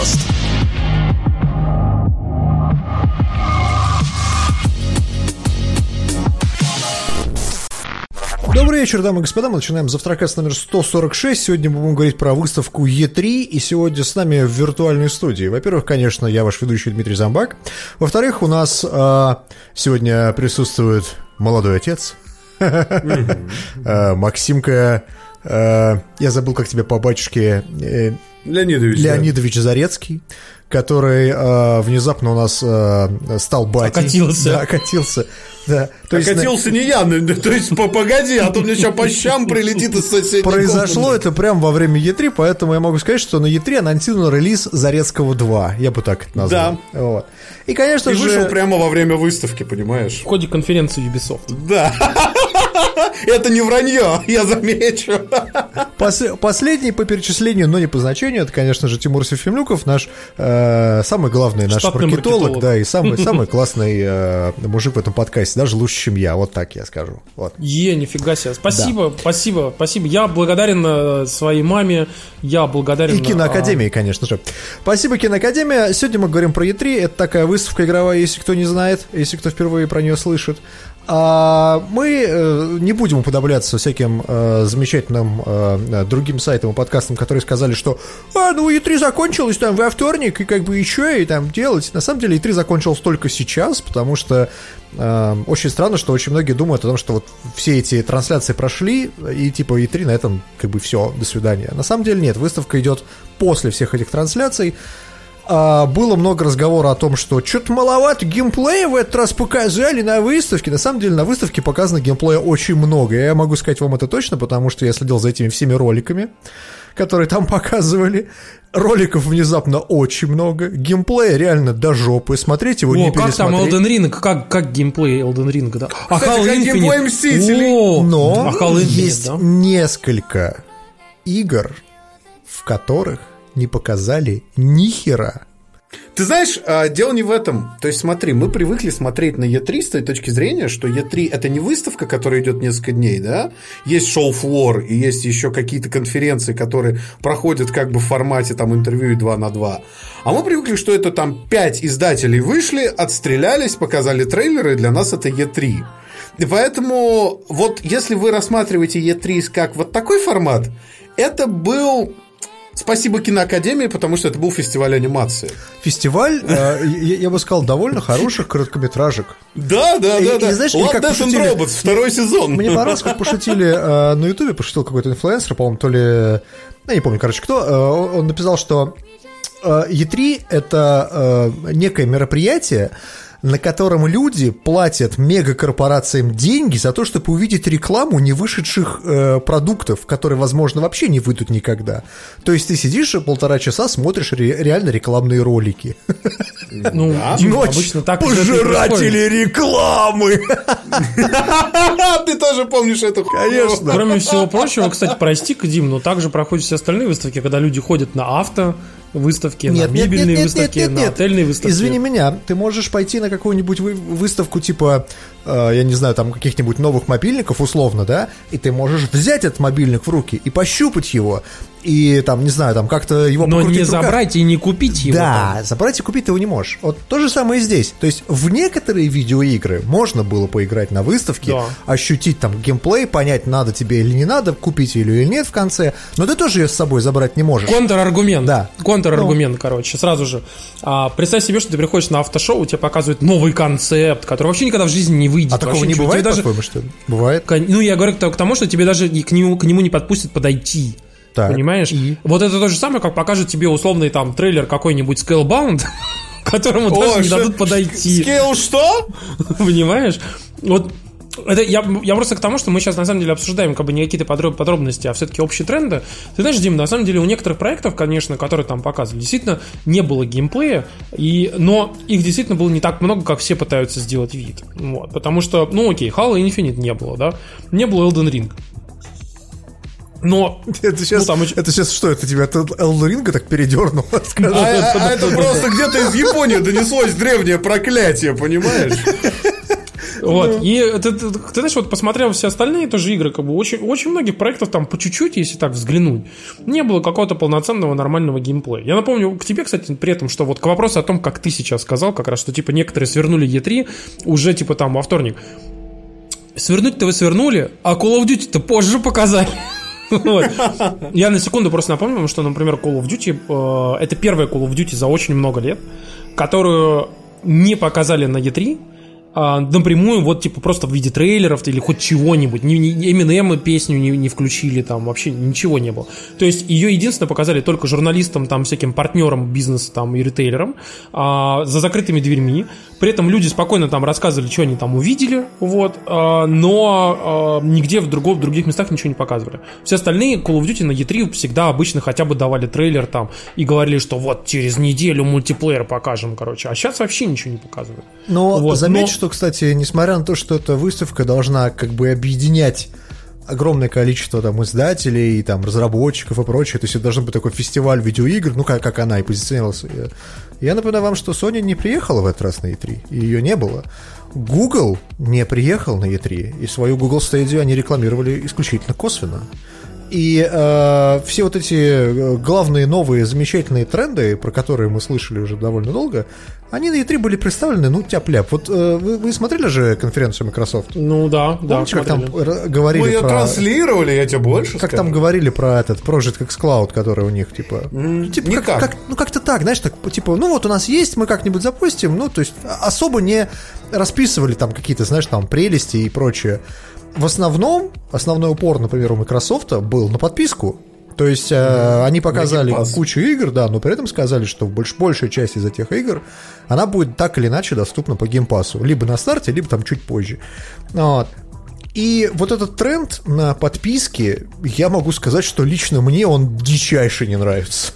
Подкаст. Добрый вечер, дамы и господа. Мы начинаем завтракаст номер 146. Сегодня мы будем говорить про выставку Е3. И сегодня с нами в виртуальной студии. Во-первых, конечно, я ваш ведущий Дмитрий Замбак. Во-вторых, у нас э, сегодня присутствует молодой отец. Э, Максимка. Э, Я забыл, как тебя по батюшке. э, Леонидович. да. Леонидович Зарецкий, который э, внезапно у нас э, стал батей. Окатился. Да, окатился. Да. То есть, Окатился не я, ну, то есть по- погоди, а то мне сейчас по щам прилетит из соседней Произошло комнаты. это прямо во время E3, поэтому я могу сказать, что на E3 анонсирован релиз Зарецкого 2. Я бы так это назвал. Вот. И, конечно И же... вышел прямо во время выставки, понимаешь? В ходе конференции Ubisoft. Да. Это не вранье, я замечу. Пос- последний по перечислению, но не по значению, это, конечно же, Тимур Сефимлюков, наш э, самый главный наш Штатный маркетолог, маркетолог. да, и самый, самый классный э, мужик в этом подкасте, даже лучше, чем я, вот так я скажу. Вот. Е, нифига себе. Спасибо, спасибо, спасибо. Я благодарен э, своей маме, я благодарен... И киноакадемии, конечно же. Спасибо, киноакадемия. Сегодня мы говорим про E3. Это такая выставка игровая, если кто не знает, если кто впервые про нее слышит. А мы э, не будем уподобляться всяким э, замечательным э, другим сайтам и подкастам, которые сказали, что а, ну E3 закончилось там во вторник, и как бы еще и там делать. На самом деле E3 закончилось только сейчас, потому что очень странно, что очень многие думают о том, что вот все эти трансляции прошли, и типа E3 на этом как бы все, до свидания. На самом деле нет, выставка идет после всех этих трансляций. А, было много разговора о том, что что-то маловато геймплея в этот раз показали на выставке. На самом деле на выставке показано геймплея очень много. Я могу сказать вам это точно, потому что я следил за этими всеми роликами, которые там показывали. Роликов внезапно очень много. Геймплея реально до жопы. Смотреть его не О, как там. Elden Ring, как, как геймплей Elden Ring, да? А Кстати, Halo как Infinite? геймплей Мстителей. О, Но а Halo Infinite, есть да? несколько игр, в которых не показали ни хера. Ты знаешь, а, дело не в этом. То есть смотри, мы привыкли смотреть на E3 с той точки зрения, что E3 это не выставка, которая идет несколько дней, да? Есть шоу-флор и есть еще какие-то конференции, которые проходят как бы в формате там интервью 2 на 2. А мы привыкли, что это там 5 издателей вышли, отстрелялись, показали трейлеры, и для нас это E3. И поэтому вот если вы рассматриваете E3 как вот такой формат, это был... Спасибо киноакадемии, потому что это был фестиваль анимации. Фестиваль, э, я, я бы сказал, довольно хороших короткометражек. Да, да, И- да, и да. знаешь, Love, как Death and Robots, второй сезон. Мне понравилось, как пошутили э, на Ютубе, пошутил какой-то инфлюенсер, по-моему, то ли... Я не помню, короче, кто. э, он написал, что э, E3 — это некое мероприятие, на котором люди платят мегакорпорациям деньги за то, чтобы увидеть рекламу не вышедших э, продуктов, которые, возможно, вообще не выйдут никогда. То есть ты сидишь полтора часа смотришь ре- реально рекламные ролики. Ну, обычно так уже это и происходит. рекламы! Ты тоже помнишь эту Конечно. Кроме всего прочего, кстати, прости-ка, Дим, но также проходят все остальные выставки, когда люди ходят на авто выставки, на мебельные выставки, на отельные выставки. Извини меня, ты можешь пойти на какую-нибудь вы- выставку типа, э, я не знаю, там каких-нибудь новых мобильников условно, да, и ты можешь взять этот мобильник в руки и пощупать его, и там, не знаю, там как-то его Но не забрать и не купить его. Да, там. забрать и купить ты его не можешь. Вот то же самое и здесь. То есть в некоторые видеоигры можно было поиграть на выставке, Да. ощутить там геймплей, понять, надо тебе или не надо, купить ее или нет в конце, но ты тоже ее с собой забрать не можешь. Контраргумент. Да. Контраргумент, короче, сразу же. А, представь себе, что ты приходишь на автошоу, тебе показывают новый концепт, который вообще никогда в жизни не выйдет. А такого не бывает, Тебе даже, что ли? Бывает. Ну, я говорю к тому, что тебе даже к нему, к нему не подпустят подойти. Так, Понимаешь? и? Вот это то же самое, как покажет тебе условный там трейлер какой-нибудь Scalebound, к которому О, даже не что- дадут подойти. Скейл что? Понимаешь? Вот это я, я просто к тому, что мы сейчас на самом деле обсуждаем как бы не какие-то подроб- подробности, а все-таки общие тренды. Ты знаешь, Дим, на самом деле у некоторых проектов, конечно, которые там показывали, действительно не было геймплея, и, но их действительно было не так много, как все пытаются сделать вид. Вот, потому что, ну окей, Halo Infinite не было, да? Не было Elden Ring. Но Это сейчас, Ну, там это сейчас что, это тебя Ring так передернуло? Скажи. А, а это просто где-то из Японии донеслось древнее проклятие, понимаешь? Вот. И ты, ты, ты знаешь, вот посмотрел все остальные тоже игры, как бы очень, очень многих проектов там по чуть-чуть, если так взглянуть, не было какого-то полноценного нормального геймплея. Я напомню к тебе, кстати, при этом, что вот к вопросу о том, как ты сейчас сказал, как раз, что типа некоторые свернули E3 уже типа там во вторник. Свернуть-то вы свернули, а Call of Duty-то позже показали. Я на секунду просто напомню что, например, Call of Duty э, это первая Call of Duty за очень много лет, которую не показали на E3, а, напрямую, вот типа просто в виде трейлеров или хоть чего-нибудь. Не, не, Eminem песню не, не включили, там вообще ничего не было. То есть ее единственное показали только журналистам, там всяким партнерам бизнеса там и ритейлерам а, за закрытыми дверьми. При этом люди спокойно там рассказывали, что они там увидели, вот, а, но а, нигде в, другом, в других местах ничего не показывали. Все остальные Call of Duty на E3 всегда обычно хотя бы давали трейлер там и говорили, что вот через неделю мультиплеер покажем, короче. А сейчас вообще ничего не показывают. Но Вот, заметь, но- что, кстати, несмотря на то, что эта выставка должна как бы объединять огромное количество там издателей, там разработчиков и прочее, то есть это должен быть такой фестиваль видеоигр, ну как, как она и позиционировалась. Я- напоминаю вам, что Sony не приехала в этот раз на E3, и ее не было. Google не приехал на E3, и свою Google Stadia они рекламировали исключительно косвенно. И э, все вот эти э, главные новые замечательные тренды, про которые мы слышали уже довольно долго, они на E3 были представлены, ну, тяп-ляп. Вот э, вы, вы смотрели же конференцию Microsoft? Ну да, да. Помните, как там смотрели. р- говорили Мы ее про... транслировали, я тебе больше Как скажу. там говорили про этот Project X Cloud, который у них, типа... М, типа как, никак. как- ну, как-то так, знаешь, так, типа, ну, вот у нас есть, мы как-нибудь запустим, ну, то есть а- особо не расписывали там какие-то, знаешь, там прелести и прочее. В основном, основной упор, например, у Microsoft был на подписку. То есть э, они показали кучу игр, да, но при этом сказали, что больш, большая часть из этих игр, она будет так или иначе доступна по геймпасу. Либо на старте, либо там чуть позже. Вот. И вот этот тренд на подписки, я могу сказать, что лично мне он дичайше не нравится.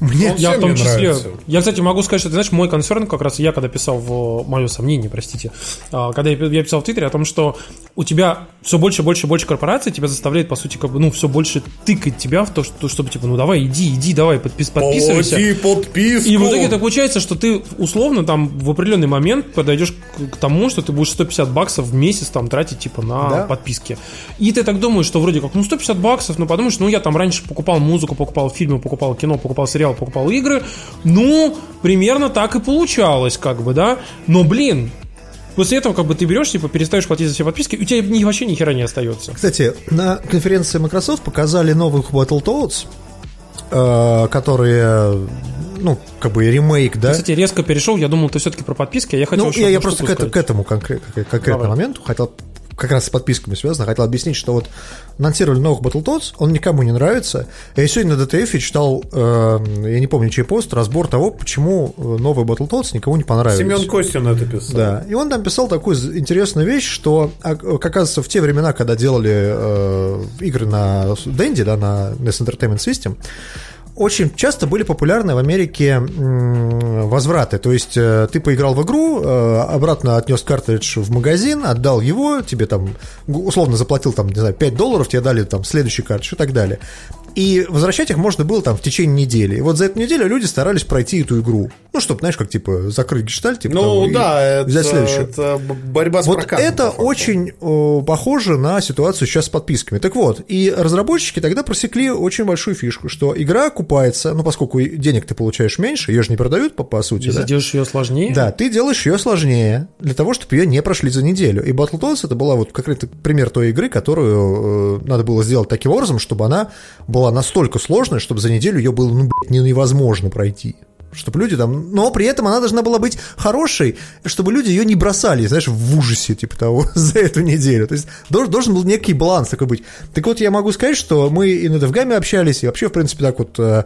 Мне, Я в том числе. нравится. Я, кстати, могу сказать, что, ты знаешь, мой концерн, как раз я когда писал в мое сомнение, простите, а, когда я, я писал в Твиттере о том, что у тебя все больше, больше, больше корпораций тебя заставляет, по сути, как бы, ну, все больше тыкать тебя в то, что, чтобы, типа, ну, давай, иди, иди, давай, подпис, подписывайся. Плати подписку. И в итоге так получается, что ты условно там в определенный момент подойдешь к, тому, что ты будешь 150 баксов в месяц там тратить типа на Да. подписки. И ты так думаешь, что вроде как, ну 150 баксов, ну подумаешь, ну я там раньше покупал музыку, покупал фильмы, покупал кино, покупал сериал, покупал игры. Ну, примерно так и получалось, как бы, да. Но, блин, После этого, как бы, ты берешь, типа, перестаешь платить за все подписки, у тебя ни, вообще ни хера не остается. Кстати, на конференции Microsoft показали новых Battletoads, э, которые, ну, как бы ремейк, да? Кстати, резко перешел, я думал, ты все-таки про подписки, а я хотел Ну, я, я просто к, это- к этому конкрет- конкретному Давай. моменту хотел как раз с подписками связано, хотел объяснить, что вот анонсировали новых Battletoads, он никому не нравится. Я сегодня на DTF читал, э, я не помню, чей пост, разбор того, почему э, новый Battletoads никому не понравились. Семен Костин это писал. Да, и он там писал такую интересную вещь, что, как оказывается, в те времена, когда делали э, игры на Dendy, да, на NES Entertainment System, очень часто были популярны в Америке возвраты. То есть э, ты поиграл в игру, э, обратно отнес картридж в магазин, отдал его, тебе там условно заплатил там, не знаю, 5 долларов, тебе дали там следующий картридж и так далее. И возвращать их можно было там в течение недели. И вот за эту неделю люди старались пройти эту игру. Ну, чтобы, знаешь, как типа закрыть гештальт, типа, Ну и да, это, взять следующую. это борьба с Вот прокатом, это очень э, похоже на ситуацию сейчас с подписками. Так вот, и разработчики тогда просекли очень большую фишку, что игра окупается, ну, поскольку денег ты получаешь меньше, ее же не продают, по, по сути, Если да? делаешь ее сложнее, Да, ты делаешь ее сложнее для того, чтобы ее не прошли за неделю. И Battletoads это была вот какой-то пример той игры, которую э, надо было сделать таким образом, чтобы она была настолько сложной, чтобы за неделю ее было ну, блядь, невозможно пройти. Чтобы люди там... Но при этом она должна была быть хорошей, чтобы люди ее не бросали, знаешь, в ужасе, типа того, за эту неделю. То есть должен, должен был некий баланс такой быть. Так вот, я могу сказать, что мы и на DevGAM общались, и вообще, в принципе, так вот э,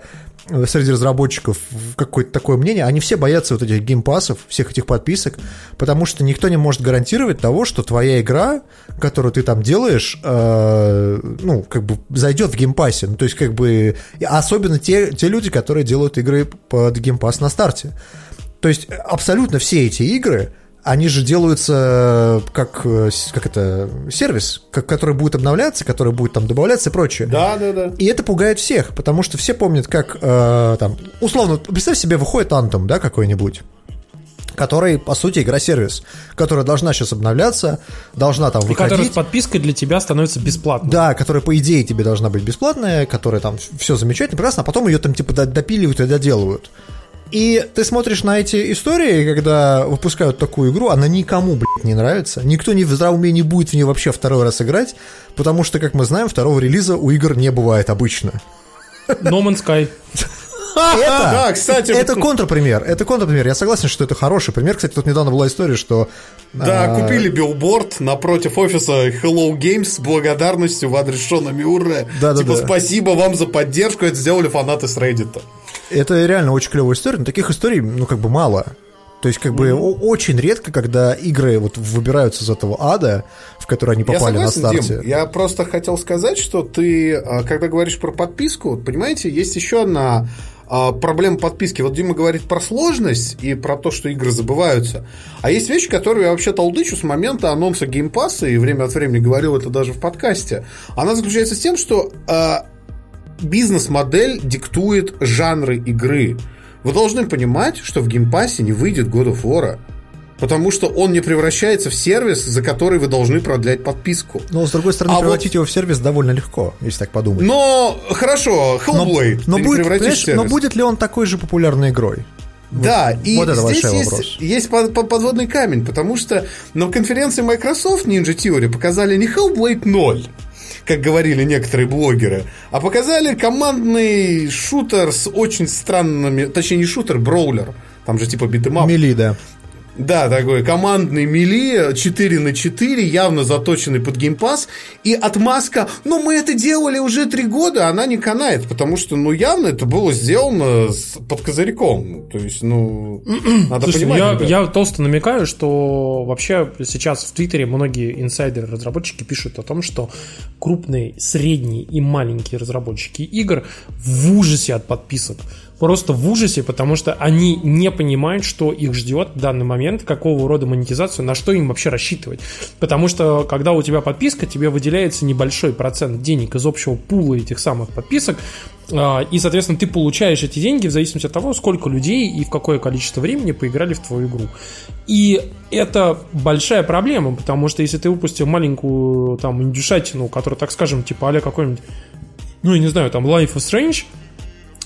среди разработчиков какое-то такое мнение, они все боятся вот этих Game Pass ов, всех этих подписок, потому что никто не может гарантировать того, что твоя игра, которую ты там делаешь, э, ну, как бы зайдет в Game Pass е. Ну, то есть, как бы, особенно те, те люди, которые делают игры под геймпас на старте. То есть, абсолютно все эти игры, они же делаются как, э, как это, сервис, как, который будет обновляться, который будет там добавляться и прочее. Да, да, да. И это пугает всех, потому что все помнят, как э, там, условно, представь себе, выходит Антом, да, какой-нибудь. который, по сути, игра-сервис, которая должна сейчас обновляться, должна там выходить. И которая с подпиской для тебя становится бесплатной. Да, которая, по идее, тебе должна быть бесплатная, которая там все замечательно, прекрасно, а потом ее там типа допиливают и доделывают. И ты смотришь на эти истории, когда выпускают такую игру, она никому, блядь, не нравится. Никто не в здравом уме не будет в нее вообще второй раз играть, потому что, как мы знаем, второго релиза у игр не бывает обычно. No Man's Sky. Это, да, кстати, это контрпример. Это контрпример. Я согласен, что это хороший пример. Кстати, тут недавно была история, что... Да, а... купили билборд напротив офиса Hello Games с благодарностью в адрес Шона Миурре. Да, типа, да, спасибо вам за поддержку, это сделали фанаты с Reddit. Это реально очень клевая история, но таких историй, ну, как бы мало. То есть, как бы, mm-hmm. очень редко, когда игры вот выбираются из этого ада, в который они попали я согласен, на старте. Дим, я просто хотел сказать, что ты, а, когда говоришь про подписку, понимаете, есть еще одна а, проблема подписки. Вот Дима говорит про сложность и про то, что игры забываются. А есть вещи, которые я вообще толдычу с момента анонса Game Pass а, и время от времени говорил это даже в подкасте. Она заключается с тем, что э, бизнес-модель диктует жанры игры. Вы должны понимать, что в Game Pass е не выйдет God of War. Потому что он не превращается в сервис, за который вы должны продлять подписку. Но, с другой стороны, а превратить вот... его в сервис довольно легко, если так подумать. Но, хорошо, Hellblade но, но, будет, но будет ли он такой же популярной игрой? Да, вот, и вот это здесь есть, вопрос. есть подводный камень, потому что на конференции Microsoft Ninja Theory показали не Hellblade 0, как говорили некоторые блогеры, а показали командный шутер с очень странными, точнее не шутер, броулер, там же типа beat 'em up. Melee, да. Да, такой командный melee 4 на 4, явно заточенный под Game Pass. И отмазка, ну мы это делали уже 3 года, она не канает, потому что, ну явно это было сделано с, под козырьком. То есть, ну, надо Слушай, понимать. Я, я толсто намекаю, что вообще сейчас в Твиттере многие инсайдеры-разработчики пишут о том, что крупные, средние и маленькие разработчики игр в ужасе от подписок просто в ужасе, потому что они не понимают, что их ждет в данный момент, какого рода монетизацию, на что им вообще рассчитывать. Потому что, когда у тебя подписка, тебе выделяется небольшой процент денег из общего пула этих самых подписок, а, и, соответственно, ты получаешь эти деньги в зависимости от того, сколько людей и в какое количество времени поиграли в твою игру. И это большая проблема, потому что если ты выпустил маленькую там индюшатину, которая, так скажем, типа а какой-нибудь, ну, я не знаю, там Life is Strange,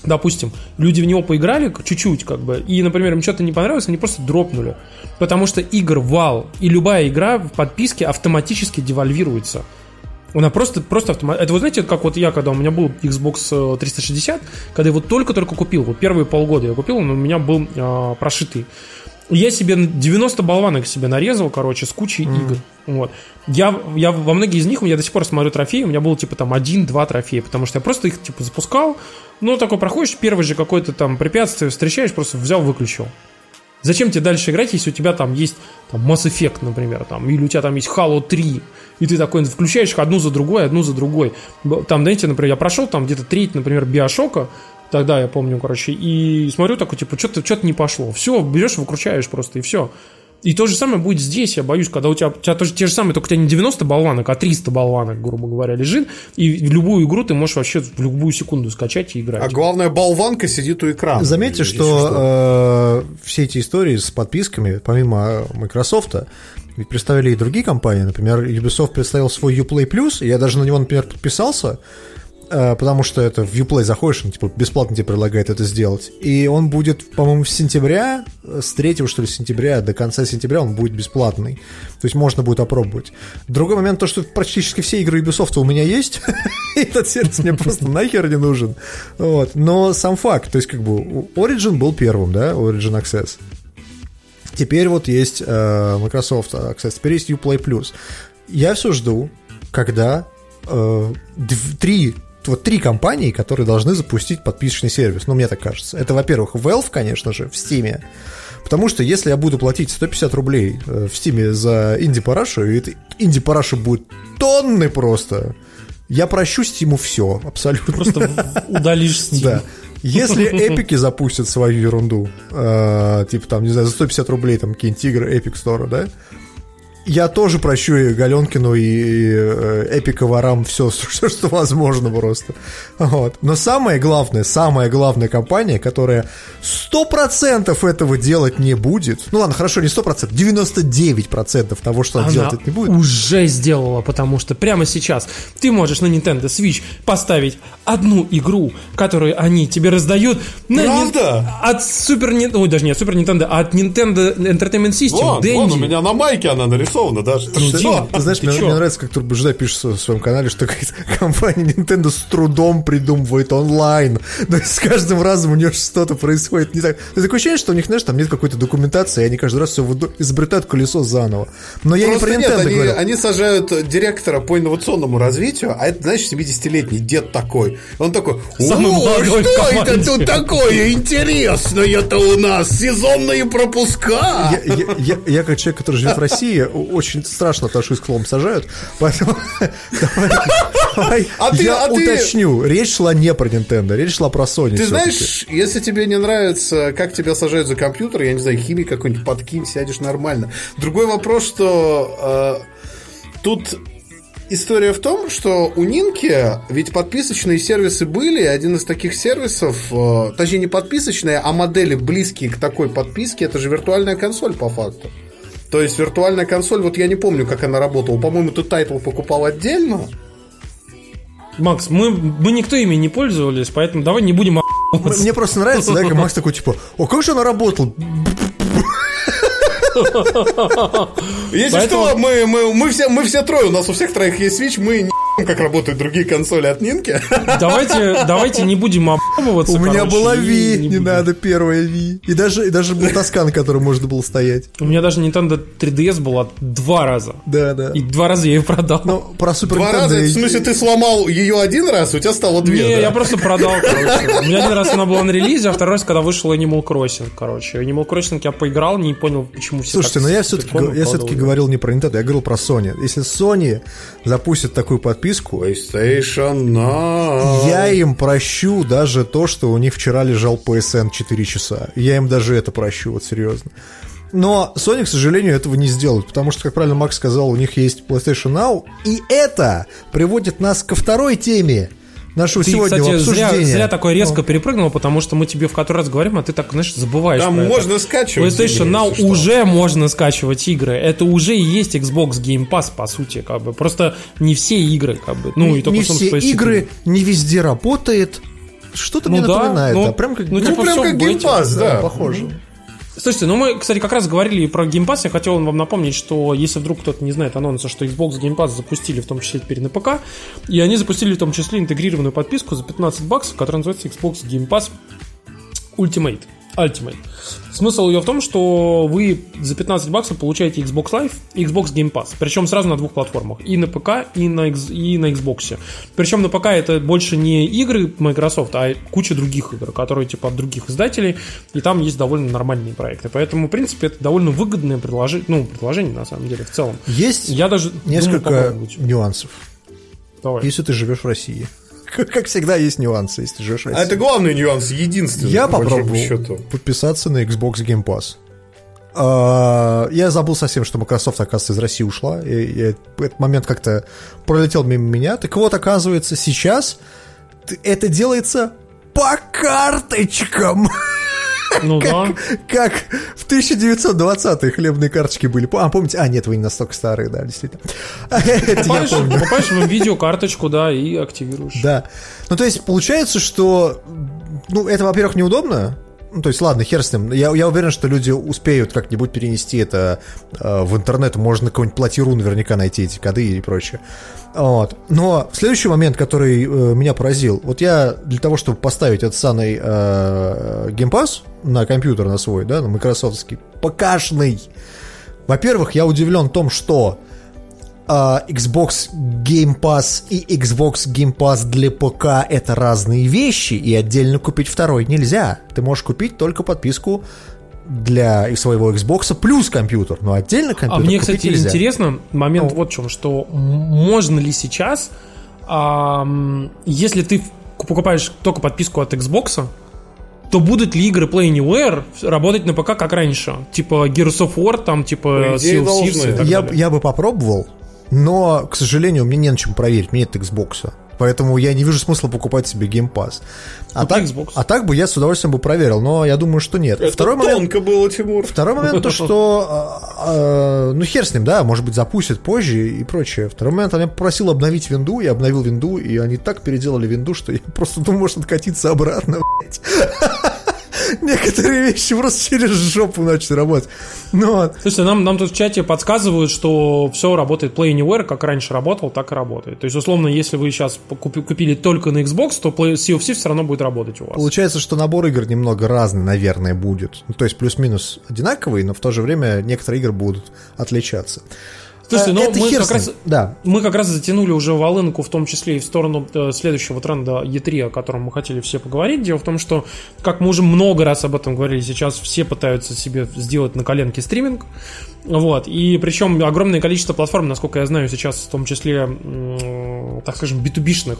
допустим, люди в него поиграли чуть-чуть, как бы, и, например, им что-то не понравилось, они просто дропнули. Потому что игр вал, и любая игра в подписке автоматически девальвируется. Она просто, просто автомат... Это вы знаете, как вот я, когда у меня был Xbox 360, когда я его только-только купил, вот первые полгода я купил, он у меня был э, прошитый. Я себе 90 болванок себе нарезал, короче, с кучей mm. игр. Вот. Я, я во многие из них, я до сих пор смотрю трофеи, у меня было типа там один-два трофея, потому что я просто их типа запускал, ну такой проходишь, первый же какое-то там препятствие встречаешь, просто взял, выключил. Зачем тебе дальше играть, если у тебя там есть там, Mass Effect, например, там, или у тебя там есть Halo 3, и ты такой включаешь их одну за другой, одну за другой. Там, знаете, например, я прошел там где-то треть, например, Биошока, Тогда я помню, короче, и смотрю такой, типа, что-то что не пошло. Все, берешь, выкручаешь просто, и все. И то же самое будет здесь, я боюсь, когда у тебя, у тебя тоже те же самые, только у тебя не 90 болванок, а 300 болванок, грубо говоря, лежит, и в любую игру ты можешь вообще в любую секунду скачать и играть. А главное, болванка сидит у экрана. Заметьте, что, что. Э, все эти истории с подписками, помимо Microsoft, ведь представили и другие компании, например, Ubisoft представил свой Uplay Plus, я даже на него, например, подписался, Э, потому что это в Uplay заходишь, он типа бесплатно тебе предлагает это сделать. И он будет, по-моему, с сентября, с 3 что ли сентября до конца сентября он будет бесплатный. То есть можно будет опробовать. Другой момент, то, что практически все игры Ubisoft у меня есть, этот сервис мне просто нахер не нужен. Вот. Но сам факт, то есть как бы Origin был первым, да, Origin Access. Теперь вот есть э, Microsoft Access, теперь есть Uplay. Я все жду, когда э, три вот три компании, которые должны запустить подписочный сервис, ну, мне так кажется. Это, во-первых, Valve, конечно же, в Steam, потому что если я буду платить 150 рублей э, в Steam за инди-парашу, и инди-параша будет тонны просто, я прощу Steam все, абсолютно. Просто удалишь Steam. Да. Если эпики запустят свою ерунду, э, типа там, не знаю, за 150 рублей там какие-нибудь игры Epic Store, да, я тоже прощу и Галенкину, и, и э, Эпика ворам все, что, что возможно просто. Вот. Но самое главное, самая главная компания, которая 100% этого делать не будет, ну ладно, хорошо, не 100%, 99% того, что она, Она делать это не будет. уже сделала, потому что прямо сейчас ты можешь на Nintendo Switch поставить одну игру, которую они тебе раздают на Правда? Нин- от Super Nintendo, ой, даже не от Super Nintendo, а от Nintendo Entertainment System. Вон, вон, у меня на майке она нарисована даже. Ты Ну, что? Дима, Ты знаешь, ты мне, мне нравится, как Турбожда пишет в своем канале, что компания Nintendo с трудом придумывает онлайн. То есть с каждым разом у нее что-то происходит не так. То такое ощущение, что у них, знаешь, там нет какой-то документации, и они каждый раз все изобретают колесо заново. Но я Просто не про нет, Nintendo они, говорю. они сажают директора по инновационному развитию, а это, знаешь, 70-летний дед такой. Он такой, Самый о, что это команде». тут такое интересное-то у нас? Сезонные пропуска. Я, я- я- я как человек, который живет в России, очень страшно отношусь к словам сажают, поэтому А я а уточню. Речь шла не про Nintendo, речь шла про Sony. Ты знаешь, если тебе не нравится, как тебя сажают за компьютер, я не знаю, химии какой-нибудь подкинь, сядешь нормально. Другой вопрос, что э, тут история в том, что у Нинки ведь подписочные сервисы были, один из таких сервисов, э, точнее не подписочные, а модели близкие к такой подписке, это же виртуальная консоль по факту. То есть виртуальная консоль, вот я не помню, как она работала. По-моему, ты title покупал отдельно. Макс, мы, мы никто ими не пользовались, поэтому давай не будем. Мне просто нравится, да, как Макс такой, типа, о, как же она работала? Если Поэтому- что, мы, мы, мы, все, мы все трое, у нас у всех троих есть Switch, мы не как работают другие консоли от Нинки. Давайте, давайте не будем обманываться. У меня короче, была и Ви, не, будем. надо первая Ви. И даже, и даже был Тоскан, на котором можно было стоять. У меня даже Nintendo 3DS была два раза. Да, да. И два раза я ее продал. Ну, про Супер Два раза, Nintendo в смысле, ты сломал ее один раз, у тебя стало две, Не, да? я просто продал, короче. У меня один раз она была на релизе, а второй раз, когда вышел Animal Crossing, короче. Animal Crossing я поиграл, не понял, почему все Слушайте, но я с все-таки я все-таки говорил не про Nintendo, я говорил про Sony. Если Sony запустит такую подписку, PlayStation Now. я им прощу даже то, что у них вчера лежал PSN 4 часа. Я им даже это прощу, вот серьезно. Но Sony, к сожалению, этого не сделают, потому что, как правильно Макс сказал, у них есть PlayStation Now, и это приводит нас ко второй теме нашего Ты, сегодняшнего кстати, зря, обсуждения. зря такой резко перепрыгнул, потому что мы тебе в который раз говорим, а ты так, знаешь, забываешь Там про это. можно скачивать. PlayStation игры, Now если что. уже можно скачивать игры. Это уже и есть Xbox Game Pass, по сути, как бы. Просто не все игры, как бы. Ну, и только не все что PS4. игры, не везде работает. Что-то Ну мне да, напоминает, ну- да, прям как ну, Ну, типа, прям как Game. Pass, да. похоже. Слушайте, ну мы, кстати, как раз говорили про Game Pass. Я хотел вам напомнить, что если вдруг кто-то не знает анонса, что Xbox Game Pass запустили в том числе теперь на ПК, и они запустили в том числе интегрированную подписку за 15 баксов, которая называется Xbox Game Pass Ultimate. Ultimate. Смысл ее в том, что вы за 15 баксов получаете Xbox Live и Xbox Game Pass. Причем сразу на двух платформах. И на ПК, и на, и на Xbox. Причем на ПК это больше не игры Microsoft, а куча других игр, которые типа от других издателей. И там есть довольно нормальные проекты. Поэтому, в принципе, это довольно выгодное предложение, ну, предложение на самом деле в целом. Есть Я даже несколько нюансов. Давай. Если ты живешь в России. Как всегда, есть нюансы, если живешь в А это главный нюанс, единственный. Я по попробовал счету. подписаться на Xbox Game Pass. А, Я забыл совсем, что Microsoft, оказывается, из России ушла. И, и этот момент как-то пролетел мимо меня. Так вот, оказывается, сейчас это делается по карточкам. Ну да. Как в 1920-е хлебные карточки были. А, помните? А, нет, вы не настолько старые, да, действительно. Покупаешь, покупаешь в видеокарточку, да, и активируешь. Да. Ну, то есть, получается, что... Ну, это, во-первых, неудобно. Ну, то есть, ладно, хер с ним. Я, я уверен, что люди успеют как-нибудь перенести это э, в интернет. Можно какую-нибудь платиру наверняка найти, эти коды и прочее. Вот. Но следующий момент, который э, меня поразил. Вот я для того, чтобы поставить этот самый э, Pass на компьютер на свой, да, на майкрософтский, покашный. Во-первых, я удивлен том, что а, Xbox Game Pass и Xbox Game Pass для ПК это разные вещи, и отдельно купить второй нельзя. Ты можешь купить только подписку для своего Xbox плюс компьютер, но отдельно компьютер А мне, купить кстати, нельзя. интересно момент Ну. вот в чем, что можно ли сейчас, ам, если ты покупаешь только подписку от Xbox, то будут ли игры Play Anywhere работать на ПК как раньше? Типа Gears of War, там, типа Sea of Thieves и так Я, далее. я бы попробовал, но, к сожалению, мне не на чем проверить, мне нет Xbox. Поэтому я не вижу смысла покупать себе Game Pass. А Купи так, Xbox. а так бы я с удовольствием бы проверил, но я думаю, что нет. Это Второй момент, было, Тимур. Второй момент то, что а, ну хер с ним, да, может быть запустят позже и прочее. Второй момент, меня попросил обновить винду, я обновил винду, и они так переделали винду, что я просто думаю, может откатиться обратно, блядь. Некоторые вещи просто через жопу начали работать. Ну, вот. Слушайте, нам, нам тут в чате подсказывают, что все работает Play Anywhere, как раньше работал, так и работает. То есть, условно, если вы сейчас покупи- купили только на Xbox, то Play Thieves все равно будет работать у вас. Получается, что набор игр немного разный, наверное, будет. Ну, то есть плюс-минус одинаковый, но в то же время некоторые игры будут отличаться. Слушайте, А, ну это мы как раз, Да. мы как раз затянули уже волынку, в том числе и в сторону э, следующего тренда E3, о котором мы хотели все поговорить. Дело в том, что, как мы уже много раз об этом говорили, сейчас все пытаются себе сделать на коленке стриминг. Вот. И причем огромное количество платформ, насколько я знаю, сейчас в том числе, м, так скажем, B2B-шных, а,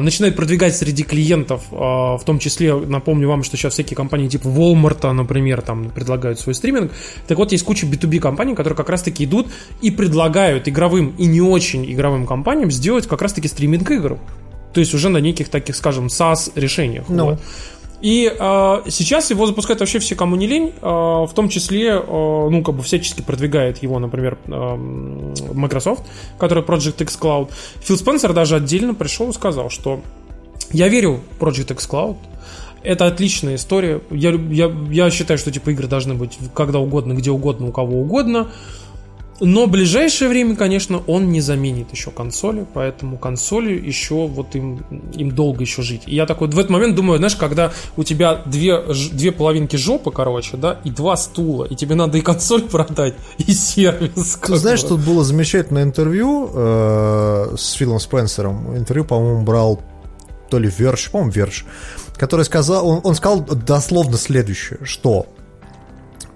начинает продвигать среди клиентов, а, в том числе, напомню вам, что сейчас всякие компании типа Walmart, например, там предлагают свой стриминг. Так вот, есть куча B2B компаний, которые как раз-таки идут и предлагают игровым и не очень игровым компаниям сделать как раз-таки стриминг игр. То есть уже на неких таких, скажем, SaaS решениях. Ну. Вот. И э, сейчас его запускают вообще все, кому не лень, э, в том числе, э, ну, как бы всячески продвигает его, например, э, Microsoft, который Project X Cloud. Фил Спенсер даже отдельно пришел и сказал, что я верю в Project X Cloud, это отличная история. Я, я, я считаю, что типа игры должны быть когда угодно, где угодно, у кого угодно. Но в ближайшее время, конечно, он не заменит еще консоли, поэтому консоли еще вот им, им долго еще жить. И я такой в этот момент думаю, знаешь, когда у тебя две, две половинки жопы, короче, да, и два стула, и тебе надо и консоль продать, и сервис. Ты знаешь, тут было замечательное интервью э, с Филом Спенсером. Интервью, по-моему, брал то ли Верш, по-моему, Верш, который сказал, он, он сказал дословно следующее, что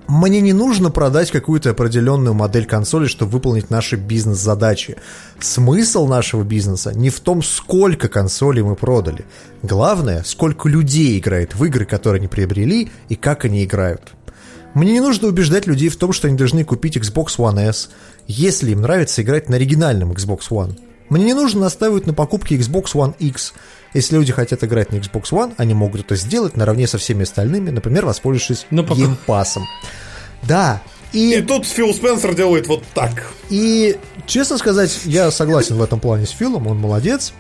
мне не нужно продать какую-то определенную модель консоли, чтобы выполнить наши бизнес-задачи. Смысл нашего бизнеса не в том, сколько консолей мы продали. Главное, сколько людей играет в игры, которые они приобрели, и как они играют. Мне не нужно убеждать людей в том, что они должны купить Xbox One S, если им нравится играть на оригинальном Xbox One. Мне не нужно настаивать на покупке Xbox One X. Если люди хотят играть на Xbox One, они могут это сделать наравне со всеми остальными, например, воспользовавшись На ПК. геймпасом. Да, И и, тут Фил Спенсер делает вот так. и, честно сказать, я согласен в этом плане с Филом, он молодец.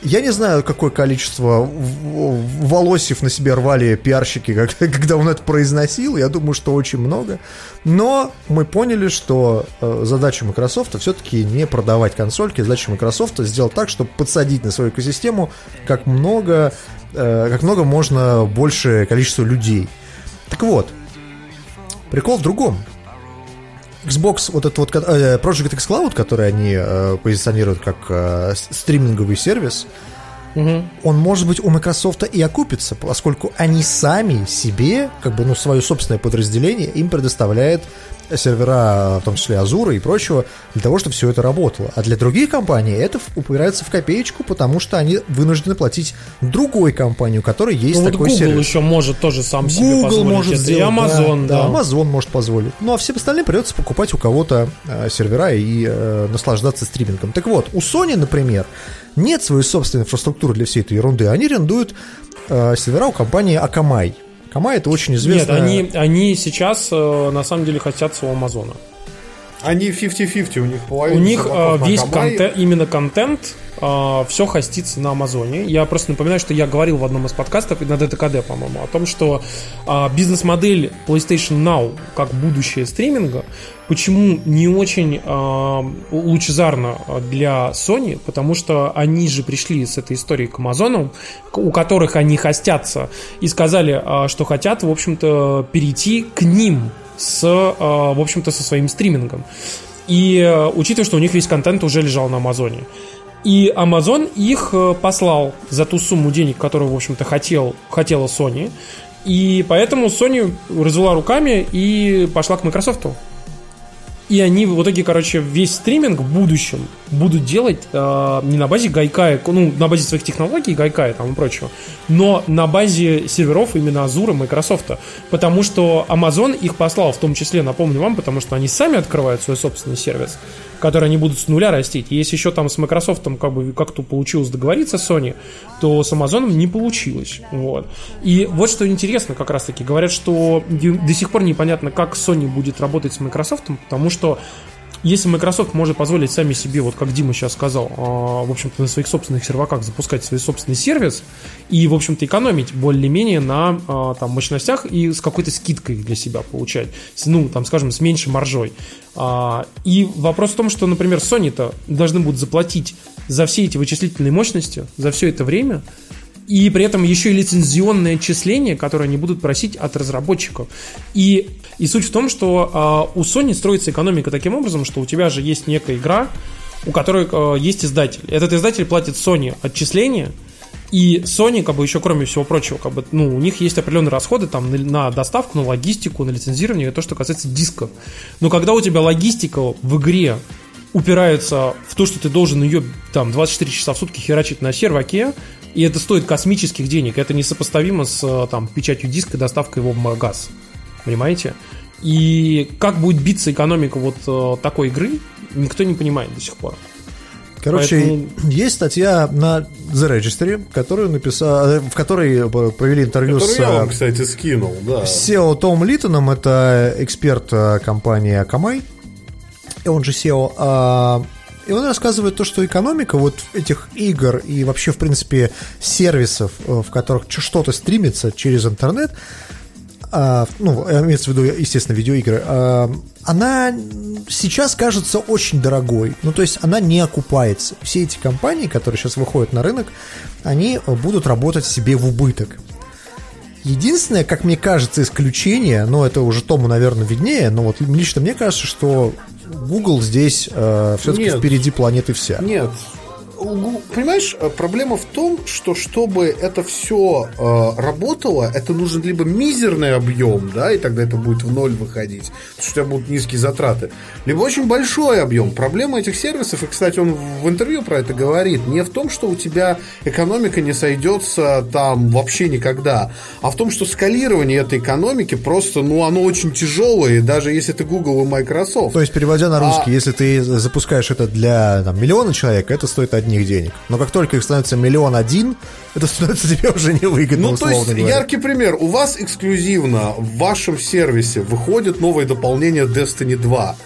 Я не знаю, какое количество в- в- волосьев на себе рвали пиарщики, когда он это произносил. Я думаю, что очень много. Но мы поняли, что э, задача Microsoft все-таки не продавать консольки. Задача Microsoft сделать так, чтобы подсадить на свою экосистему как много, э, как много можно больше количество людей. Так вот, прикол в другом. Xbox, вот этот вот э, Project X Cloud, который они э, позиционируют как э, стриминговый сервис, он, может быть, у Microsoft и окупится, поскольку они сами себе, как бы, ну, свое собственное подразделение им предоставляет сервера, в том числе Azure и прочего, для того, чтобы все это работало. А для других компаний это упирается в копеечку, потому что они вынуждены платить другой компании, у которой есть Ну вот такой Google сервис. еще может тоже сам себе Google позволить может это, сделать, и Amazon, да. Amazon может позволить. Ну, а всем остальным придется покупать у кого-то э, сервера и э, наслаждаться стримингом. Так вот, у Sony, например, нет своей собственной инфраструктуры для всей этой ерунды. Они арендуют э, сервера у компании Akamai. Akamai это очень Нет, известная... они, они сейчас э, на самом деле хотят у Амазона. Они 50-50, у них У половина них э, весь контент, именно контент, все хостится на Амазоне. Я просто напоминаю, что я говорил в одном из подкастов, на ДТКД, по-моему, о том, что а, бизнес-модель PlayStation Now как будущее стриминга, почему не очень а, лучезарно для Sony, потому что они же пришли с этой историей к Амазону, у которых они хостятся, и сказали, а, что хотят, в общем-то, перейти к ним с, а, в общем-то, со своим стримингом. И учитывая, что у них весь контент уже лежал на Амазоне. И Amazon их э, послал за ту сумму денег, которую, в общем-то, хотел, хотела Sony. И поэтому Sony развела руками и пошла к Microsoft. И они в итоге, короче, весь стриминг в будущем будут делать э, не на базе Гайкая, ну, на базе своих технологий Гайкая там и прочего, но на базе серверов именно и Microsoft. Потому что Amazon их послал, в том числе, напомню вам, потому что они сами открывают свой собственный сервис, который они будут с нуля растить. Если еще там с Microsoft как бы как-то получилось договориться с Sony, то с Amazon не получилось. Вот. И вот что интересно как раз-таки. Говорят, что до сих пор непонятно, как Sony будет работать с Microsoft, потому что если Microsoft может позволить сами себе, вот как Дима сейчас сказал, а, в общем-то, на своих собственных серваках запускать свой собственный сервис и, в общем-то, экономить более-менее на а, там, мощностях и с какой-то скидкой для себя получать, ну, там, скажем, с меньшей маржой. А, и вопрос в том, что, например, Sony-то должны будут заплатить за все эти вычислительные мощности, за все это время, и при этом еще и лицензионное отчисление, которое они будут просить от разработчиков. И, и суть в том, что э, у Sony строится экономика таким образом, что у тебя же есть некая игра, у которой э, есть издатель. Этот издатель платит Sony отчисления, и Sony, как бы еще кроме всего прочего, как бы, ну, у них есть определенные расходы там на, на доставку, на логистику, на лицензирование, то, что касается дисков. Но когда у тебя логистика в игре упирается в то, что ты должен ее там 24 часа в сутки херачить на серваке, и это стоит космических денег. Это несопоставимо с э, там, печатью диска и доставкой его в магаз. Понимаете? И как будет биться экономика вот э, такой игры, никто не понимает до сих пор. Короче, Поэтому... есть статья на The Register, которую написал, э, в которой провели интервью Которую с... я вам, кстати, скинул, да. SEO Том Литтоном, это эксперт компании Akamai, он же SEO. И он рассказывает то, что экономика вот этих игр и вообще, в принципе, сервисов, э, в которых что-то стримится через интернет, ну, имеется в виду, естественно, видеоигры, а, она сейчас кажется очень дорогой. Ну, то есть она не окупается. Все эти компании, которые сейчас выходят на рынок, они будут работать себе в убыток. Единственное, как мне кажется, исключение, но это уже Тому, наверное, виднее, но вот лично мне кажется, что Google здесь э, все-таки впереди планеты вся. Нет, Угу. понимаешь, э, проблема в том, что чтобы это все э, работало, это нужен либо мизерный объем, да, и тогда это будет в ноль выходить, потому что у тебя будут низкие затраты, либо очень большой объем. Проблема этих сервисов, и, кстати, он в интервью про это говорит, не в том, что у тебя экономика не сойдется там вообще никогда, а в том, что скалирование этой экономики просто, ну, оно очень тяжелое, даже если ты Google и Microsoft. То есть, переводя на русский, а... если ты запускаешь это для там, миллиона человек, это стоит 1 них денег. Но как только их становится миллион один, это становится тебе уже невыгодно. Ну, то есть, говоря. яркий пример. У вас эксклюзивно в вашем сервисе выходит новое дополнение Destiny 2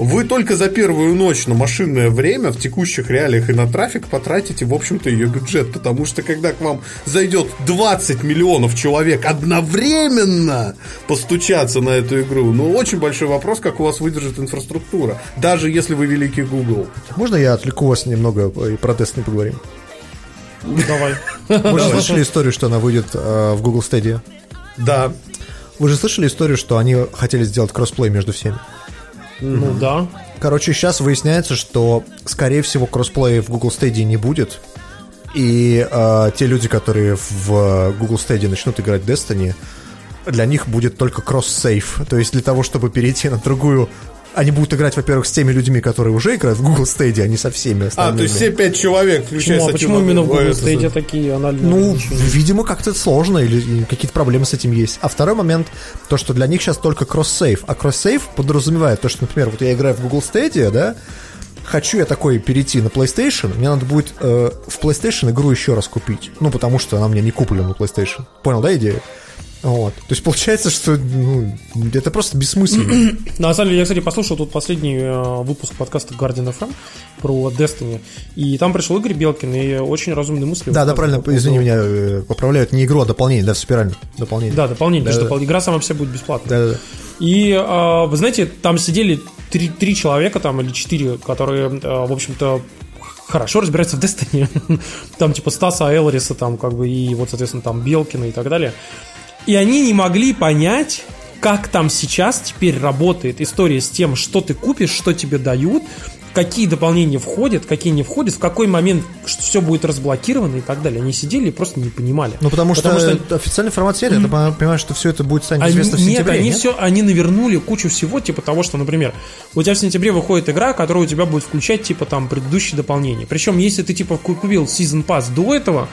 вы только за первую ночь на машинное время в текущих реалиях и на трафик потратите, в общем-то, ее бюджет. Потому что когда к вам зайдет 20 миллионов человек одновременно постучаться на эту игру, ну, очень большой вопрос, как у вас выдержит инфраструктура. Даже если вы великий Google. Можно я отвлеку вас немного и про Destiny поговорим? Давай. Вы же слышали историю, что она выйдет э, в Google Stadia? Да. Вы же слышали историю, что они хотели сделать кроссплей между всеми? Ну да. Короче, сейчас выясняется, что, скорее всего, кроссплея в Google Stadia не будет. И э, те люди, которые в Google Stadia начнут играть Destiny, для них будет только кросс-сейф. То есть для того, чтобы перейти на другую они будут играть, во-первых, с теми людьми, которые уже играют в Google Stadia, а не со всеми остальными. А, то есть все пять человек, включая Почему, а почему именно в Google Stadia это... такие анализы? Ну, видимо, как-то это сложно, или какие-то проблемы с этим есть. А второй момент, то, что для них сейчас только кросс-сейф. А кросс-сейф подразумевает то, что, например, вот я играю в Google Stadia, да, хочу я такой перейти на PlayStation, мне надо будет э, в PlayStation игру еще раз купить. Ну, потому что она мне не куплена на PlayStation. Понял, да, идею? Вот. То есть получается, что ну, это просто бессмысленно. На самом деле, я, кстати, послушал тут последний э, выпуск подкаста Guardian FM про Destiny, и там пришел Игорь Белкин, и очень разумные мысли. Да, да, правильно, по извини, меня э, поправляют, не игру, а дополнение, да, спирально, дополнение. Да, дополнение, да, да. игра сама все будет бесплатная. Да, да, да. И, э, вы знаете, там сидели три, три человека там или четыре, которые, э, в общем-то, хорошо разбираются в Destiny. там типа Стаса Элриса, там как бы и вот, соответственно, там Белкина и так далее. И они не могли понять, как там сейчас теперь работает история с тем, что ты купишь, что тебе дают, какие дополнения входят, какие не входят, в какой момент все будет разблокировано и так далее. Они сидели и просто не понимали. Ну, потому, потому что, что официальной информации нет, mm. я понимаю, что все это будет станет известно они, в сентябре, нет? Они нет? все, они навернули кучу всего, типа того, что, например, у тебя в сентябре выходит игра, которая у тебя будет включать, типа, там, предыдущие дополнения. Причем, если ты, типа, купил Season Pass до этого,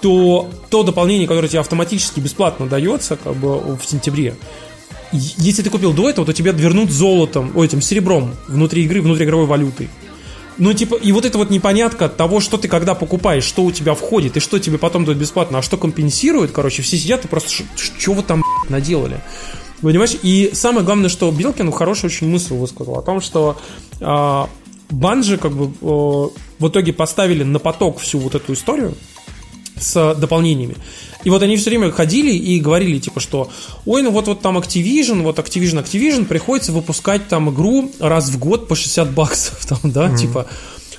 то то дополнение, которое тебе автоматически бесплатно дается, как бы, в сентябре, если ты купил до этого, то тебе вернут золотом, о, этим серебром внутри игры, внутриигровой валютой. Ну, типа, и вот эта вот непонятка того, что ты когда покупаешь, что у тебя входит, и что тебе потом дают бесплатно, а что компенсирует, короче, все сидят и просто, что вы там наделали? Понимаешь? И самое главное, что Билкин хорошую очень мысль высказал о том, что э, Банжи как бы э, в итоге поставили на поток всю вот эту историю с дополнениями. И вот они все время ходили и говорили, типа, что ой, ну вот, вот там Activision, вот Activision, Activision, приходится выпускать там игру раз в год по 60 баксов, там, да, mm-hmm. типа,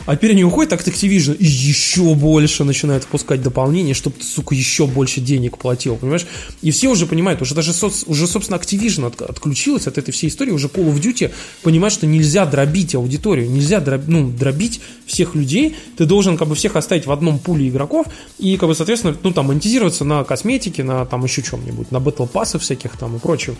а теперь они уходят так Activision и еще больше начинают выпускать дополнения, чтобы ты, сука, еще больше денег платил, понимаешь? И все уже понимают, уже даже, уже, собственно, Activision от, отключилась от этой всей истории, уже Call of Duty понимает, что нельзя дробить аудиторию, нельзя дроб, ну, дробить всех людей, ты должен как бы всех оставить в одном пуле игроков и, как бы, соответственно, ну, там, монетизироваться на косметике, на там еще чем-нибудь, на батл пассах всяких там и прочего.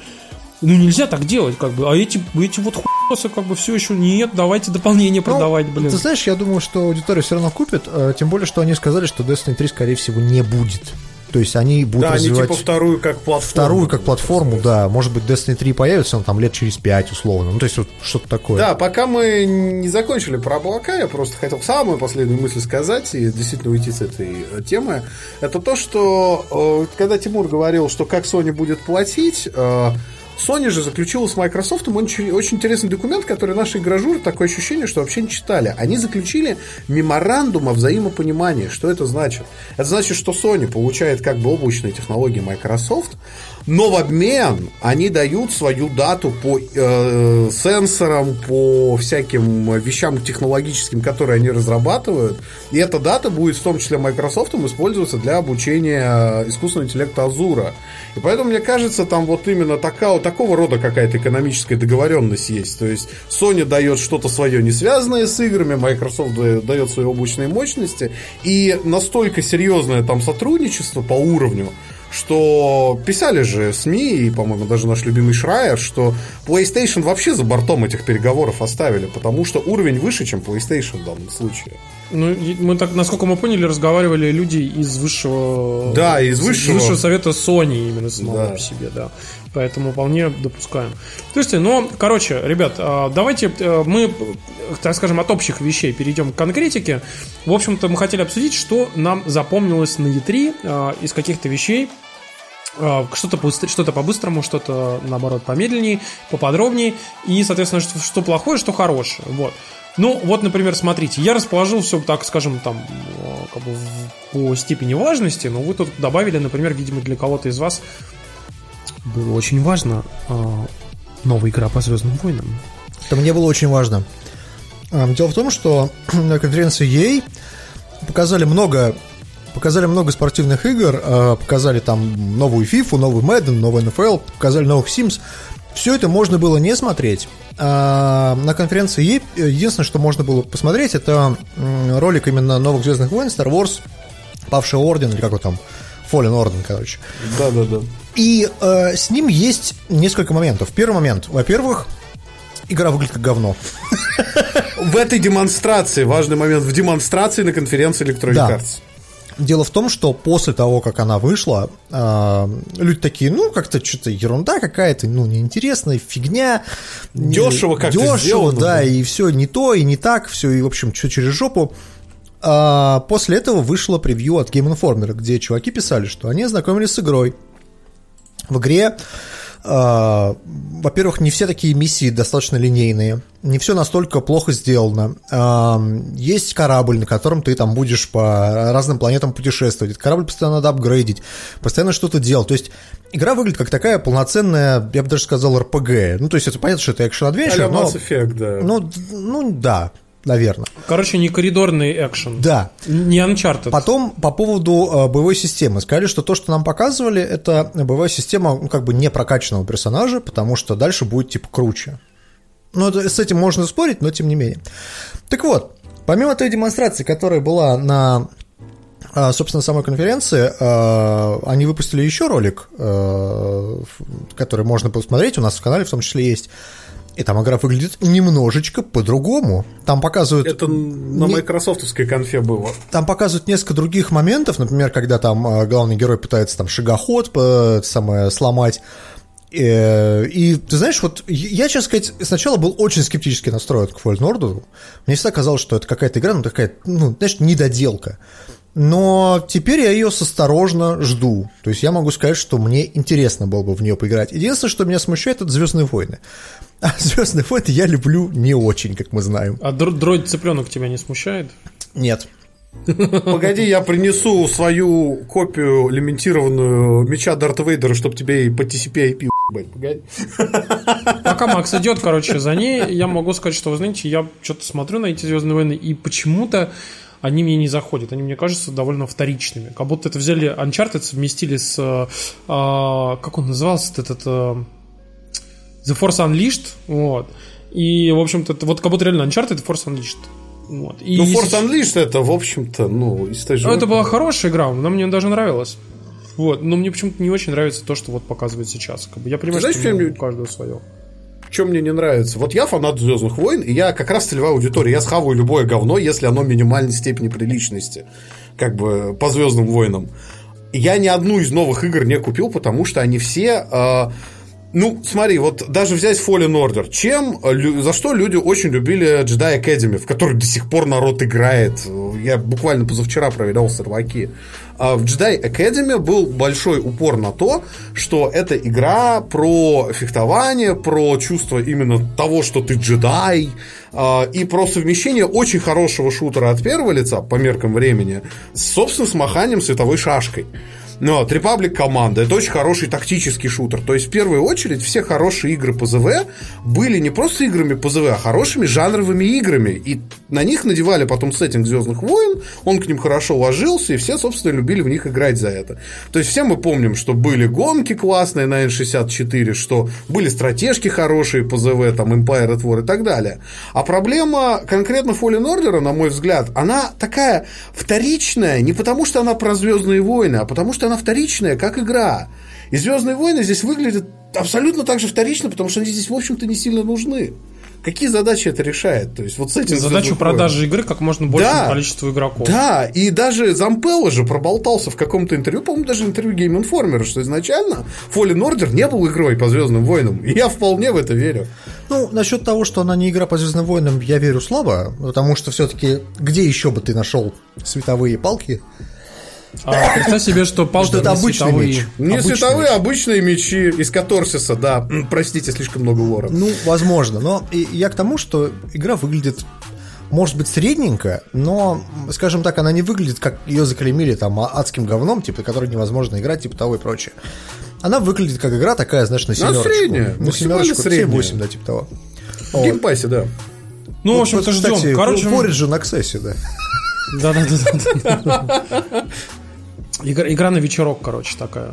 Ну, нельзя так делать, как бы. А эти, эти вот хуйосы, как бы, все еще нет, давайте дополнение ну, продавать, блин. Ты знаешь, я думаю, что аудитория все равно купит, э, тем более, что они сказали, что Destiny 3, скорее всего, не будет. То есть они будут да, развивать... они типа вторую как платформу. Вторую как платформу, да. Может быть, Destiny 3 появится, он там лет через 5, условно. Ну, то есть вот что-то такое. Да, пока мы не закончили про облака, я просто хотел самую последнюю мысль сказать и действительно уйти с этой э, темы. Это то, что э, когда Тимур говорил, что как Sony будет платить Sony же заключила с Microsoft очень, очень интересный документ, который наши игражуры, такое ощущение, что вообще не читали. Они заключили меморандум о взаимопонимании. Что это значит? Это значит, что Sony получает как бы облачные технологии Microsoft, но в обмен они дают свою дату по э, сенсорам, по всяким вещам технологическим, которые они разрабатывают. И эта дата будет в том числе Microsoft использоваться для обучения искусственного интеллекта Азура. И поэтому, мне кажется, там вот именно такая, такого рода какая-то экономическая договоренность есть. То есть Sony дает что-то свое, не связанное с играми, Microsoft дает свои облачные мощности. И настолько серьезное там сотрудничество по уровню, что писали же СМИ, и, по-моему, даже наш любимый Шрайер, что PlayStation вообще за бортом этих переговоров оставили, потому что уровень выше, чем PlayStation в данном случае. Ну, мы так, насколько мы поняли, разговаривали люди из высшего... Да, из высшего... Из высшего совета Sony именно самого да. по себе, да. Поэтому вполне допускаем. Есть, ну, короче, ребят, а, давайте э, мы, так скажем, от общих вещей перейдем к конкретике. В общем-то, мы хотели обсудить, что нам запомнилось на E3 а, из каких-то вещей, а, что-то что по-быстрому, что-то, наоборот, помедленнее, поподробнее, и, соответственно, что, что плохое, что хорошее. Вот. Ну, вот, например, смотрите, я расположил все, так скажем, там, как бы по степени важности, но вы тут добавили, например, видимо, для кого-то из вас было очень важно новая игра по Звездным войнам. Это мне было очень важно. Дело в том, что на конференции EA показали много показали много спортивных игр, показали там новую FIFA, новый Madden, новый NFL, показали новых Sims. Все это можно было не смотреть. А на конференции единственное, что можно было посмотреть, это ролик именно новых Звездных войн, Star Wars, Павший Орден, или как его там, Fallen Order, короче. Да-да-да. И э, с ним есть несколько моментов. Первый момент. Во-первых, игра выглядит как говно. В этой демонстрации, важный момент, в демонстрации на конференции Electronic да. Arts. Дело в том, что после того, как она вышла, э, люди такие, ну, как-то что-то ерунда какая-то, ну, неинтересная, фигня. Дешево как-то Дешево, сделано, да, и все не то, и не так, все, и, в общем, все через жопу. А после этого вышло превью от Game Informer, где чуваки писали, что они ознакомились с игрой. В игре во-первых, не все такие миссии достаточно линейные, не все настолько плохо сделано. Uh, есть корабль, на котором ты там будешь по разным планетам путешествовать. Этот корабль постоянно надо апгрейдить, постоянно что-то делать. То есть игра выглядит как такая полноценная, я бы даже сказал, RPG. Ну, то есть это понятно, что это экшен-адвенчер, но... Mass Effect, да. Ну, ну, да. Наверное. Короче, не коридорный экшен. Да. Не Uncharted. Потом по поводу э, боевой системы. Сказали, что то, что нам показывали, это боевая система ну, как бы не прокачанного персонажа, потому что дальше будет типа круче. Ну, это- с этим можно спорить, но тем не менее. Так вот, помимо той демонстрации, которая была на а, собственно, самой конференции, а, они выпустили еще ролик, который можно посмотреть, у нас в канале в том числе есть. И там игра выглядит немножечко по-другому. Там показывают Это на майкрософтовской конфе было. там показывают несколько других моментов, например, когда там э, главный герой пытается там шагоход э, самое, сломать. Э, И ты знаешь, вот я, честно сказать, сначала был очень скептически настроен к Fallen Order. Мне всегда казалось, что это какая-то игра, ну такая, ну, знаешь, недоделка. Но теперь я ее осторожно жду. То есть я могу сказать, что мне интересно было бы в нее поиграть. Единственное, что меня смущает, это Звездные войны. А Звездные войны я люблю не очень, как мы знаем. А др- дроид цыпленок тебя не смущает? Нет. Погоди, я принесу свою копию лимитированную меча Дарта Вейдера, чтобы тебе и по TCP IP. Погоди. Пока Макс идет, короче, за ней, я могу сказать, что, вы знаете, я что-то смотрю на эти Звездные войны, и почему-то они мне не заходят. Они мне кажутся довольно вторичными. Как будто это взяли Uncharted, совместили с... э, а, как он назывался этот... э, The Force Unleashed. Вот. И, в общем-то, это вот как будто реально Uncharted и Force Unleashed. Вот. И Ну, Force Unleashed это, в общем-то, ну, из той же... Ну, это была хорошая игра, она мне даже нравилась. Вот, но мне почему-то не очень нравится то, что вот показывает сейчас. Как бы я понимаю, знаешь, что чем мне- у каждого свое. Что мне не нравится? Вот я фанат Звездных войн, и я как раз целевая аудитория. Я схаваю любое говно, если оно минимальной степени приличности. Как бы по Звездным войнам. Я ни одну из новых игр не купил, потому что они все. э, ну, смотри, вот даже взять Fallen Order. Чем, э, за что люди очень любили Jedi Academy, в который до сих пор народ играет. Я буквально позавчера проверял серваки. А В Jedi Academy был большой упор на то, что это игра про фехтование, про чувство именно того, что ты джедай, а, и про совмещение очень хорошего шутера от первого лица, по меркам времени, собственно, с маханием световой шашкой. Но вот Republic команда это очень хороший тактический шутер. То есть, в первую очередь, все хорошие игры по ЗВ были не просто играми по ЗВ, а хорошими жанровыми играми. И на них надевали потом сеттинг Звездных войн, он к ним хорошо ложился, и все, собственно, любили в них играть за это. То есть, все мы помним, что были гонки классные на N64, что были стратежки хорошие по ЗВ, там, Empire at War и так далее. А проблема конкретно Fallen Order, на мой взгляд, она такая вторичная не потому, что она про Звездные войны, а потому что она вторичная, как игра. И Звездные войны здесь выглядят абсолютно так же вторично, потому что они здесь, в общем-то, не сильно нужны. Какие задачи это решает? То есть, вот с этим Задачу продажи игры как можно большему Да. количеству игроков. Да, и даже Зампелло же проболтался в каком-то интервью, по-моему, даже интервью Game Informer, что изначально Fallen Order не был игрой по Звездным войнам. И я вполне в это верю. Ну, насчет того, что она не игра по Звездным войнам, я верю слабо, потому что все-таки где еще бы ты нашел световые палки? А, представь себе, что палки Что это обычный световые. меч. Не Обычный световые, обычные мечи из катарсиса, да. Простите, слишком много лора. Ну, возможно, но я к тому, что игра выглядит, может быть, средненько, но, скажем так, она не выглядит, как ее заклеймили там адским говном, типа, который невозможно играть, типа того и прочее. Она выглядит как игра такая, знаешь, на семерочку. средняя, На семерочку, средняя. 7-8, да, типа того. В Game Pass е, да. Ну, в общем, Вот, то кстати, ждем. Короче, в Origin Access, да. Да-да-да. Игра, игра на вечерок, короче, такая.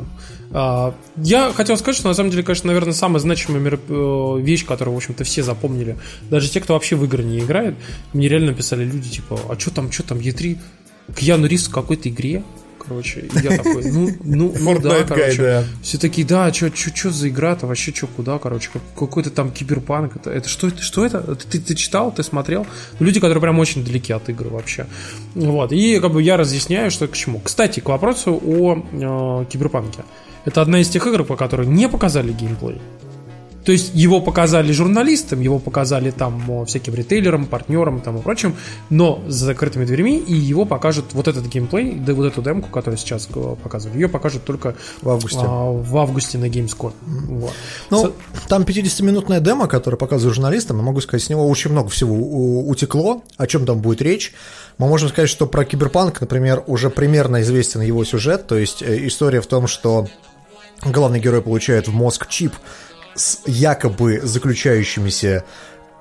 А, Я хотел сказать, что на самом деле, конечно, наверное, самая значимая э, вещь, которую, в общем-то, все запомнили, даже те, кто вообще в игры не играет, мне реально писали люди, типа, а что там, что там, Е3, Кьяну Ривз в какой-то игре, короче, и я такой, ну, ну, ну да, Fortnite короче. guy, да. Все такие, да, что за игра-то, вообще что, куда, короче, как- какой-то там киберпанк, это, это что это, что это? Ты, ты читал, ты смотрел? Люди, которые прям очень далеки от игр вообще. Вот, и как бы я разъясняю, что к чему. Кстати, к вопросу о э, киберпанке. Это одна из тех игр, по которой не показали геймплей. То есть его показали журналистам, его показали там всяким ритейлерам, партнерам там и прочим, но за закрытыми дверьми, и его покажут вот этот геймплей, да вот эту демку, которую сейчас э, показывали, ее покажут только В августе. а, в августе на Gamescom. Вот. Ну, там 50-минутная демо, которую показываю журналистам, я могу сказать, с него очень много всего утекло, о чем там будет речь. Мы можем сказать, что про Киберпанк, например, уже примерно известен его сюжет, то есть э, история в том, что главный герой получает в мозг чип с якобы заключающимися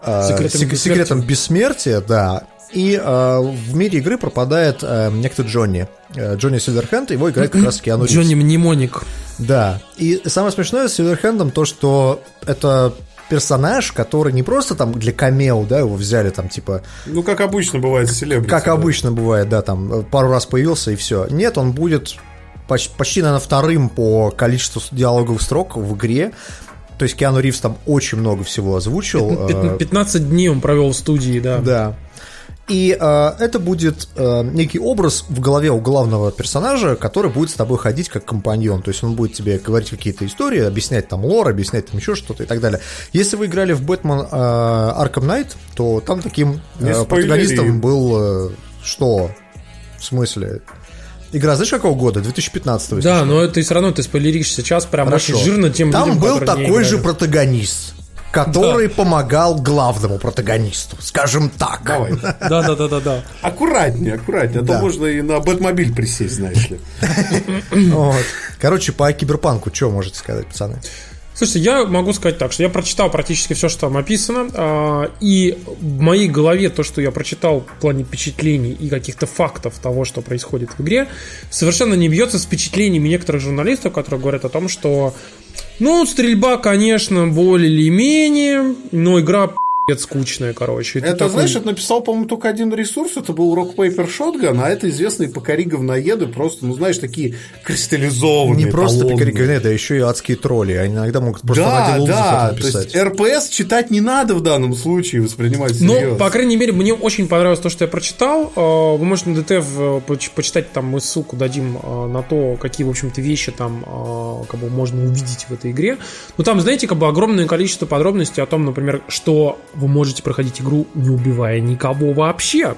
э, Секретом сек- бессмертия. секретом бессмертия, да. И э, в мире игры пропадает э, некто Джонни. Э, Джонни Сильверхенд, его играет как раз Киану Ривз. Джонни Мнемоник. Да. И самое смешное с Сильверхендом то, что это персонаж, который не просто там для камео, да, его взяли там, типа, Ну, как обычно бывает с селебрити. как да. обычно бывает, да, там, э, пару раз появился и все. Нет, он будет поч- почти, наверное, вторым по количеству диалоговых строк в игре. То есть Киану Ривз там очень много всего озвучил. э, 15 дней он провел в студии, да. Да. И э, это будет э, некий образ в голове у главного персонажа, который будет с тобой ходить как компаньон. То есть он будет тебе говорить какие-то истории, объяснять там лор, объяснять там еще что-то и так далее. Если вы играли в Бэтмен э, Arkham Knight, то там таким э, протагонистом был э, что? В смысле? Игра, знаешь, какого года? 2015 Да, но ты все равно ты спойлеришь сейчас прям Хорошо. очень жирно тем Там людям, был такой же протагонист, который помогал главному протагонисту, скажем так. Давай. Да, да, да, да, да. Аккуратнее, аккуратнее. А Да. то можно и на Бэтмобиль присесть, знаешь ли. Короче, по киберпанку что можете сказать, пацаны? Слушайте, я могу сказать так, что я прочитал практически все, что там описано, а, и в моей голове то, что я прочитал в плане впечатлений и каких-то фактов того, что происходит в игре, совершенно не бьется с впечатлениями некоторых журналистов, которые говорят о том, что, ну, стрельба, конечно, более или менее, но игра пи***ц скучная, короче. Это, такой, знаешь, это написал, по-моему, только один ресурс. Это был Rock Paper Shotgun, а это известные покори говноеды, просто, ну, знаешь, такие кристаллизованные. Не просто эталонные. пикарик да еще и адские тролли. Они иногда могут просто Да, лузов да, это то есть написать. РПС читать не надо в данном случае, воспринимать Ну, серьезно. по крайней мере, мне очень понравилось то, что я прочитал. Э, Вы можете на ДТФ э, поч- почитать, там мы ссылку дадим э, на то, какие, в общем-то, вещи там как бы можно увидеть в этой игре. Но там, знаете, как бы огромное количество подробностей о том, например, что вы можете проходить игру, не убивая никого вообще.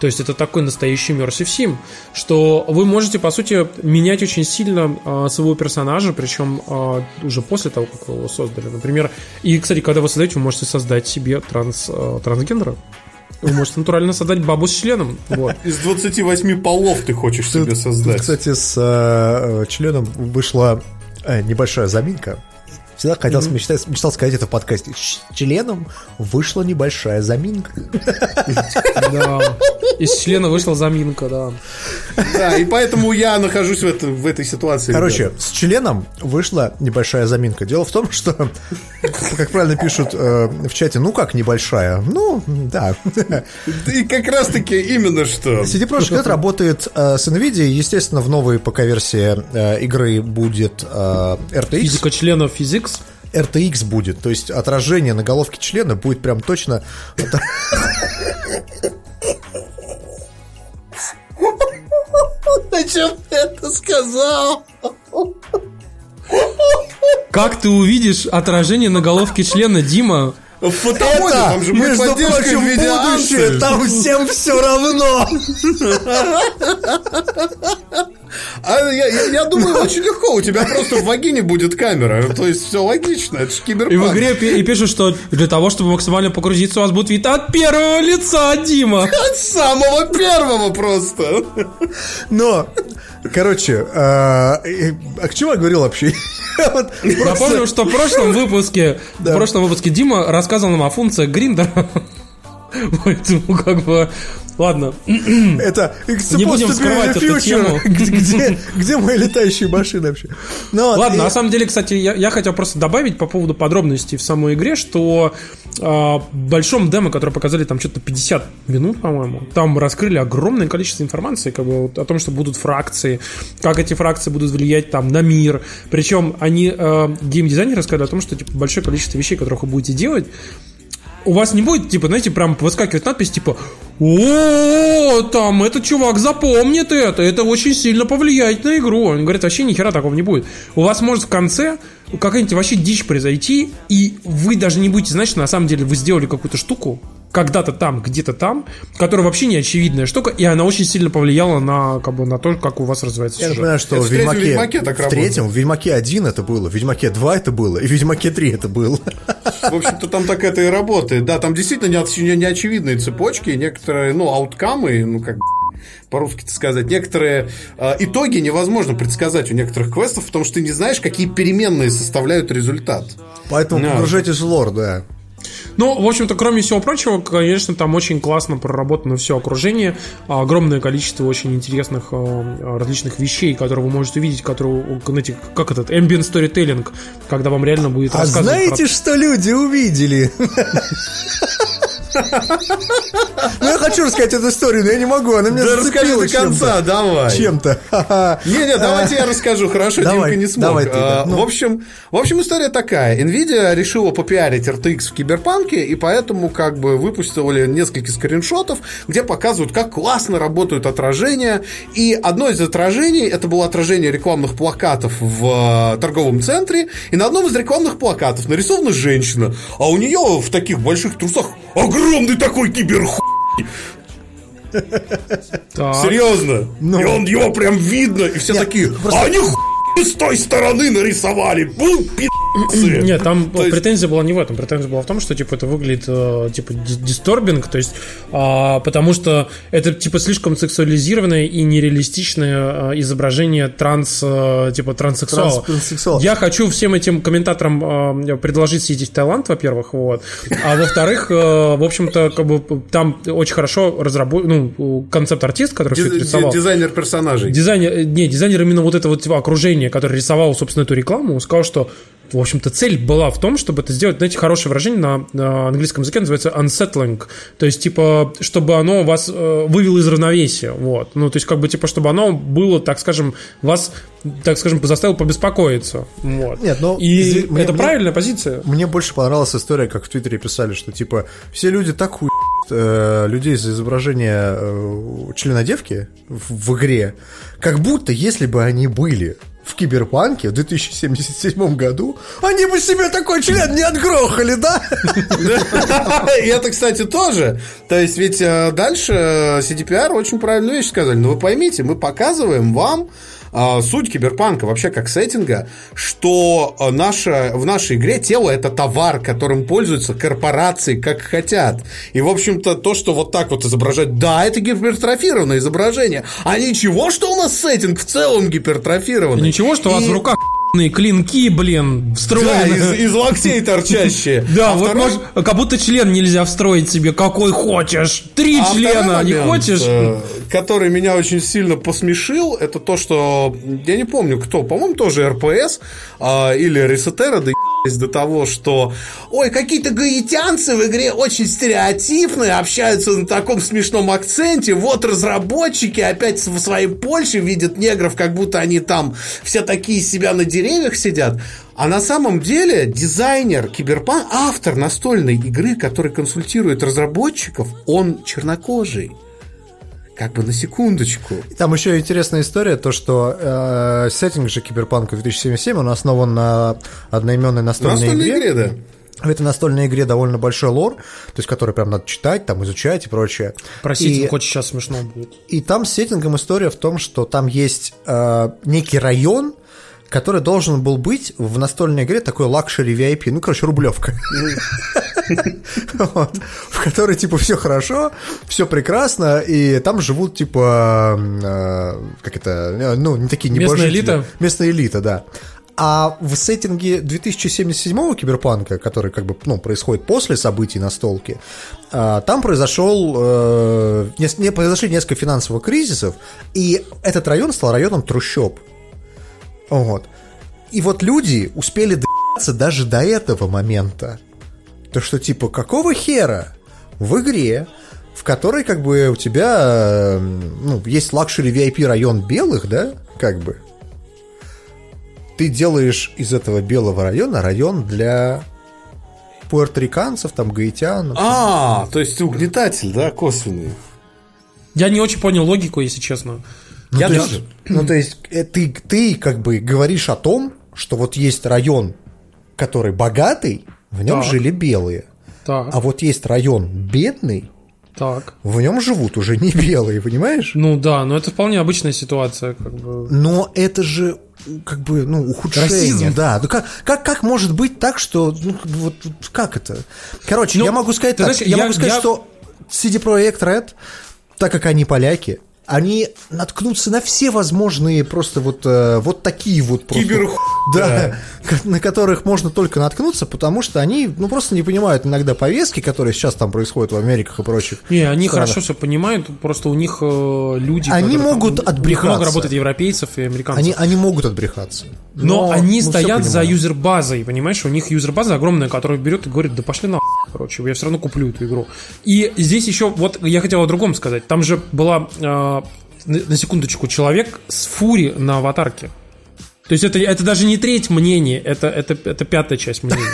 То есть это такой настоящий Mercy Sim, что вы можете, по сути, менять очень сильно э, своего персонажа, причем э, уже после того, как вы его создали. Например, и, кстати, когда вы создаете, вы можете создать себе транс, э, трансгендера. Вы можете натурально создать бабу с членом. Вот. Из 28 полов ты хочешь себе Тут, создать. кстати, с э, членом вышла э, небольшая заминка. Всегда хотел мечтать- мечтал сказать это в подкасте. С членом вышла небольшая заминка. Да. Из члена вышла заминка, да. Да, и поэтому я нахожусь в, это- в этой ситуации. Короче, ребята. с членом вышла небольшая заминка. Дело в том, что, как правильно пишут э, в чате, ну как небольшая? Ну, да. И как раз-таки именно что. CD Projekt Red работает э, с NVIDIA. Естественно, в новой ПК-версии э, игры будет э, RTX. Физика члена физикс. RTX будет, то есть отражение на головке члена будет прям точно... Зачем ты это сказал? Как ты увидишь отражение на головке члена, Дима? В фотомоде там же будет между прочим, будущее, там всем все равно. А я, я- я думаю, очень легко. У тебя просто в вагине будет камера. То есть все логично. Это же киберпанк. И в игре пи- и пишут, что для того, чтобы максимально погрузиться, у вас будет вид от первого лица, Дима. От самого первого просто. Но, короче, а а к чему я говорил вообще? Вот просто- Напомню, что в прошлом выпуске, в прошлом выпуске Дима рассказывал нам о функциях Гриндера. Поэтому как бы... Ладно. Это Не будем the эту тему. Где, где- мои летающие машины вообще? Ну, вот, Ладно, и- на самом деле, кстати, я, я хотел просто добавить по поводу подробностей в самой игре, что э, в большом демо, которое показали там что-то 50 минут, по-моему, там раскрыли огромное количество информации как бы, вот о том, что будут фракции, как эти фракции будут влиять там на мир. Причем они, э, геймдизайнеры сказали о том, что типа, большое количество вещей, которых вы будете делать, у вас не будет, типа, знаете, прям выскакивать надпись, типа, о, там этот чувак запомнит это, это очень сильно повлияет на игру. Он говорит, вообще ни хера такого не будет. У вас может в конце какая-нибудь вообще дичь произойти, и вы даже не будете знать, что на самом деле вы сделали какую-то штуку, когда-то там, где-то там, которая вообще не очевидная штука, и она очень сильно повлияла на, как бы, на то, как у вас развивается Я сюжет. напоминаю, что Это в в третьем Ведьмаке, Ведьмаке так в третьем, в Ведьмаке 1 это было, в Ведьмаке 2 это было, и в Ведьмаке 3 это было. В общем-то, там так это и работает. Да, там действительно неоч- неочевидные цепочки, некоторые, ну, ауткамы, ну, как по-русски сказать, некоторые э, итоги невозможно предсказать у некоторых квестов, потому что ты не знаешь, какие переменные составляют результат. Поэтому Да. погружайтесь в лор, да. Ну, в общем-то, кроме всего прочего, конечно, там очень классно проработано все окружение, огромное количество очень интересных э, различных вещей, которые вы можете увидеть, которые, знаете, как этот ambient storytelling, когда вам реально будет А рассказывать знаете, про- что люди увидели? Ну, я хочу рассказать эту историю, но я не могу, она меня Да расскажи до конца, давай. Чем-то. Не-не, давайте я расскажу, хорошо, Димка не смог. давай ты. А, Ну. В общем, в общем, история такая. Nvidia решила попиарить RTX в Киберпанке, и поэтому как бы выпустили несколько скриншотов, где показывают, как классно работают отражения. И одно из отражений, это было отражение рекламных плакатов в э, торговом центре, и на одном из рекламных плакатов нарисована женщина, а у нее в таких больших трусах огромный такой киберхуй. Так. Серьезно. Ну. И он его прям видно, и все Нет, такие, просто- а они хуй с той стороны нарисовали. Бу, пи***цы». Нет, там То есть- претензия была не в этом. Претензия была в том, что типа это выглядит э, типа ди- дисторбинг, то есть а, потому что это типа слишком сексуализированное и нереалистичное э, изображение транс э, типа транссексуала. Транс- транссексуала. Я хочу всем этим комментаторам э, предложить съездить в Таиланд, во-первых, вот, а во-вторых, э, в общем-то, как бы там очень хорошо разработан, ну, концепт-артист, который все это Диз- рисовал. Дизайнер персонажей. Дизайнер, э, не, дизайнер именно вот этого типа окружения, который рисовал, собственно, эту рекламу, он сказал, что, в общем-то, цель была в том, чтобы это сделать, знаете, хорошее выражение на, на английском языке называется unsettling, то есть, типа, чтобы оно вас э, вывело из равновесия, вот, ну, то есть, как бы, типа, чтобы оно было, так скажем, вас, так скажем, заставило побеспокоиться, вот. Нет, ну, И мне- это мне- правильная позиция. Мне больше понравилась история, как в Твиттере писали, что типа все люди так хуй э, людей за изображение э, члена девки в, в игре, как будто если бы они были в Киберпанке в 2077 году, они бы себе такой член не отгрохали, да? И это, кстати, тоже. То есть, ведь э, дальше э, CDPR очень правильную вещь сказали. Но вы поймите, мы показываем вам суть киберпанка вообще как сеттинга, что э, наша, в нашей игре тело это товар, которым пользуются корпорации как хотят. И, в общем-то, то, что вот так вот изображать, да, это гипертрофированное изображение. А ничего, что у нас сеттинг в целом гипертрофированный. Ничего, что у вас И- в руках клинки, блин, Да, встроены. из, из локтей торчащие. Да, А вот второй- может, как будто член нельзя встроить себе, какой хочешь. Три А члена, не хочешь? э, который меня очень сильно посмешил, это то, что я не помню кто, по-моему, тоже РПС а, или Ресетера доебались до того, что ой, какие-то гаитянцы в игре очень стереотипные, общаются на таком смешном акценте, вот разработчики опять в своей Польше видят негров, как будто они там все такие себя на деревьях сидят. А на самом деле дизайнер Киберпан, автор настольной игры, который консультирует разработчиков, он чернокожий. Как бы на секундочку. Там еще интересная история, то что э, сеттинг же Киберпанка 2077, он основан на одноименной В настольной, настольной игре. игре, да. В этой настольной игре довольно большой лор, то есть который прям надо читать, там изучать и прочее. Простите, и, хоть сейчас смешно будет. и там с сеттингом история в том, что там есть э, некий район, который должен был быть в настольной игре такой luxury VIP, ну, короче, рублевка. В которой, типа, все хорошо, все прекрасно, и там живут, типа, э, как это, э, ну, не такие Местная небожители. элита? Местная элита, да. А в сеттинге 2077 киберпанка, который как бы ну, происходит после событий настолки, а, там произошел, э, не, произошли несколько финансовых кризисов, и этот район стал районом трущоб. Вот. И вот люди успели доебаться даже до этого момента. То, что типа, какого хера в игре, в которой как бы у тебя э, ну, есть luxury VIP район белых, да, как бы, ты делаешь из этого белого района район для пуэрториканцев, там, гаитян. А, то есть ты угнетатель, да, косвенный. Я не очень понял логику, если честно. Ну, Я то тоже. есть, ну, то есть э, ты, ты как бы говоришь о том, что вот есть район, который богатый, в нем Так. жили белые. Так, А вот есть район бедный, так. в нем живут уже не белые, понимаешь? Ну да, но это вполне обычная ситуация, как бы. Но это же как бы, ну, ухудшение. Расизм. Да, ну как, как, как может быть так, что, ну, вот, как это? Короче, Ну, я могу сказать так, знаешь, я, я- могу сказать, я- что CD Projekt Red, так как они поляки, они наткнутся на все возможные просто вот, э, вот такие вот просто... Кибер... Да, на которых можно только наткнуться, потому что они, ну, просто не понимают иногда повестки, которые сейчас там происходят в Америках и прочих. Не, они странах. хорошо все понимают, просто у них э, люди... Они которые там- могут них отбрехаться. много работает европейцев и американцев. Они, они могут отбрехаться. Но, они мы всё стоят за юзер-базой, понимаешь? У них юзер-база огромная, которая берет и говорит, да пошли на короче, я все равно куплю эту игру. И здесь еще, вот я хотел о другом сказать. Там же была, э, на секундочку, человек с фури на аватарке. То есть это, это даже не треть мнения, это, это, это пятая часть мнения.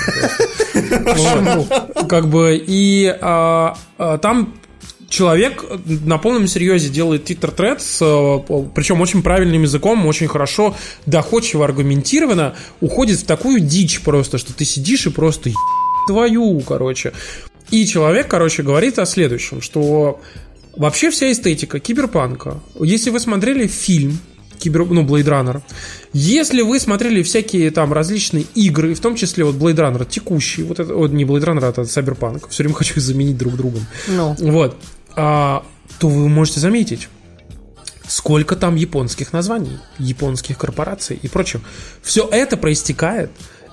Как бы, и а, а, там человек на полном серьезе делает твиттер-тред, с, э, причем очень правильным языком, очень хорошо, доходчиво, аргументированно, уходит в такую дичь просто, что ты сидишь и просто «Еб твою, короче. И человек, короче, говорит о следующем, что вообще вся эстетика киберпанка, если вы смотрели фильм, Кибер, ну, Blade Runner. Если вы смотрели всякие там различные игры, в том числе вот Blade Runner текущий, вот это, вот не Blade Runner, а это Cyberpunk, все время хочу их заменить друг другом. Ну. Вот. А, то вы можете заметить, сколько там японских названий, японских корпораций и прочего. Все это проистекает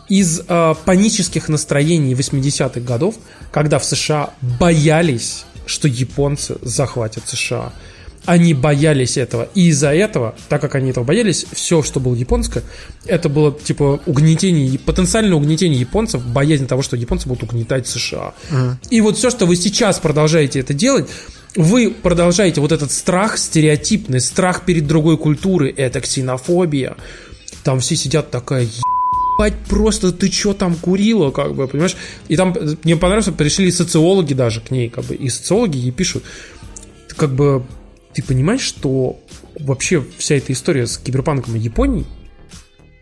из э, панических настроений 80-х годов, когда в США боялись, что японцы захватят США. Они боялись этого. И из-за этого, так как они этого боялись, все, что было японское, это было типа угнетение, потенциальное угнетение японцев, боязнь того, что японцы будут угнетать США. И вот все, что вы сейчас продолжаете это делать, вы продолжаете вот этот страх стереотипный, страх перед другой культурой, это ксенофобия. Там все сидят такая ебать, просто ты что там курила, как бы, понимаешь? И там э, мне понравилось, пришли социологи даже к ней, как бы, и социологи ей пишут, как бы, ты понимаешь, что вообще вся эта история с киберпанком и Японией,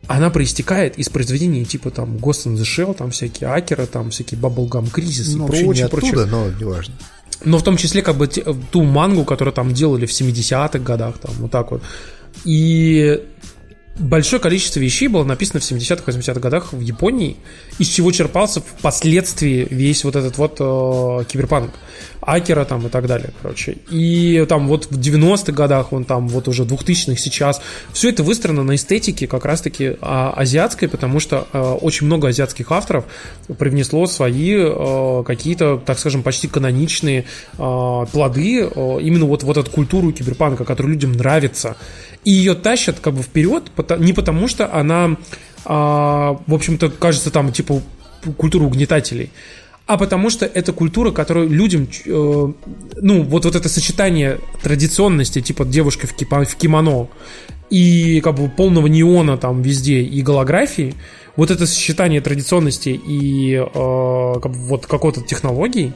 она проистекает из произведений типа там Ghost in the Shell, там всякие акеры, там всякие Bubblegum Crisis Ну, и вообще не прочее, оттуда, прочее. но неважно. Но в том числе как бы те- ту мангу, которую там делали в 70-х годах, там вот так вот. И большое количество вещей было написано в 70-х, 80-х годах в Японии, из чего черпался впоследствии весь вот этот вот э, киберпанк. Акера там и так далее, короче. И там вот в 90-х годах, вон там вот уже 2000-х сейчас, все это выстроено на эстетике как раз-таки а, азиатской, потому что э, очень много азиатских авторов привнесло свои э, какие-то, так скажем, почти каноничные э, плоды, э, именно вот, вот эту культуру киберпанка, которая людям нравится. И ее тащат как бы вперед, не потому что она, а, в общем-то, кажется там типа культура угнетателей, а потому что это культура, которую людям, э, ну, вот, вот это сочетание традиционности, типа девушка в кимоно и как бы полного неона там везде и голографии, вот это сочетание традиционности и э, как бы вот какой-то технологии,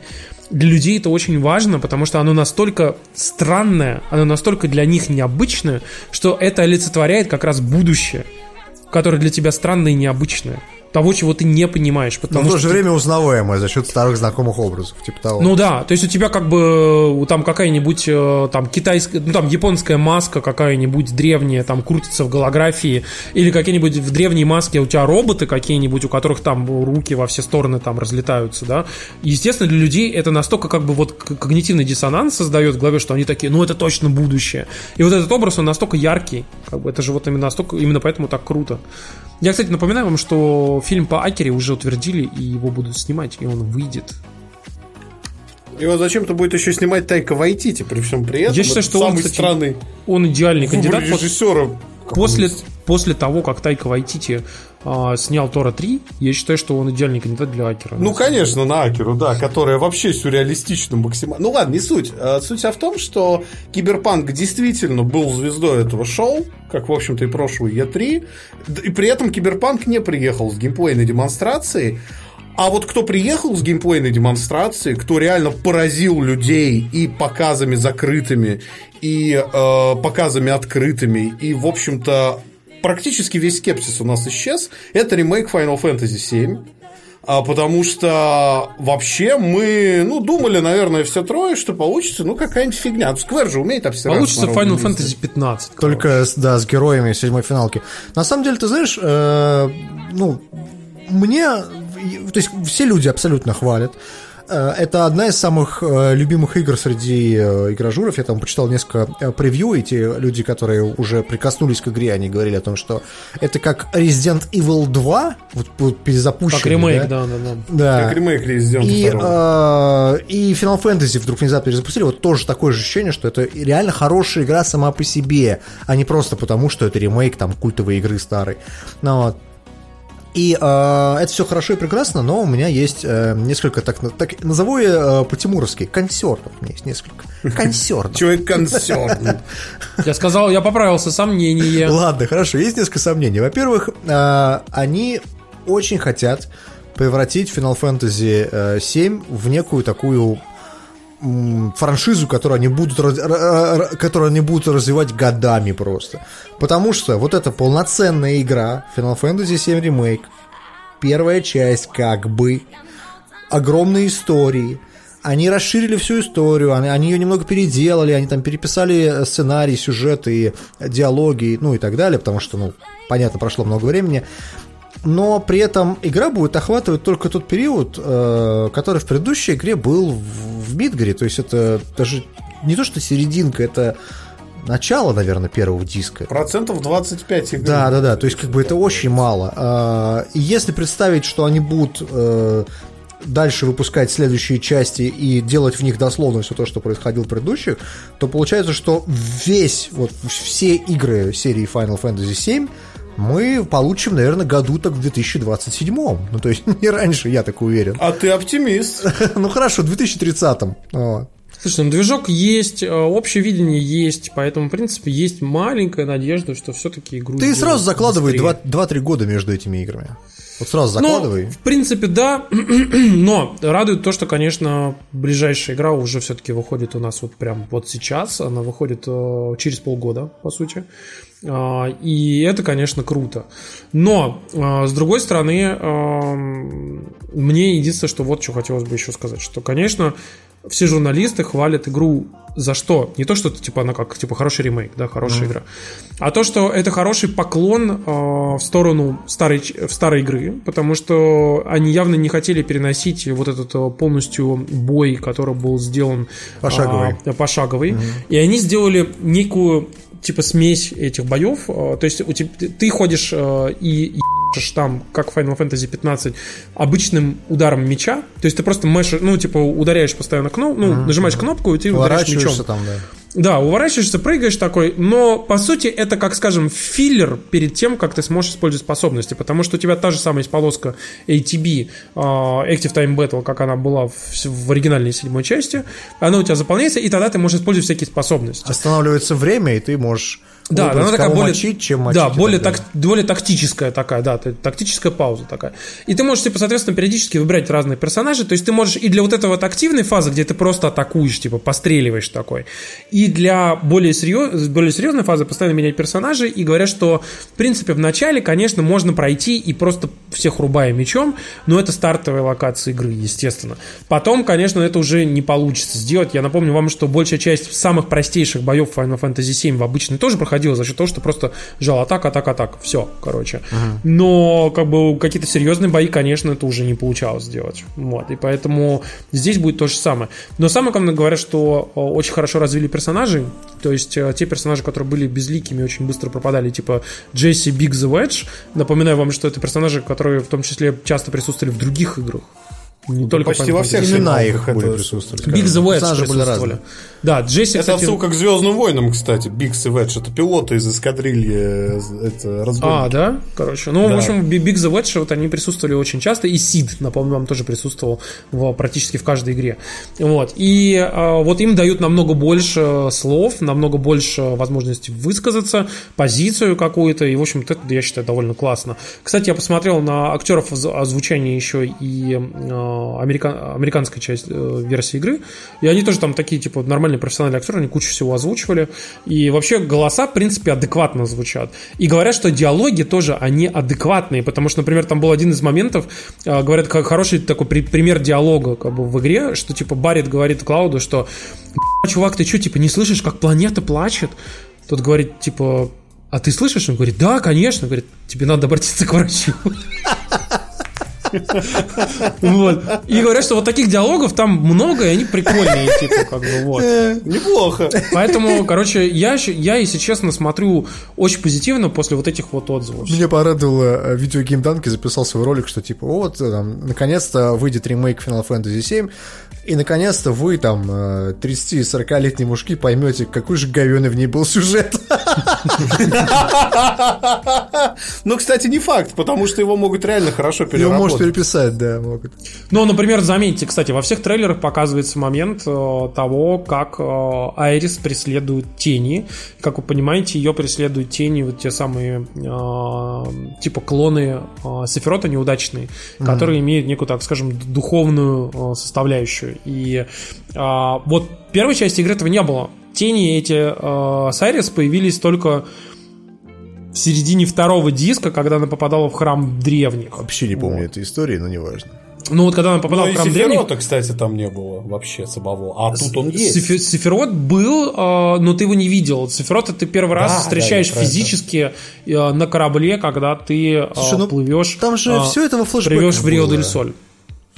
для людей это очень важно, потому что оно настолько странное, оно настолько для них необычное, что это олицетворяет как раз будущее, которое для тебя странное и необычное. Того, чего ты не понимаешь. Но Потому в то же ты- время узнаваемое за счет старых знакомых образов, типа того. ну да, то есть у тебя как бы э, там какая-нибудь э, там китайская, ну там японская маска какая-нибудь древняя, там крутится в голографии, или какие-нибудь в древней маске у тебя роботы какие-нибудь, у которых там руки во все стороны там разлетаются, да. И, естественно, для людей это настолько как бы вот когнитивный диссонанс создает в голове, что они такие, ну это точно будущее. И вот этот образ, он настолько яркий, как бы это же вот именно настолько, именно поэтому так круто. Я, кстати, напоминаю вам, что фильм по Акере уже утвердили, и его будут снимать, и он выйдет. Его зачем-то будет еще снимать Тайка Вайтити при всем при этом. Я считаю, что он, самый кстати, странный Он идеальный кандидат. режиссера. После, после того, как Тайка Вайтити а, снял Тора 3, я считаю, что он идеальный кандидат для Акиры. Ну, конечно, на Акиру, да, которая вообще сюрреалистична максимально. Ну ладно, не суть. А, Суть в том, что Киберпанк действительно был звездой этого шоу, как, в общем-то, и прошлый Е3. Д- И при этом Киберпанк не приехал с геймплейной демонстрацией. А вот кто приехал с геймплейной демонстрацией, кто реально поразил людей и показами закрытыми, и э, показами открытыми, и, в общем-то, практически весь скепсис у нас исчез, это ремейк Final Fantasy VII. А, потому что вообще мы, ну, думали, наверное, все трое, что получится, ну, какая-нибудь фигня. Square же умеет обсираться. Получится Final. Fantasy 15. короче. Только, с- да, с героями седьмой финалки. На самом деле, ты знаешь, э, ну, мне, то есть все люди абсолютно хвалят. Э, это одна из самых э, любимых игр среди э, игражуров. Я там почитал несколько превью, и те люди, которые уже прикоснулись к игре, они говорили о том, что это как Resident Evil 2, вот, вот перезапущенный. Как ремейк, да, да, да. да. Как ремейк Resident и, э, и Final Fantasy вдруг внезапно перезапустили. Вот тоже такое же ощущение, что это реально хорошая игра сама по себе, а не просто потому, что это ремейк там культовой игры старой. Ну, вот. И э, это все хорошо и прекрасно, но у меня есть э, несколько, так, так назову я э, по-тимуровски, консернов. У меня есть несколько. Консернов. Человек консерн. Я сказал, я поправился, сомнение. Ладно, хорошо, есть несколько сомнений. Во-первых, э, они очень хотят превратить Final Fantasy 7 в некую такую франшизу, которую они будут, которую они будут развивать годами просто. Потому что вот эта полноценная игра Final Fantasy VII Remake, первая часть как бы, огромные истории, они расширили всю историю, они, они ее немного переделали, они там переписали сценарий, сюжет и диалоги, ну и так далее, потому что, ну, понятно, прошло много времени но при этом игра будет охватывать только тот период, э, который в предыдущей игре был в, Мидгаре. То есть это даже не то, что серединка, это начало, наверное, первого диска. Процентов 25 игры. Да, да, да. То есть, как бы это очень мало. А, и если представить, что они будут э, дальше выпускать следующие части и делать в них дословно все то, что происходило в предыдущих, то получается, что весь, вот все игры серии Final Fantasy VII мы получим, наверное, году так в 2027. Ну, то есть не раньше, я так уверен. А ты оптимист. ну, хорошо, в 2030. Слушай, ну движок есть, э, общее видение есть, поэтому, в принципе, есть маленькая надежда, что все-таки игру Ты сразу закладывай 2-3 года между этими играми. Вот сразу ну, закладывай. Ну, в принципе, да. Но радует то, что, конечно, ближайшая игра уже все-таки выходит у нас вот прям вот сейчас. Она выходит э, через полгода, по сути. А, и это, конечно, круто. Но, а, с другой стороны, мне единственное, что вот что хотелось бы еще сказать, что, конечно, все журналисты хвалят игру за что? Не то, что это, типа она как типа хороший ремейк, да, хорошая mm. игра, а то, что это хороший поклон э, в сторону старой, в старой игры, потому что они явно не хотели переносить вот этот э, полностью бой, который был сделан пошаговый, э, пошаговый mm. и они сделали некую типа смесь этих боев. Э, то есть у тебя, ты ходишь э, и там, как Final Fantasy 15, обычным ударом меча. То есть ты просто мэшешь, ну, типа, ударяешь постоянно кнопку, ну, mm-hmm. нажимаешь кнопку, и ты ударяешь мечом. там, да. Да, уворачиваешься, прыгаешь такой, но по сути это как, скажем, филлер перед тем, как ты сможешь использовать способности, потому что у тебя та же самая есть полоска ATB, uh, Active Time Battle, как она была в, в оригинальной седьмой части, она у тебя заполняется, и тогда ты можешь использовать всякие способности. Останавливается время, и ты можешь да, она такая более, мочить, чем мочить да, более, так, более тактическая такая, да, тактическая пауза такая. И ты можешь, типа, соответственно, периодически выбирать разные персонажи, то есть ты можешь и для вот этой вот активной фазы, где ты просто атакуешь, типа, постреливаешь такой, и для более, серьез, более серьезной фазы постоянно менять персонажей, и говорят, что, в принципе, в начале, конечно, можно пройти и просто всех рубая мечом, но это стартовая локация игры, естественно. Потом, конечно, это уже не получится сделать. Я напомню вам, что большая часть самых простейших боев Final Fantasy VII в обычной тоже проходила за счет того, что просто жал атака, атака, атака. Все, короче. Uh-huh. Но как бы какие-то серьезные бои, конечно, это уже не получалось сделать. Вот. И поэтому здесь будет то же самое. Но самое главное говорят, что очень хорошо развили персонажей. То есть э, те персонажи, которые были безликими, очень быстро пропадали, типа Джесси, Бигс, Ведж. Напоминаю вам, что это персонажи, которые в том числе часто присутствовали в других играх. Не только почти во всех имена их были присутствовали. Биг The Wedge присутствовали. Да, Джесси, Это кстати... отсылка к Звездным войнам, кстати. Бигс и Ведж. Это пилоты из эскадрильи э, это, А, да? Короче. Ну, да. в общем, Биг the Wedge, вот они присутствовали очень часто. И Сид, напомню, вам тоже присутствовал в, практически в каждой игре. Вот. И а, вот им дают намного больше слов, намного больше возможностей высказаться, позицию какую-то. И, в общем-то, это, я считаю, довольно классно. Кстати, я посмотрел на актеров озвучания еще и а, американ, американской части э, версии игры. И они тоже там такие, типа, нормальные профессиональные актеры, они кучу всего озвучивали. И вообще голоса, в принципе, адекватно звучат. И говорят, что диалоги тоже, они адекватные, потому что, например, там был один из моментов, а, говорят, как хороший такой пример диалога как бы в игре, что, типа, Барит говорит Клауду, что чувак, ты что, типа, не слышишь, как планета плачет? Тот говорит, типа, а ты слышишь? Он говорит, да, конечно. Говорит, тебе надо обратиться к врачу. Вот. И говорят, что вот таких диалогов там много, и они прикольные, типа, как бы, вот. Неплохо. Поэтому, короче, я, я, если честно, смотрю очень позитивно после вот этих вот отзывов. Меня порадовало, э, видео Данки записал свой ролик, что типа, вот, э, там, наконец-то выйдет ремейк Final Fantasy VII, и наконец-то вы, там, э, 30-40-летние мужики, поймете, какой же говёный в ней был сюжет. Ну, кстати, не факт, потому что его могут реально хорошо Его может переработать. Переписать, да, могут. Ну, например, заметьте, кстати, во всех трейлерах показывается момент э, того, как э, Айрис преследует тени. Как вы понимаете, ее преследуют тени, вот те самые э, типа клоны э, Сефирота неудачные, которые имеют некую, так скажем, духовную э, составляющую. И э, вот в первой части игры этого не было. Тени эти э, с Айрис появились только в середине второго диска, когда она попадала в храм древних. Вообще не помню этой истории, но неважно. Ну вот когда она попадала Ну, в храм древних, Сефирота, кстати, там не было вообще самого. А тут он есть. Сефи- Сефирот был, э, но ты его не видел. Сефирота ты первый раз Да, встречаешь да, физически э, на корабле, когда ты э, Слушай, ну, плывешь. там же э, всё это во флешбеках Плывешь в Рио было. дель Соль.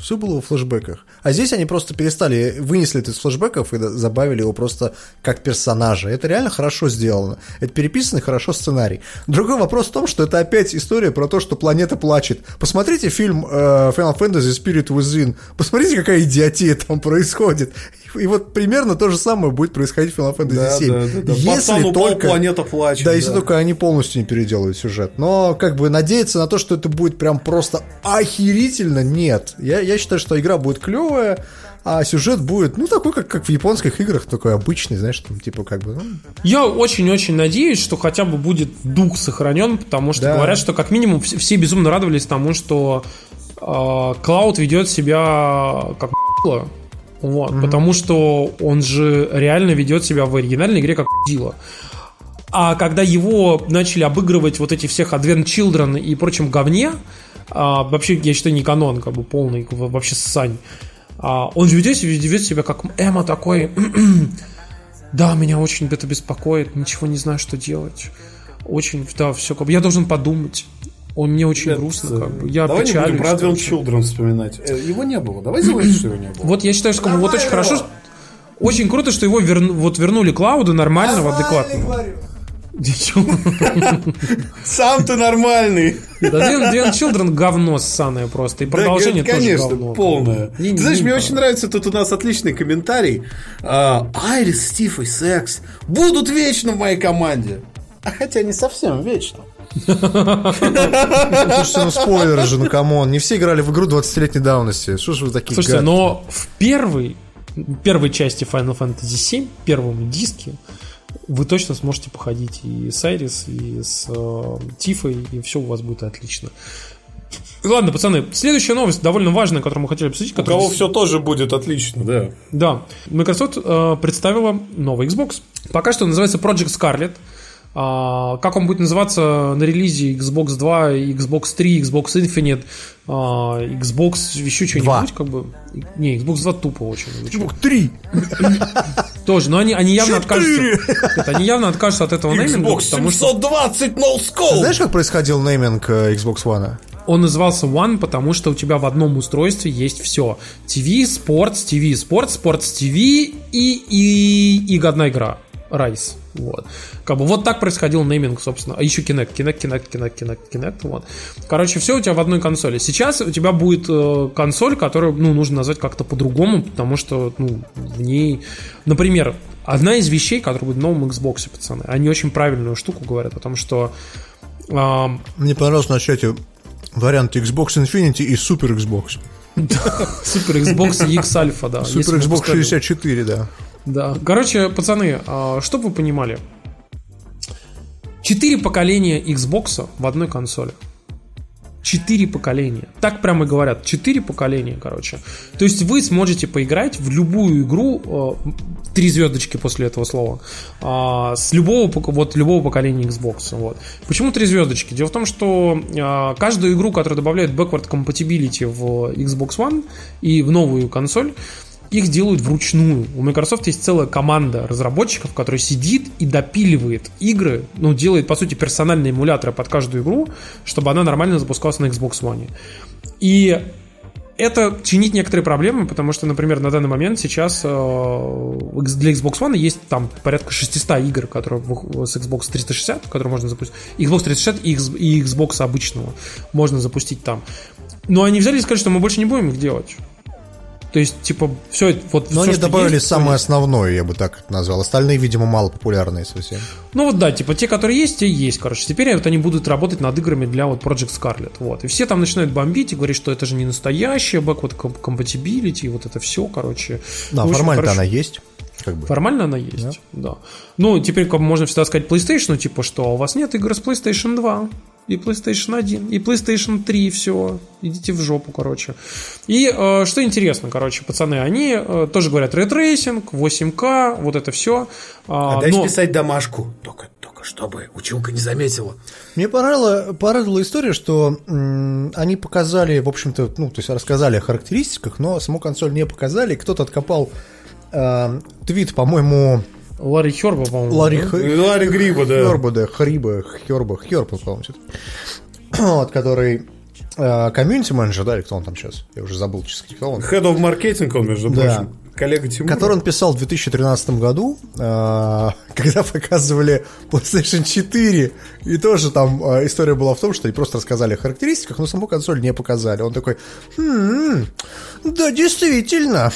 Все было во флешбеках. А здесь они просто перестали, вынесли это из флешбеков и забавили его просто как персонажа. Это реально хорошо сделано. Это переписанный хорошо сценарий. Другой вопрос в том, что это опять история про то, что планета плачет. Посмотрите фильм э, Final Fantasy Spirit Within. Посмотрите, какая идиотия там происходит. И вот примерно то же самое будет происходить в Final Fantasy Да, 7. да, да, да. Пацан упал, планета плачет, Да, если да. только они полностью не переделают сюжет. Но как бы надеяться на то, что это будет прям просто охерительно, нет. Я, я считаю, что игра будет клевая, а сюжет будет, ну, такой, как, как в японских играх, такой обычный, знаешь, там, типа, как бы, ну, Я очень-очень надеюсь, что хотя бы будет дух сохранен, потому что Да. говорят, что как минимум все, все безумно радовались тому, что э, Клауд ведет себя как вот, потому что он же реально ведет себя в оригинальной игре как дило. А когда его начали обыгрывать вот эти всех Advent Children и прочим говне, а, вообще, я считаю, не канон, как бы полный, вообще сань. А, он же ведет, себя- ведет себя как Эма такой, да, меня очень это беспокоит, ничего не знаю, что делать. Очень, да, все как бы, я должен подумать. Он мне очень Ребят, грустно, как бы. Я Давай не печалюсь. будем про Advent. Children вспоминать. Э, Его не было. Давай сделаем, что его не было. Вот я считаю, что вот очень хорошо, очень круто, что его верну- вот вернули Клауду нормального, адекватного. Сам ты нормальный. Да, Advent Children говно ссаное просто. И продолжение Да, тоже конечно, говно. полное. Не- Ты знаешь, не мне очень нравится, тут у нас отличный комментарий. А, Айрис, Стив и Секс будут вечно в моей команде. А хотя не совсем вечно. Слушайте, ну, спойлеры же, ну, come on, не все играли в игру 20-летней давности, что ж вы такие Слушайте, но в первой, первой части Final Fantasy VII, первом диске, вы точно сможете походить и с Айрис, и с э, Тифой, и все у вас будет отлично. Ладно, пацаны, следующая новость довольно важная, которую мы хотели обсудить. У кого все тоже будет отлично, да. Да, Microsoft э, представила новый Xbox. Пока что называется Project Scarlet. А, как он будет называться на релизе Xbox 2, Xbox 3, Xbox Infinite, а, Xbox еще что-нибудь, как бы. Не, Xbox 2 тупо очень. Ух, Три! Тоже, но они, они явно откажутся. Нет, они явно откажутся от этого нейминга, Xbox потому что 720 no scope. Знаешь, как происходил нейминг э, Xbox One? он назывался One, потому что у тебя в одном устройстве есть все. TV, Sports, TV, Sports, Sports TV и, и, и одна игра. Rise. Вот. Как бы вот так происходил нейминг, собственно. А еще Kinect, Kinect, Kinect, Kinect, Kinect, Kinect. Вот. Короче, все у тебя в одной консоли. Сейчас у тебя будет э, консоль, которую ну, нужно назвать как-то по-другому, потому что ну, в ней... Например, одна из вещей, которая будет в новом Xbox, пацаны, они очень правильную штуку говорят, потому что ам, Мне понравился на чате вариант Xbox Infinity и Super Xbox. Супер Xbox X Alpha, да. Super Xbox выпускали. 64, да. Да. Короче, пацаны, а, чтобы вы понимали, четыре поколения Xbox в одной консоли. Четыре поколения. Так прямо и говорят. Четыре поколения, короче. То есть вы сможете поиграть в любую игру, э, три звездочки после этого слова, а, с любого, вот, любого поколения Xbox. Вот. Почему три звездочки? Дело в том, что а, каждую игру, которая добавляет backward compatibility в Xbox One и в новую консоль, их делают вручную. У Microsoft есть целая команда разработчиков, которая сидит и допиливает игры, ну, делает, по сути, персональные эмуляторы под каждую игру, чтобы она нормально запускалась на Xbox One. И это чинит некоторые проблемы, потому что, например, на данный момент сейчас э, для Xbox One есть там порядка 600 игр, которые с Xbox 360, которые можно запустить, Xbox 360 и Xbox обычного можно запустить там. Но они взяли и сказали, что мы больше не будем их делать. То есть, типа, все вот. Но все, они добавили есть, самое основное, я бы так назвал. Остальные, видимо, мало популярные совсем. Ну вот да, типа те, которые есть, те есть, короче. Теперь вот они будут работать над играми для вот Project Scarlet. Вот. И все там начинают бомбить и говорить, что это же не настоящая backward compatibility, вот это все, короче. Да, ну, формально она есть. Как бы. Формально она есть, да. да. Ну, теперь как можно всегда сказать PlayStation, типа, что у вас нет игр с PlayStation 2 и PlayStation 1, и PlayStation 3, все, идите в жопу, короче. И э, что интересно, короче, пацаны, они э, тоже говорят ray tracing, 8К, вот это все. А, а дай но... писать домашку, только, только чтобы училка не заметила. Мне порадовала, порадовала история, что м, они показали, в общем-то, ну, то есть рассказали о характеристиках, но саму консоль не показали, кто-то откопал э, твит, по-моему, Ларри Херба, по-моему. Ларри, да? Х... Ларри Гриба, да. Херба, да, Хриба, Херба, Херба, по-моему, вот, который комьюнити менеджер, да, или кто он там сейчас? Я уже забыл, честно, кто он. Head of Marketing он, между да. прочим. Коллега Тимур. Который он писал в 2013 году, когда показывали PlayStation 4. И тоже там история была в том, что они просто рассказали о характеристиках, но саму консоль не показали. Он такой, хм, да, действительно,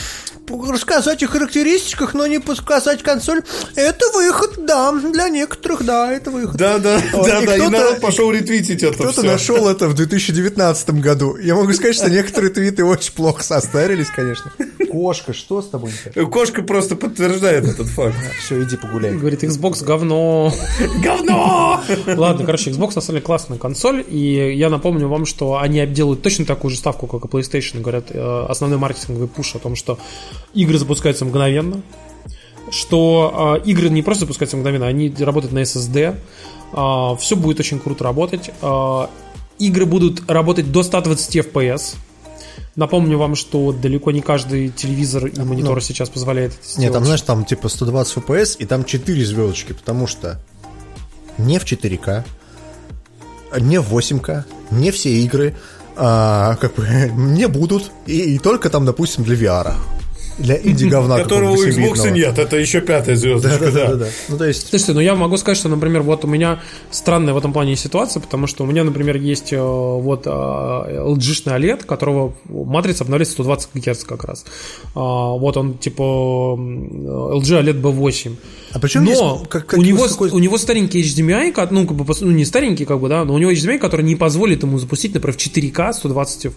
рассказать о характеристиках, но не показать консоль, это выход, да, для некоторых, да, это выход. Да, да, вот. да, и да, и народ пошел ретвитить это Кто-то нашел это в 2019 году. Я могу сказать, что некоторые твиты очень плохо состарились, конечно. Кошка, что с тобой? Кошка просто подтверждает этот факт. Все, иди погуляй. Говорит, Xbox говно. Говно! Ладно, короче, Xbox на самом деле классная консоль, и я напомню вам, что они делают точно такую же ставку, как и PlayStation, говорят, э, основной маркетинговый пуш о том, что игры запускаются мгновенно, что э, игры не просто запускаются мгновенно, они работают на SSD, э, а, все будет очень круто работать, э, игры будут работать до 120 FPS, Напомню вам, что далеко не каждый телевизор и монитор ну, сейчас позволяет это сделать. Нет, там, знаешь, там типа 120 FPS и там 4 звездочки, потому что не в 4К, не в 8К, не все игры а, как бы не будут, и, и только там, допустим, для VR для инди-говна. Которого у Xbox нет, это еще пятая звездочка, да. да, да, Ну, то есть... Слушайте, ну я могу сказать, что, например, вот у меня странная в этом плане ситуация, потому что у меня, например, есть э, вот LG-шный э, OLED, которого матрица обновляется 120 Гц как раз. А, вот он, типа, LG OLED B8. А почему но здесь, как, как у, него, какой... у него старенький HDMI, ну, как бы, ну, не старенький, как бы, да, но у него HDMI, который не позволит ему запустить, например, в 4К 120,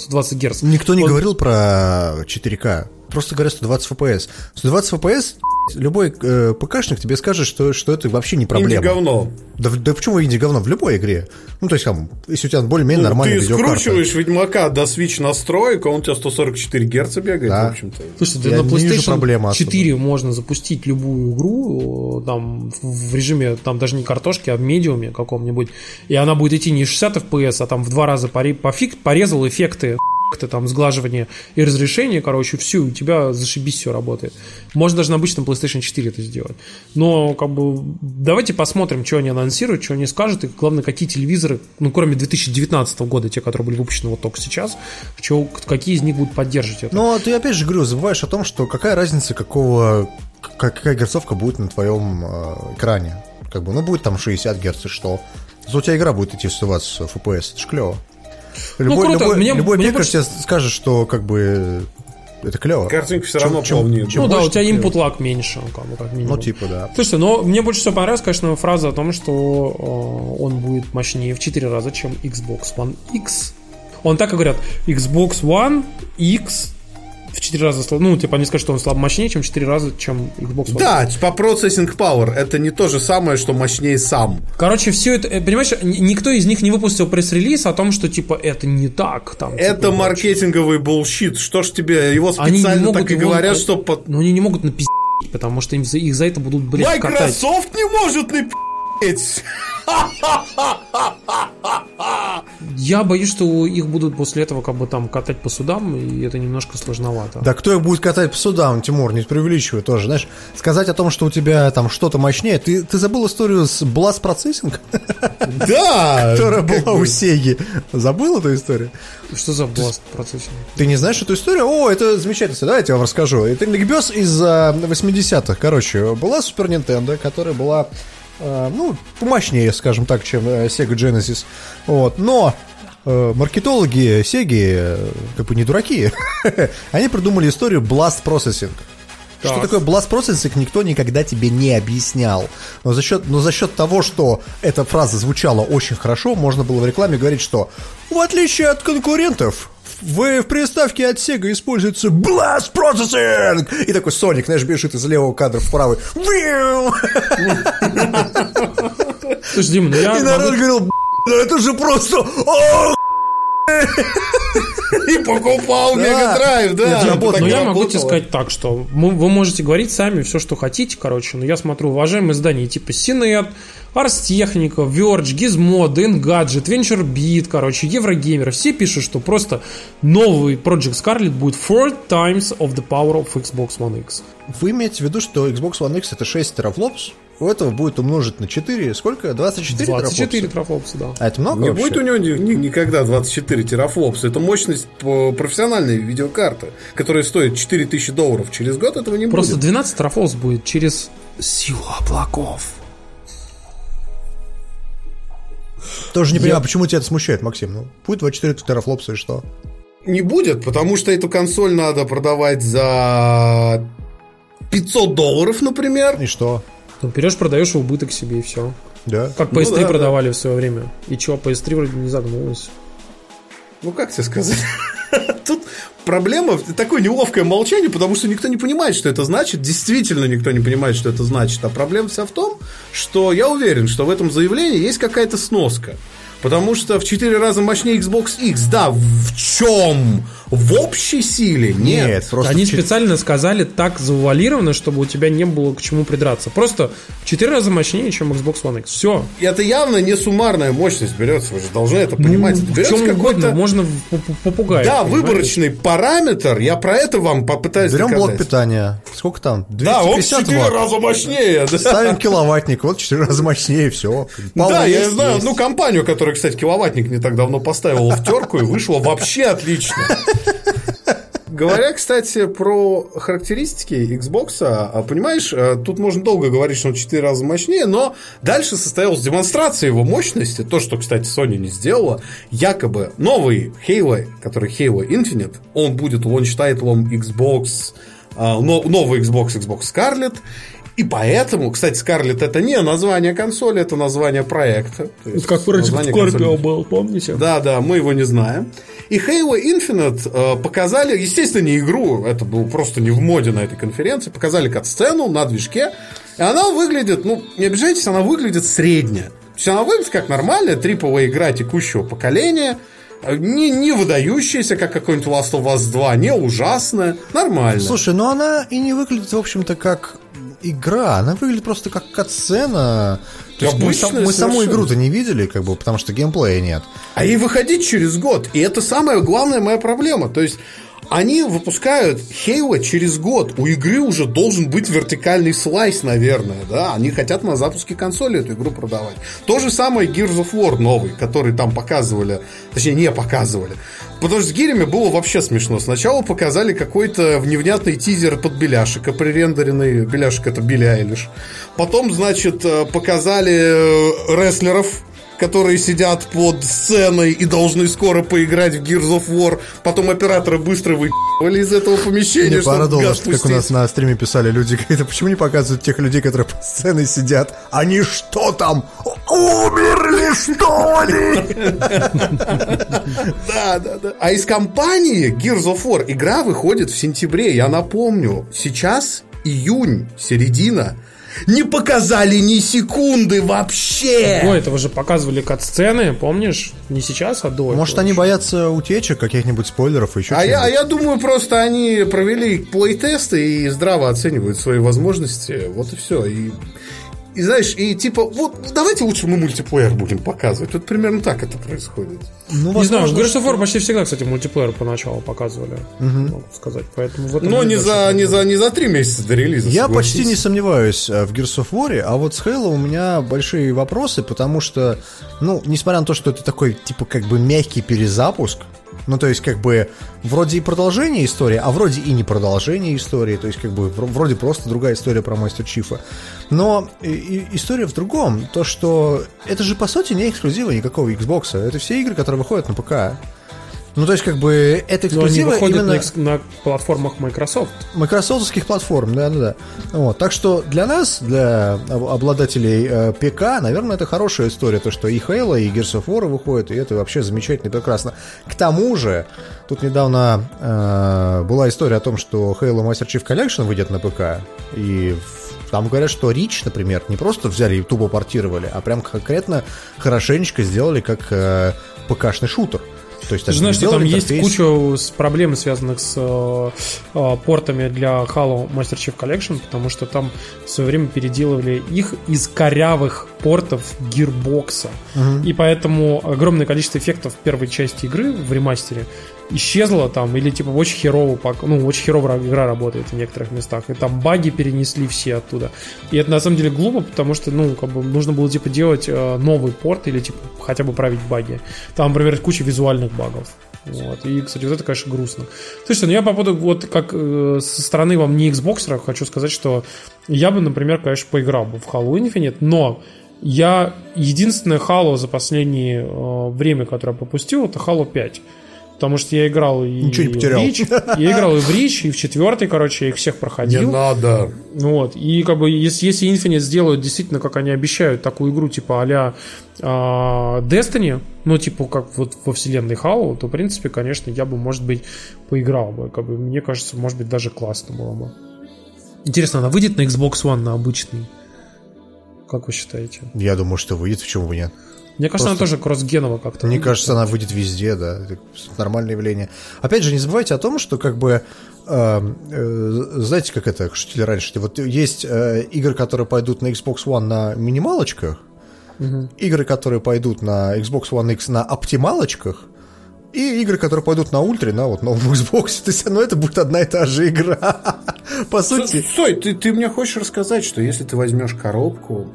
120 Гц. Никто не вот. говорил про 4К просто говорят 120 FPS. 120 FPS любой э, ПКшник тебе скажет, что, что это вообще не проблема. Инди-говно. Да, да почему инди-говно? В любой игре. Ну, то есть, там, если у тебя более-менее ну, нормальная Ты скручиваешь Ведьмака до Switch настроек, а он у тебя 144 Гц бегает, да. в общем-то. Слушайте, да на PlayStation 4 особо. можно запустить любую игру там, в режиме, там даже не картошки, а в медиуме каком-нибудь, и она будет идти не 60 FPS, а там в два раза пофиг, порезал эффекты как-то там сглаживание и разрешение, короче, все, у тебя зашибись все работает. Можно даже на обычном PlayStation 4 это сделать. Но, как бы, давайте посмотрим, что они анонсируют, что они скажут, и, главное, какие телевизоры, ну, кроме 2019 года, те, которые были выпущены вот только сейчас, что, какие из них будут поддерживать это. Ну, ты опять же говорю, забываешь о том, что какая разница, какого, какая герцовка будет на твоем э, экране. Как бы, ну, будет там 60 Гц, и что? Зато у тебя игра будет идти 120 FPS, это ж клево. Любой, ну, круто. любой, мне, любой мне пекарь больше... тебе скажет, что как бы это клево. Картинка все равно чем, полнее. Чем, ну да, у тебя input lag меньше, как бы, как минимум. Ну, типа, да. Слушайте, но мне больше всего понравилась, конечно, фраза о том, что э, он будет мощнее в 4 раза, чем Xbox One X. Он так и говорят, Xbox One X в 4 раза, ну, типа, они скажут, что он слабо мощнее, чем в 4 раза, чем Xbox One. Да, по processing power, это не то же самое, что мощнее сам. Короче, все это, э, понимаешь, никто из них не выпустил пресс-релиз о том, что, типа, это не так. Там, это типа, маркетинговый bullshit. Что ж тебе, его специально так и его, говорят, что... Ну, они не могут напиздить, потому что им за, их за это будут, блядь, Microsoft катать. не может напиздить! Охуеть. Я боюсь, что их будут после этого как бы там катать по судам, и это немножко сложновато. Да кто их будет катать по судам, Тимур, не преувеличивай тоже, знаешь, сказать о том, что у тебя там что-то мощнее, ты, ты забыл историю с Blast Processing, Да. которая была бы. у Сеги, забыл эту историю? Что за бласт процессинг? Ты не знаешь эту историю? О, это замечательно, давайте я вам расскажу. Это ликбез из а, 80-х, короче, была Супер Nintendo, которая была, а, ну, помощнее, скажем так, чем э, Sega Genesis, вот, но э, маркетологи Sega, э, как бы не дураки, они придумали историю Blast Processing. Что Так. такое Blast Processing, никто никогда тебе не объяснял. Но за, счет, но за счет того, что эта фраза звучала очень хорошо, можно было в рекламе говорить, что в отличие от конкурентов, в, в приставке от Sega используется Blast Processing! И такой Соник, знаешь, бежит из левого кадра в правый. Слушай, Дим, ну я И народ могу- говорил, «Да это же просто... И покупал Да. Мега Драйв, да. Ну, я могу тебе сказать так, что вы можете говорить сами все, что хотите, короче, но я смотрю уважаемые издания типа Синет, Ars Technica, Verge, Gizmodo, Engadget, VentureBeat, короче, Еврогеймер, все пишут, что просто новый Project Scarlet будет four times of the power of Xbox One X. Вы имеете в виду, что Xbox One X это 6 терафлопс? У этого будет умножить на 4, сколько? 24 24 терафлопса? трафлопса, да. А это много Не вообще? будет у него ни- ни- никогда 24 терафлопса. Это мощность по- профессиональной видеокарты, которая стоит 4000 долларов. Через год этого не Просто будет. 12 трафлопс будет через силу облаков. Тоже не понимаю, почему тебя это смущает, Максим? Ну, будет 24 терафлопса и что? Не будет, потому что эту консоль надо продавать за 500 долларов, например. И что? Ну, берешь, продаешь в убыток себе и все. Да. Как Ну PS3 да, да. продавали в свое время. И чё, PS3 вроде не загнулась. Ну, как тебе сказать? Тут проблема, такое неловкое молчание, потому что никто не понимает, что это значит. Действительно никто не понимает, что это значит. А проблема вся в том, что я уверен, что в этом заявлении есть какая-то сноска. Потому что в 4 раза мощнее Xbox X. Да, в чем? В общей силе? Нет. Нет, просто... Они в чет- специально сказали так завуалированно, чтобы у тебя не было к чему придраться. Просто в 4 раза мощнее, чем Xbox One X. Все. И это явно не суммарная мощность берется. Вы же должны это понимать. Это Ну, в берется чем угодно, какой-то... можно в- по- по- попугай. Да, понимаешь? выборочный параметр. Я про это вам попытаюсь Берем блок доказать. питания. Сколько там? Да, он в 250 4 ватт. раза мощнее. да. Ставим киловаттник, вот 4 раза мощнее, все. Да, я знаю одну компанию, которая, кстати, киловаттник не так давно поставила в терку и вышла вообще отлично. Говоря, кстати, про характеристики Xbox, а, понимаешь, а, тут можно долго говорить, что он в 4 раза мощнее, но дальше состоялась демонстрация его мощности, то, что, кстати, Sony не сделала. Якобы новый Halo, который Halo Infinite, он будет launch title ом Xbox, а, но- новый Xbox, Xbox Scarlet, и поэтому, кстати, Scarlet это не название консоли, это название проекта. Есть Как Scorpio консоли- был, помните? да, да, мы его не знаем. И Halo Infinite э, показали, естественно, не игру, это было просто не в моде на этой конференции, показали кат-сцену на движке, и она выглядит, ну, не обижайтесь, она выглядит средняя. То есть она выглядит как нормальная AAA игра текущего поколения, э, не, не выдающаяся, как какой-нибудь Last of Us 2, не ужасная, нормально. Слушай, ну она и не выглядит, в общем-то, как игра. Она выглядит просто как катсцена. То есть мы, сам- мы саму игру-то не видели, как бы, потому что геймплея нет. А ей выходить через год. И это самая главная моя проблема. То есть они выпускают Halo через год. У игры уже должен быть вертикальный слайс, наверное, да. Они хотят на запуске консоли эту игру продавать. То же самое Gears of War новый, который там показывали, точнее не показывали. Потому что с гирями было вообще смешно. Сначала показали какой-то невнятный тизер под Беляшика, пререндеренный. Беляшек это Билли Айлиш. Потом, значит, э, показали э, рестлеров, которые сидят под сценой и должны скоро поиграть в Gears of War. Потом операторы быстро выебывали из этого помещения, Мне чтобы газ что как у нас пустить. на стриме писали люди, это почему не показывают тех людей, которые под сценой сидят? Они что там? Умерли, что ли? Да, да, да. А из компании Gears of War игра выходит в сентябре. Я напомню, сейчас июнь, середина. Не показали ни секунды вообще. До этого же показывали кат-сцены, помнишь? Не сейчас, а до Может, они боятся утечек, каких-нибудь спойлеров и еще А я, а я думаю, просто они провели плейтесты и здраво оценивают свои возможности. Вот и все. И И знаешь, и типа, вот давайте лучше мы мультиплеер будем показывать. Вот примерно так это происходит. Ну, не знаю, в Gears of War почти всегда, кстати, мультиплеер поначалу показывали, угу. могу сказать. Поэтому Но не за, не, за, не за три месяца до релиза. Я согласись. почти не сомневаюсь э, в Gears of War, а вот с Halo у меня большие вопросы, потому что, ну, несмотря на то, что это такой, типа, как бы мягкий перезапуск, ну, то есть, как бы, вроде и продолжение истории, а вроде и не продолжение истории, то есть, как бы, вроде просто другая история про Мастер Чифа. Но история в другом, то, что это же, по сути, не эксклюзивы никакого Xbox, это все игры, которые выходят на ПК. Ну, то есть, как бы, это эксклюзивы Но они именно... на, на платформах Microsoft. Майкрософтовских платформ, да-да-да. Вот, так что для нас, для обладателей э, ПК, наверное, это хорошая история, то, что и Halo, и Gears of War выходят, и это вообще замечательно и прекрасно. К тому же, тут недавно э, была история о том, что Halo Master Chief Collection выйдет на ПК, и там говорят, что Рич, например, не просто взяли и тубо портировали, а прям конкретно хорошенечко сделали как э, ПК-шный шутер. То есть, Ты же знаешь, что там интерфейс... есть куча проблем, связанных с э, э, портами для Halo Master Chief Collection, потому что там в свое время переделывали их из корявых портов гирбокса. Угу. И поэтому огромное количество эффектов первой части игры в ремастере исчезла там, или типа очень херово, ну, очень херово игра работает в некоторых местах, и там баги перенесли все оттуда. И это на самом деле глупо, потому что, ну, как бы нужно было типа делать э, новый порт или типа хотя бы править баги. Там, например, куча визуальных багов. Вот. И, кстати, вот это, конечно, грустно. Слушайте, ну я по поводу, вот как э, со стороны вам не Xbox, хочу сказать, что я бы, например, конечно, поиграл бы в Halo Infinite, но я единственное Halo за последнее э, время, которое я пропустил, это Halo 5. Потому что я играл и Ничего не потерял. в Рич, я играл и в Рич, и в четвертый, короче, я их всех проходил. Не надо. Вот. И как бы если, если Infinite сделают действительно, как они обещают, такую игру типа а-ля а, Destiny, ну, типа, как вот во вселенной Halo, то, в принципе, конечно, я бы, может быть, поиграл бы. Как бы, мне кажется, может быть, даже классно было бы. Интересно, она выйдет на Xbox One, на обычный? Как вы считаете? Я думаю, что выйдет, почему бы нет. Мне кажется, Просто... она тоже кроссгенова как-то. Мне кажется, она выйдет везде, да. Это нормальное явление. Опять же, не забывайте о том, что как бы э, э, знаете, как это шутили раньше? Вот есть э, игры, которые пойдут на Xbox One на минималочках, угу. игры, которые пойдут на Xbox One X на оптималочках, и игры, которые пойдут на ультре, на вот новом Xbox. То есть, ну, это будет одна и та же игра. По сути. Стой, ты, ты мне хочешь рассказать, что если ты возьмешь коробку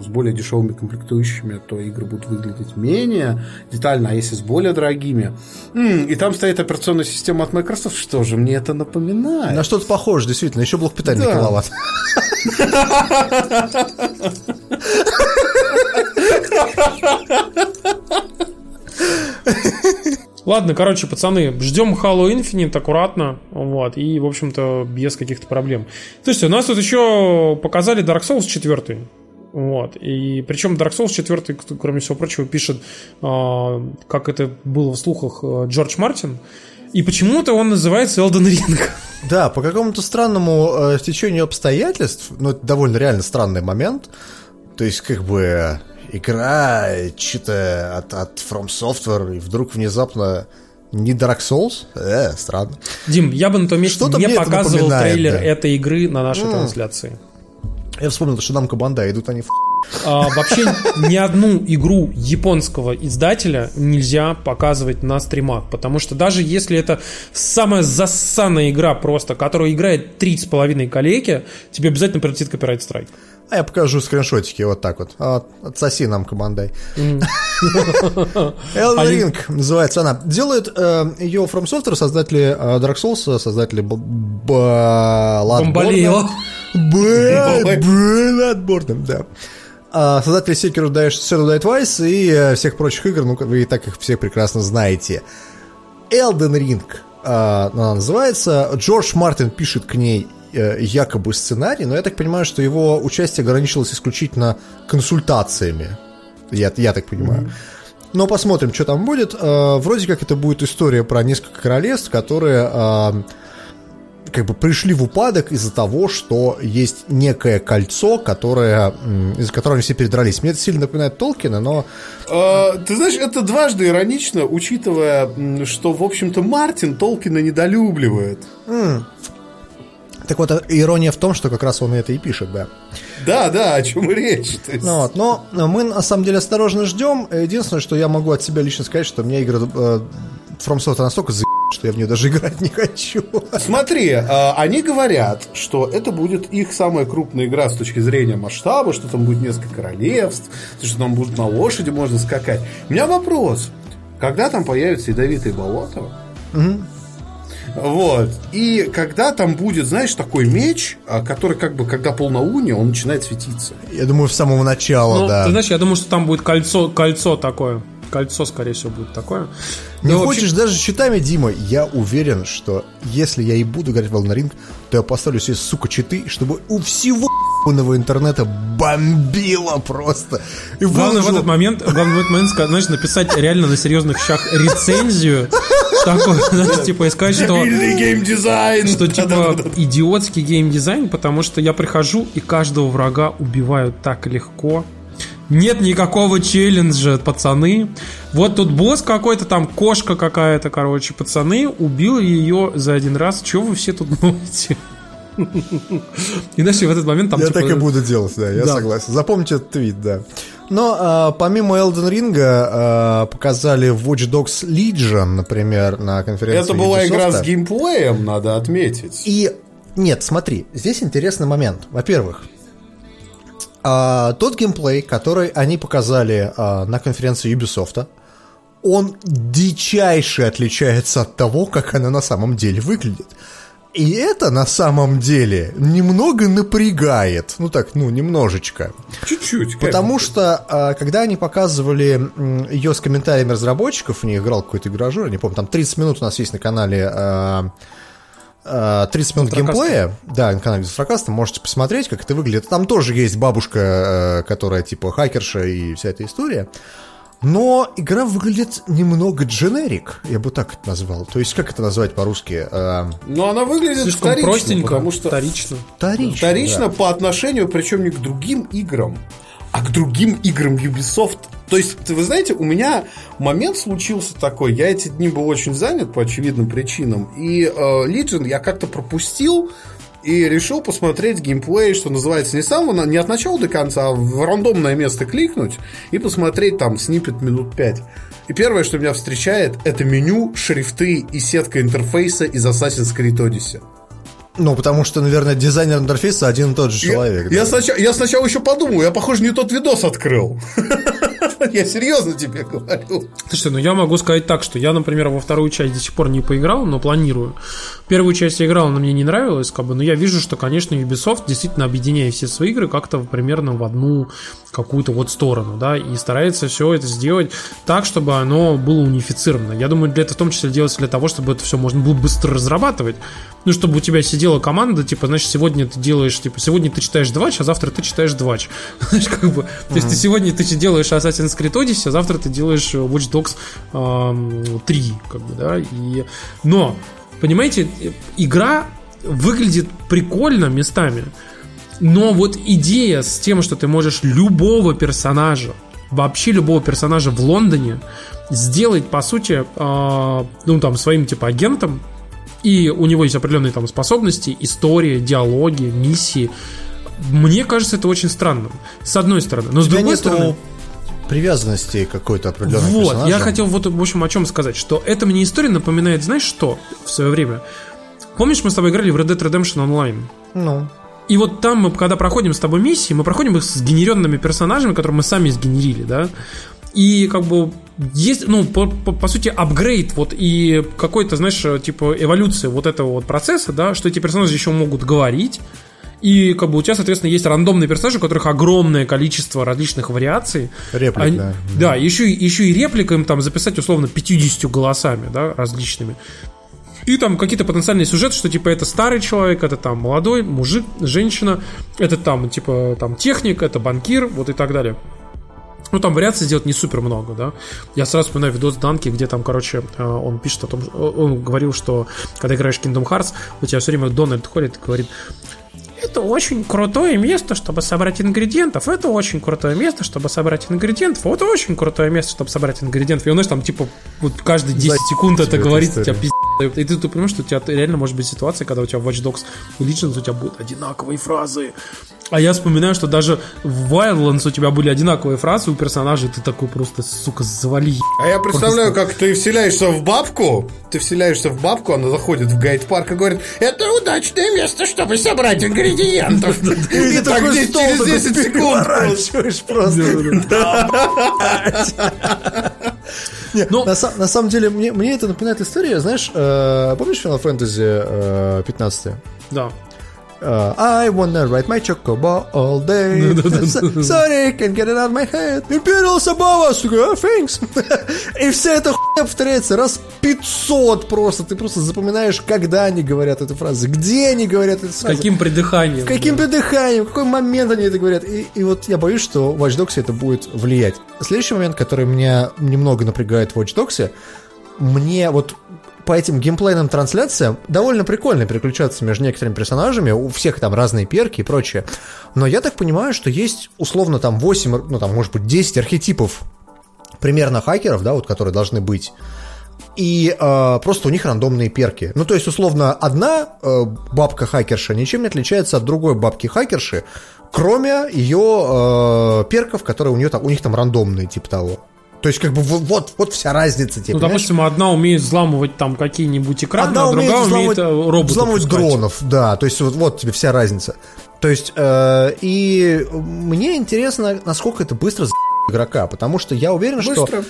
с более дешевыми комплектующими, то игры будут выглядеть менее детально, а если с более дорогими. И там стоит операционная система от Microsoft, что же мне это напоминает? На что-то похоже, действительно. Еще блок питания да. киловатт. Ладно, короче, пацаны, ждем Halo Infinite аккуратно, вот, и, в общем-то, без каких-то проблем. Слушайте, у нас тут еще показали Dark Souls 4. Вот. И причем Dark Souls 4, кроме всего прочего, пишет, э, как это было в слухах, э, Джордж Мартин. И почему-то он называется Elden Ring. Да, по какому-то странному э, течению обстоятельств, ну, это довольно реально странный момент. То есть, как бы, игра что-то от, от From Software, и вдруг внезапно не Dark Souls? Э, странно. Дим, я бы на том месте Что-то не показывал трейлер да. этой игры на нашей mm. трансляции. Я вспомнил, что нам Банда, идут они в а, вообще ни одну игру японского издателя нельзя показывать на стримах, потому что даже если это самая засанная игра просто, которую играет 3,5 коллеги, тебе обязательно прилетит копирайт страйк. А я покажу скриншотики вот так вот. А, отсоси нам командой. Elden Ring называется она. Делают э, ее From Software, создатели э, Dark Souls, создатели Бомбалео. Bloodborne, да. А, создатели Sekiro Shadow Die Twice и э, всех прочих игр, ну, вы и так их всех прекрасно знаете. Elden Ring она называется. Джордж Мартин пишет к ней якобы сценарий, но я так понимаю, что его участие ограничилось исключительно консультациями. Я, я так понимаю. Mm-hmm. Но посмотрим, что там будет. Э, вроде как это будет история про несколько королевств, которые э, как бы пришли в упадок из-за того, что есть некое кольцо, которое, из-за которого они все передрались. Мне это сильно напоминает Толкина, но... ты знаешь, это дважды иронично, учитывая, что, в общем-то, Мартин Толкина недолюбливает. Так вот, ирония в том, что как раз он это и пишет, да. Да, да, о чем и речь. Есть... Ну, вот, но мы на самом деле осторожно ждем. Единственное, что я могу от себя лично сказать, что мне игры э, From Software настолько за что я в нее даже играть не хочу. Смотри, э, они говорят, что это будет их самая крупная игра с точки зрения масштаба, что там будет несколько королевств, что там будет на лошади можно скакать. У меня вопрос. Когда там появится ядовитые болота? Мгм. Вот. И когда там будет, знаешь, такой меч, а, который как бы, когда полнолуние, он начинает светиться. Я думаю, с самого начала, Ну, да. ты знаешь, я думаю, что там будет кольцо, кольцо такое. Кольцо, скорее всего, будет такое. Не Ну, вообще- хочешь даже с читами, Дима, я уверен, что если я и буду играть в Elden Ring, то я поставлю себе, сука, читы, чтобы у всего ебаного интернета бомбило просто. И Главное в выложу- этот момент, главное в этот момент, знаешь, написать реально на серьезных щах рецензию, такой, знаешь, типа, и сказать, что геймдизайн! что типа идиотский геймдизайн, потому что я прихожу и каждого врага убиваю так легко. Нет никакого челленджа, пацаны. Вот тут босс какой-то, там кошка какая-то, короче, пацаны, убил ее за один раз. Чего вы все тут ноете? Иначе в этот момент там Я типа, так и буду делать, да, я Да. согласен. Запомните этот твит, да. Но а, помимо Elden Ring а, показали Watch Dogs Legion, например, на конференции Это была игра Ubisoft. с геймплеем, надо отметить. И нет, смотри, здесь интересный момент. Во-первых, а, тот геймплей, который они показали а, на конференции Ubisoft, он дичайше отличается от того, как она на самом деле выглядит. И это на самом деле немного напрягает. Ну так, ну, немножечко. Чуть-чуть. Потому что, а, когда они показывали ее с комментариями разработчиков, в ней играл какой-то игражур, я не помню, там 30 минут у нас есть на канале а, а, 30 минут геймплея, да, на канале Фракаста, можете посмотреть, как это выглядит. Там тоже есть бабушка, э, которая типа хакерша и вся эта история. Но игра выглядит немного дженерик, я бы так это назвал. То есть, как это назвать по-русски? Но она выглядит слишком вторично, простенько, потому что вторично. вторично. вторично да. по отношению, причем не к другим играм, а к другим играм Ubisoft. То есть, вы знаете, у меня момент случился такой, я эти дни был очень занят по очевидным причинам, и э, Legion я как-то пропустил, и решил посмотреть геймплей, что называется, не самого, не от начала до конца, а в рандомное место кликнуть и посмотреть там снипет минут 5. И первое, что меня встречает, это меню, шрифты и сетка интерфейса из Assassin's Creed Odyssey. Ну, потому что, наверное, дизайнер интерфейса один и тот же человек. Я, да. я сначала, я сначала еще подумал, я, похоже, не тот видос открыл. Я серьезно тебе говорю. Слушай, ну я могу сказать так, что я, например, во вторую часть до сих пор не поиграл, но планирую. Первую часть я играл, она мне не нравилась, как бы, но я вижу, что, конечно, Ubisoft действительно объединяет все свои игры как-то примерно в одну какую-то вот сторону, да, и старается все это сделать так, чтобы оно было унифицировано. Я думаю, для этого в том числе делается для того, чтобы это все можно было быстро разрабатывать. Ну, чтобы у тебя сидела команда, типа, значит, сегодня ты делаешь, типа, сегодня ты читаешь двач, а завтра ты читаешь двач. Знаешь, как бы, то есть ты сегодня ты делаешь Assassin's Creed Odyssey, а завтра ты делаешь э, Watch Dogs эм, 3, как бы, да, и... Но, понимаете, игра выглядит прикольно местами, но вот идея с тем, что ты можешь любого персонажа, вообще любого персонажа в Лондоне сделать, по сути, э, ну, там, своим, типа, агентом, и у него есть определенные там способности, история, диалоги, миссии. Мне кажется, это очень странным. С одной стороны. Но с другой стороны... привязанности какой-то определенной Вот, персонажа. я хотел вот, в общем, о чем сказать, что эта мне история напоминает, знаешь что, в свое время? Помнишь, мы с тобой играли в Red Dead Redemption Online? Ну, И вот там мы, когда проходим с тобой миссии, мы проходим их с генеренными персонажами, которые мы сами сгенерили, да? И как бы есть, ну, по, по- по сути, апгрейд вот и какой-то, знаешь, типа эволюция вот этого вот процесса, да, что эти персонажи еще могут говорить, и как бы у тебя, соответственно, есть рандомные персонажи, у которых огромное количество различных вариаций. Реплик, Они- да. Да, еще, еще и реплика им там записать условно 50 голосами, да, различными. И там какие-то потенциальные сюжеты, что типа это старый человек, это там молодой, мужик, женщина, это там типа там техник, это банкир, вот и так далее. Ну, там вариаций сделать не супер много, да. Я сразу вспоминаю видос Данки, где там, короче, э, он пишет о том, что- он говорил, что когда играешь в Kingdom Hearts, у тебя все время Дональд ходит и говорит, это очень крутое место, чтобы собрать ингредиентов. Это очень крутое место, чтобы собрать ингредиентов. Вот очень крутое место, чтобы собрать ингредиентов. И он, знаешь, там, типа, вот каждые 10 За- секунд это говорит, тебя пиздец И ты, ты понимаешь, что у тебя реально может быть ситуация, когда у тебя в Watch Dogs Legends у тебя будут одинаковые фразы. А я вспоминаю, что даже в Wildlands у тебя были одинаковые фразы у персонажей, ты такой просто, сука, завали. А я представляю, как ты вселяешься в бабку, ты вселяешься в бабку, она заходит в гайд-парк и говорит, это удачное место, чтобы собрать ингредиентов. И так через 10 секунд. просто. Ну, на, на самом деле, мне, мне это напоминает история, знаешь, э, помнишь Final Fantasy э, 15? Да. Uh, I wanna ride my chocobo all day. Sorry, can't get it out of my head. Imperial us. Oh, thanks. И вся эта хуйня повторяется раз 500 просто. Ты просто запоминаешь, когда они говорят эту фразу, где они говорят эту фразу. С каким придыханием. Каким да. придыханием, в какой момент они это говорят. И, и вот я боюсь, что в Watch Dogs это будет влиять. Следующий момент, который меня немного напрягает в Watch Dogs, мне вот по этим геймплейным трансляциям довольно прикольно переключаться между некоторыми персонажами, у всех там разные перки и прочее. Но я так понимаю, что есть условно там 8, ну там может быть 10 архетипов примерно хакеров, да, вот которые должны быть. И э, просто у них рандомные перки. Ну, то есть, условно, одна э, бабка-хакерша ничем не отличается от другой бабки-хакерши, кроме ее э, перков, которые у, нее, там, у них там рандомные, типа того. То есть, как бы, вот, вот вся разница. Тебе, ну, допустим, одна умеет взламывать там какие-нибудь экраны, одна а другая умеет, умеет роботов Взламывать пускать. дронов, да. То есть, вот, вот тебе вся разница. То есть, э, и мне интересно, насколько это быстро за игрока, потому что я уверен, быстро. что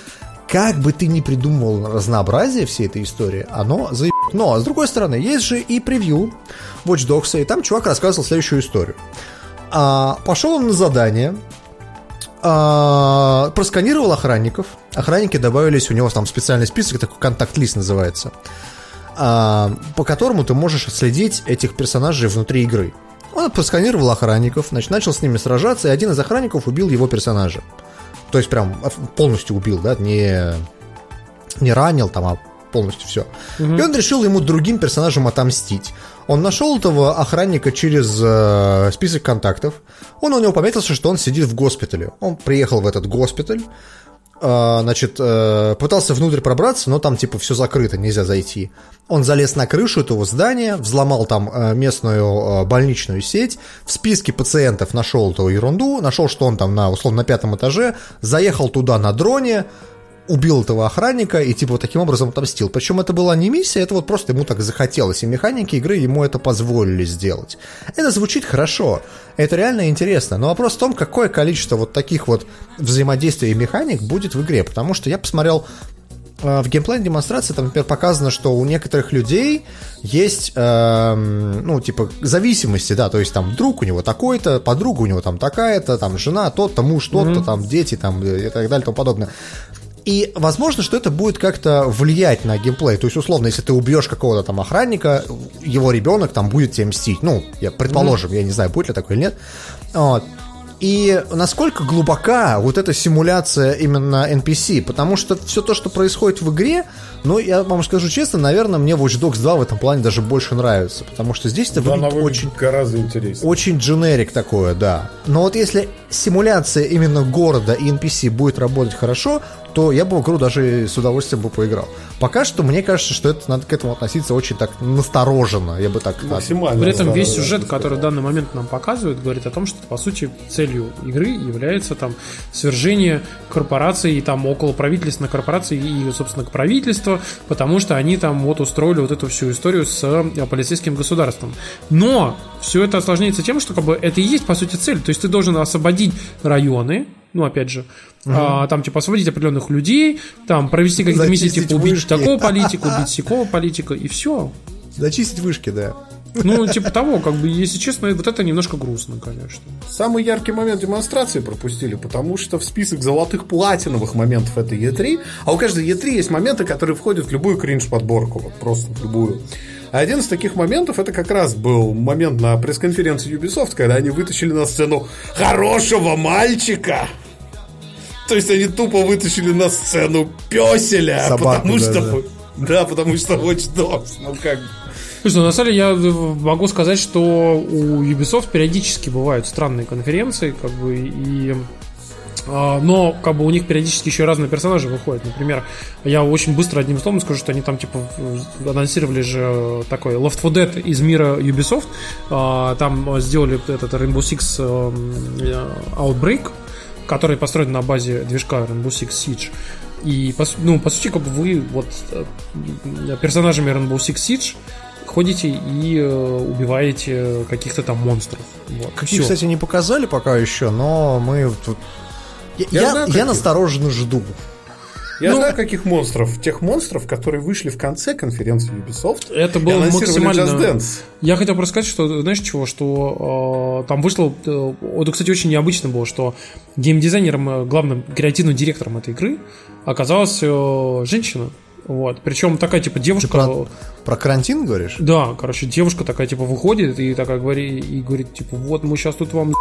как бы ты ни придумывал разнообразие всей этой истории, оно заеб... Но, с другой стороны, есть же и превью Watch Dogs, и там чувак рассказывал следующую историю. А, пошел он на задание, а, просканировал охранников. Охранники добавились, у него там специальный список, такой контакт-лист называется, а, по которому ты можешь отследить этих персонажей внутри игры. Он просканировал охранников, значит, начал с ними сражаться, и один из охранников убил его персонажа. То есть прям полностью убил, да, не, не ранил там, а полностью все. Угу. И он решил ему другим персонажам отомстить. Он нашел этого охранника через э, список контактов. Он у него пометился, что он сидит в госпитале. Он приехал в этот госпиталь, э, значит, э, пытался внутрь пробраться, но там типа все закрыто, нельзя зайти. Он залез на крышу этого здания, взломал там э, местную э, больничную сеть, в списке пациентов нашел эту ерунду, нашел, что он там на условно на пятом этаже, заехал туда на дроне, убил этого охранника и типа вот таким образом отомстил. Причем это была не миссия, это вот просто ему так захотелось, и механики игры ему это позволили сделать. Это звучит хорошо, это реально интересно, но вопрос в том, какое количество вот таких вот взаимодействий и механик будет в игре, потому что я посмотрел э, в геймплейной демонстрации там, например, показано, что у некоторых людей есть, э, ну, типа, зависимости, да, то есть там друг у него такой-то, подруга у него там такая-то, там жена тот-то, муж тот-то, mm-hmm. там дети там и так далее и тому подобное. И возможно, что это будет как-то влиять на геймплей. То есть, условно, если ты убьешь какого-то там охранника, его ребенок там будет тебе мстить. Ну, я предположим, mm-hmm. я не знаю, будет ли такое или нет. Вот. И насколько глубока вот эта симуляция именно NPC, потому что все то, что происходит в игре, ну, я вам скажу честно, наверное, мне Watch Dogs 2 в этом плане даже больше нравится, потому что здесь это да, выглядит очень... гораздо интереснее. Очень дженерик такое, да. Но вот если симуляция именно города и NPC будет работать хорошо, то я бы в игру даже с удовольствием бы поиграл. Пока что мне кажется, что это надо к этому относиться очень так настороженно, я бы так... Максимально. При этом весь сюжет, который в данный момент нам показывают, говорит о том, что по сути целью игры является там свержение корпораций и там около правительственной корпорации и, собственно, к правительству, потому что они там вот устроили вот эту всю историю с э, полицейским государством. Но все это осложняется тем, что как бы это и есть по сути цель. То есть ты должен освободить районы, ну, опять же, угу. а, там, типа, освободить определенных людей, там, провести какие-то миссии, типа, убить вышки. такого политика, убить сякого политика, и все. Зачистить вышки, да. Ну, типа того, как бы, если честно, вот это немножко грустно, конечно. Самый яркий момент демонстрации пропустили, потому что в список золотых платиновых моментов это E3, а у каждой E3 есть моменты, которые входят в любую кринж-подборку, вот просто в любую. А один из таких моментов это как раз был момент на пресс-конференции Ubisoft, когда они вытащили на сцену хорошего мальчика. То есть они тупо вытащили на сцену песеля, Собаку, потому да, что... Да. да, потому что Watch Dogs, ну как Слушай, ну, на самом деле я могу сказать, что у Ubisoft периодически бывают странные конференции, как бы, и А, Но как бы у них периодически еще разные персонажи выходят. Например, я очень быстро одним словом скажу, что они там типа анонсировали же такой Left 4 Dead из мира Ubisoft. А, Там сделали этот Rainbow Six э, Outbreak, который построен на базе движка Rainbow Six Siege. И, ну, по сути, как бы вы вот э, персонажами Rainbow Six Siege ходите и э, убиваете каких-то там монстров. Вот. Какие, Всё. кстати, не показали пока еще, но мы тут... Я, Я я- знаю, я настороженно жду. Я Ну- знаю, каких монстров. Тех монстров, которые вышли в конце конференции Ubisoft. Это было максимально... Just Dance. Я хотел просто сказать, что, знаешь чего, что э, там вышло... э, это, кстати, очень необычно было, что геймдизайнером, э, главным креативным директором этой игры оказалась э, женщина. Вот. Причем такая, типа, девушка... Ты про, про карантин говоришь? Да, короче, девушка такая, типа, выходит и такая говорит, и говорит, типа, вот мы сейчас тут вам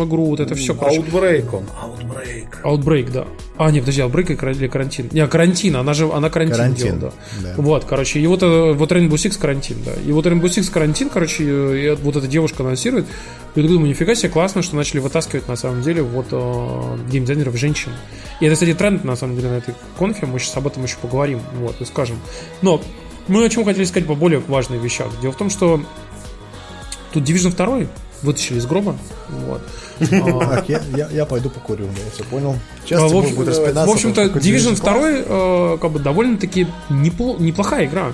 игру, вот это все, короче. Outbreak он. Outbreak. Outbreak, да. А, нет, подожди, Outbreak или карантин? Не, карантин, она же, она карантин, Карантин, делала, да. да. Вот, короче, и вот, э, вот Rainbow Six карантин, да. И вот Rainbow Six карантин, короче, э, и вот эта девушка анонсирует. И я думаю, нифига себе, классно, что начали вытаскивать, на самом деле, вот э, геймдизайнеров женщин. И это, кстати, тренд, на самом деле, на этой конфе, мы сейчас об этом еще поговорим, вот, и скажем. Но мы о чем хотели сказать по более важных вещах. Дело в том, что тут Division 2 вытащили из гроба, вот. А, Так, я, пойду покурю, все понял. а, Сейчас в, общем-то, Division 2 класс. э, как бы довольно-таки непло- неплохая игра.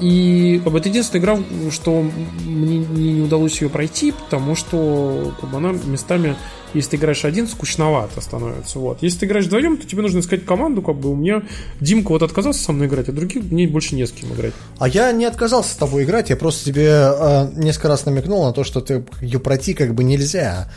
И как бы, это единственная игра, что мне не, не удалось ее пройти, потому что как бы, она местами, если ты играешь один, скучновато становится. Вот. Если ты играешь вдвоем, то тебе нужно искать команду. Как бы у меня Димка вот отказался со мной играть, а других мне больше не с кем играть. А я не отказался с тобой играть, я просто тебе э, несколько раз намекнул на то, что ты ее пройти как бы нельзя.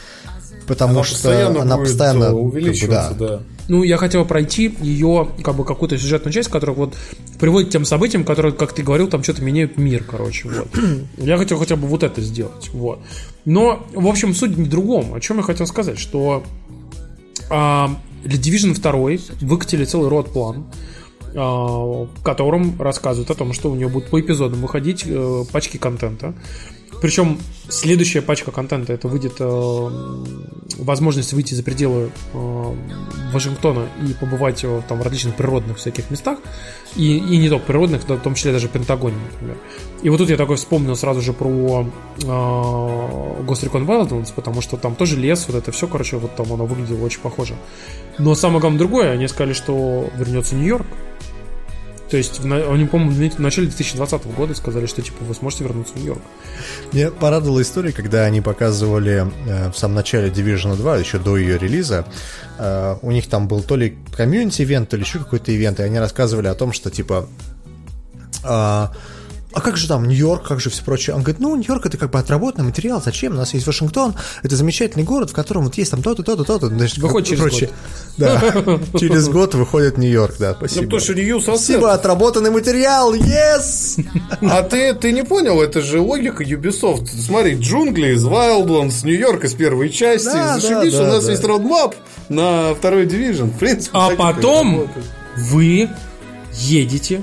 Потому Она что постоянно она будет, постоянно э, как бы, да. да. Ну, я хотел пройти ее, как бы, какую-то сюжетную часть, которая вот приводит к тем событиям, которые, как ты говорил, там что-то меняют мир, короче, вот. Я хотел хотя бы вот это сделать, вот. Но, в общем, суть не в другом. О чем я хотел сказать, что а, для Division 2 выкатили целый род план, а, в котором рассказывают о том, что у нее будут по эпизодам выходить э, пачки контента. Причем следующая пачка контента это выйдет э, возможность выйти за пределы э, Вашингтона и побывать э, там в различных природных всяких местах. И, и не только природных, да, в том числе даже Пентагоне, например. И вот тут я такой вспомнил сразу же про э, Ghost Recon Wildlands, потому что там тоже лес, вот это все, короче, вот там оно выглядело очень похоже. Но самое главное другое, они сказали, что вернется Нью-Йорк. То есть, они, по-моему, в начале 2020 года сказали, что типа вы сможете вернуться в Нью-Йорк. Мне порадовала история, когда они показывали э, в самом начале Division 2, еще до ее релиза, э, у них там был то ли комьюнити-ивент, то ли еще какой-то ивент, и они рассказывали о том, что типа... а, а как же там Нью-Йорк, как же все прочее? Он говорит, ну, Нью-Йорк это как бы отработанный материал, зачем? У нас есть Вашингтон, это замечательный город, в котором вот есть там то-то, то-то, то-то. Значит, Выходит через прочее. Да, через год выходит Нью-Йорк, да, Ну, спасибо. потому что Ньюс Спасибо, отработанный материал, yes! А ты, ты не понял, это же логика Ubisoft. Смотри, джунгли из Wildlands, Нью-Йорк из первой части. Да, Зашибись, да, у да, нас да. есть roadmap на второй Division. В принципе, А потом вы едете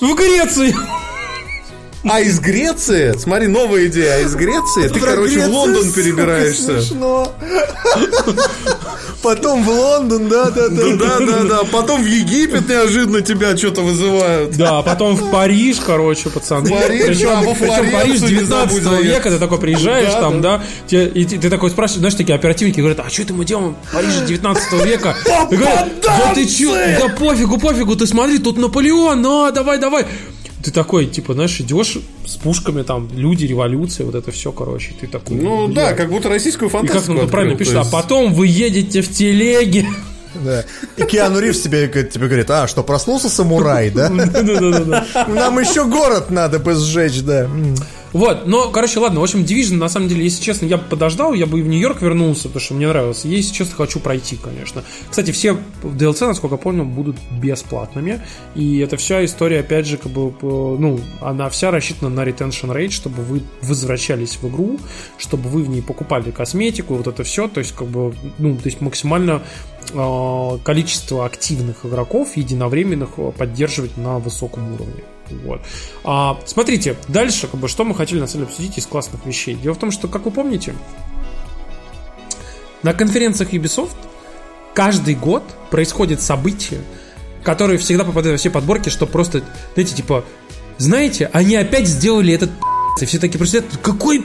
в Грецию. А из Греции, смотри, новая идея, а из Греции ты, Про короче, в Грецию, Лондон сука, перебираешься. смешно. Потом в Лондон, да, да, да. Да, да, да. Потом в Египет неожиданно тебя что-то вызывают. Да, а потом в Париж, короче, пацаны. Париж, причем, да, во причем Флоренцию Париж не 19 забудь заехать. века, ты такой приезжаешь Да, там, да, и ты, ты такой спрашиваешь, знаешь, такие оперативники говорят, а что это мы делаем в Париже 19 века? Ты да ты чё, да пофигу, пофигу, ты смотри, тут Наполеон, а, давай, давай. Ты такой, типа, знаешь, идешь с пушками, там, люди, революция, вот это все, короче, ты такой. Ну бля. да, как будто российскую И как фантастику ну, правильно то а есть- потом вы едете в телеге. Да. И Киану Ривз тебе, говорит- тебе говорит, а, что, проснулся самурай, да? Нам еще город надо бы сжечь, да. Вот, но, короче, ладно, в общем, Division, на самом деле, если честно, я бы подождал, я бы и в Нью-Йорк вернулся, потому что мне нравилось. Я, если честно, хочу пройти, конечно. Кстати, все DLC, насколько я помню, будут бесплатными, и это вся история, опять же, как бы, по- ну, она вся рассчитана на retention rate, чтобы вы возвращались в игру, чтобы вы в ней покупали косметику, вот это все, то есть, как бы, ну, то есть максимально э, количество активных игроков единовременных э, поддерживать на высоком уровне. Вот. А, смотрите, дальше, как бы, что мы хотели на самом деле обсудить из классных вещей. Дело в том, что, как вы помните, на конференциях Ubisoft каждый год происходит событие, которые всегда попадают во все подборки, что просто, знаете, типа, знаете, они опять сделали этот и все такие просто какой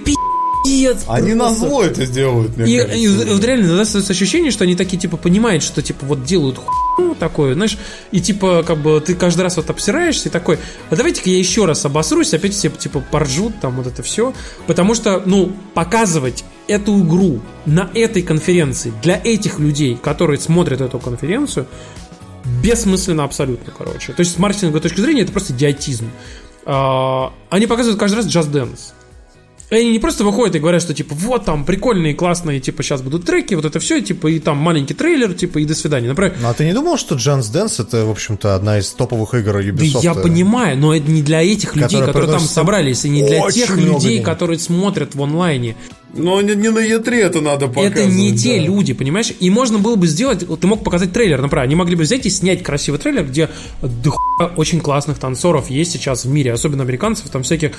пи***ц. Они на зло это сделают, мне И, кажется. и вот реально иногда остается ощущение, что они такие, типа, понимают, что, типа, вот делают хуйню такое, знаешь, и, типа, как бы, ты каждый раз вот обсираешься и такой, а давайте-ка я еще раз обосрусь, опять все, типа, поржут, там, вот это все, потому что, ну, показывать эту игру на этой конференции для этих людей, которые смотрят эту конференцию, бессмысленно абсолютно, короче. То есть с маркетинговой точки зрения это просто идиотизм. А, Они показывают каждый раз Just Dance. И они не просто выходят и говорят, что типа вот там прикольные, классные, типа сейчас будут треки, вот это все, типа и там маленький трейлер, типа и до свидания. Например, Ну, а ты не думал, что Джанс Dance это, в общем-то, одна из топовых игр да Ubisoft? я понимаю, но это не для этих людей, Которые которые там собрались, и не для тех людей, денег. которые смотрят в онлайне. Но не, не на Е3 это надо показывать. это не те да. люди, понимаешь? И можно было бы сделать, вот ты мог показать трейлер, например, они могли бы взять и снять красивый трейлер, где до хуя очень классных танцоров есть сейчас в мире, особенно американцев, там всяких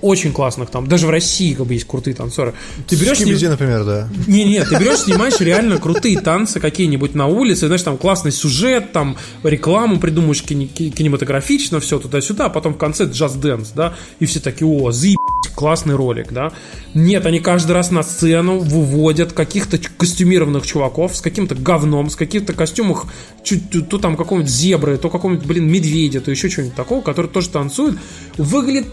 очень классных, там даже в России как бы есть крутые танцоры. Ты берешь Скибиди, сним- например, да. Не-не, ты берешь, снимаешь реально крутые танцы какие-нибудь на улице, знаешь, там классный сюжет, там рекламу придумаешь кинематографично, все туда-сюда, а потом в конце Just Dance, да, и все такие, о, заебись, классный ролик, да. Нет, они каждый раз на сцену выводят каких-то костюмированных чуваков с каким-то говном, с каких-то костюмах, чуть то, то там какого-нибудь зебры, то какого-нибудь, блин, медведя, то еще чего-нибудь такого, который тоже танцует. Выглядит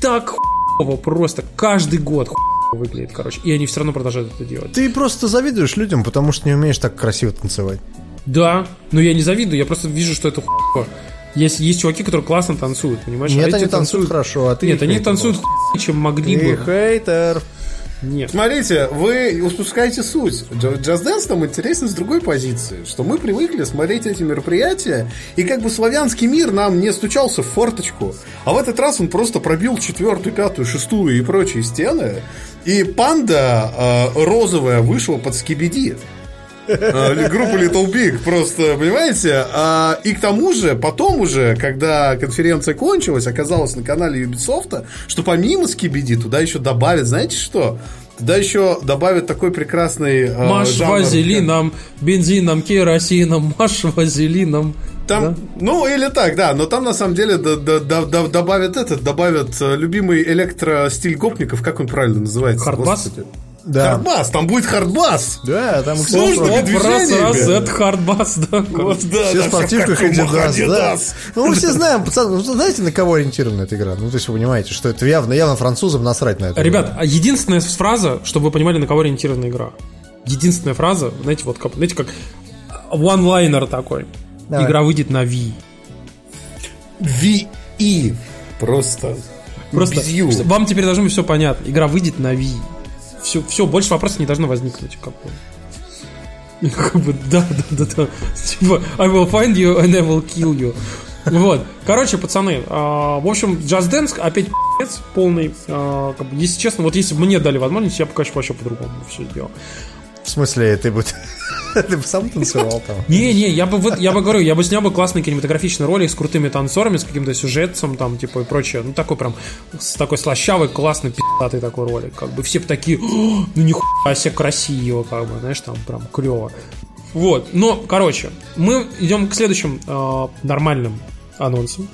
так хуево просто, каждый год хуево выглядит, короче. И они все равно продолжают это делать. Ты просто завидуешь людям, потому что не умеешь так красиво танцевать. Да, но я не завидую, я просто вижу, что это хуево. Есть, есть чуваки, которые классно танцуют, понимаешь? Нет, А они танцуют хорошо, а ты Нет, они танцуют хуй, чем могли Ты бы. хейтер. Нет. Смотрите, вы упускаете суть. Just Dance нам интересен с другой позиции, что мы привыкли смотреть эти мероприятия, и как бы славянский мир нам не стучался в форточку, а в этот раз он просто пробил четвертую, пятую, шестую и прочие стены, и панда э, розовая вышла под скибиди. Э, Группа Little Big, просто, понимаете? А, и к тому же, потом уже, когда конференция кончилась, оказалось на канале Ubisoft, что помимо Скибиди туда еще добавят, знаете что? Туда еще добавят такой прекрасный э, Маш жанр, вазелином, бензином, керосином, маш вазелином. Там, Да? ну или так, да, но там на самом деле д- д- д- д- добавят этот, добавят э, любимый электростиль гопников, как он правильно называется? Хардбас? господи? Да. Хардбас, там будет хардбас! Да, там Слушай, просто- движение, раз, раз, это хардбас, да. Вот, да, все да, Adidas, костюмах да. Ну, мы все знаем, пацаны, ну, знаете, на кого ориентирована эта игра? Ну, то есть вы понимаете, что это явно, явно французам насрать на это. Ребят, а единственная фраза, чтобы вы понимали, на кого ориентирована игра. Единственная фраза, знаете, вот как, знаете, как one-liner такой. Давай. Игра выйдет на Wii. VE. Просто. Просто вам теперь должно быть все понятно. Игра выйдет на Wii. Все, все, больше вопросов не должно возникнуть. Как бы. Как бы, да, да, да, да. Типа, I will find you and I will kill you. Вот. Короче, пацаны, а, в общем, Just Dance опять пи***ц полный. А, как бы, если честно, вот если бы мне дали возможность, я бы, конечно, вообще по-другому все сделал. В смысле, ты бы... Ты бы сам танцевал там? Не-не, я бы, вот, я бы говорю, я бы снял бы классный кинематографичный ролик с крутыми танцорами, с каким-то сюжетом, там, типа, и прочее. Ну, такой прям, с такой слащавый, классный, пи***тый такой ролик. Как бы все бы такие, «О, ну, нихуя себе красиво, как бы, знаешь, там, прям клево. Вот, но, короче, мы идем к следующим э, нормальным анонсам.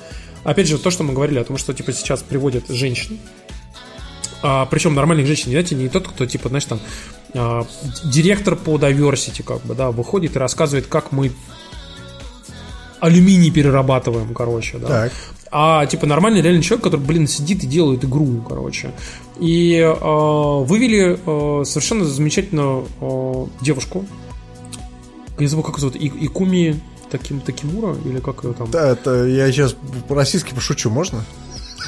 Опять же, то, что мы говорили о том, что, типа, сейчас приводят женщин, а, причем нормальных женщин, знаете, не тот, кто, типа, знаешь, там, директор по diversity, как бы, да, выходит и рассказывает, как мы алюминий перерабатываем, короче, да. Так. А, типа, нормальный реальный человек, который, блин, сидит и делает игру, короче. И э, вывели э, совершенно замечательную э, девушку. Я забыл, как ее зовут, И- Икуми таким, Такимура, или как ее там? Да, это я сейчас по-российски пошучу, можно?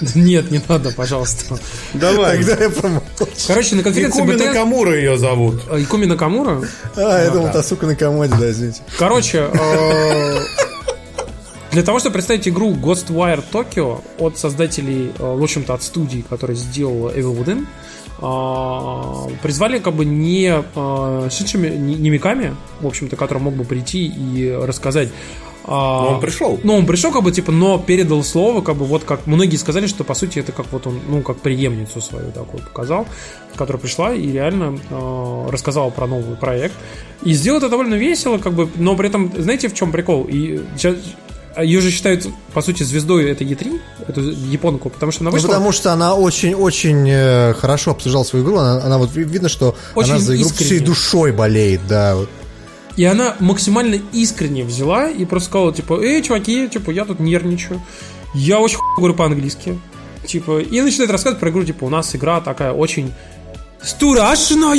Нет, не надо, пожалуйста. Давай. Тогда я промолчу. Короче, на конференции Икуми BTS... Накамура ее зовут. А, Икуми Накамура? А, я думал, та сука на комоде, да, извините. Короче, э, Для того, чтобы представить игру Ghostwire Tokyo от создателей, э, в общем-то, от студии, которая сделала Evil Within, а, призвали как бы не а, Шичами, не Миками, в общем-то, который мог бы прийти и рассказать но он пришел. Ну, он пришел, как бы, типа, но передал слово, как бы, вот как многие сказали, что, по сути, это как вот он, ну, как преемницу свою такую показал, которая пришла и реально э, рассказала про новый проект. И сделал это довольно весело, как бы, но при этом, знаете, в чем прикол? И сейчас ее же считают, по сути, звездой этой E3, эту японку, потому что она ну, вышла... Ну, потому что она очень-очень э, хорошо обсуждала свою игру, она, она вот видно, что очень она за игру искренне. всей душой болеет, да. Вот. И она максимально искренне взяла и просто сказала, типа, эй, чуваки, типа, я тут нервничаю. Я очень говорю по-английски. Типа, и начинает рассказывать про игру, типа, у нас игра такая очень Страшная!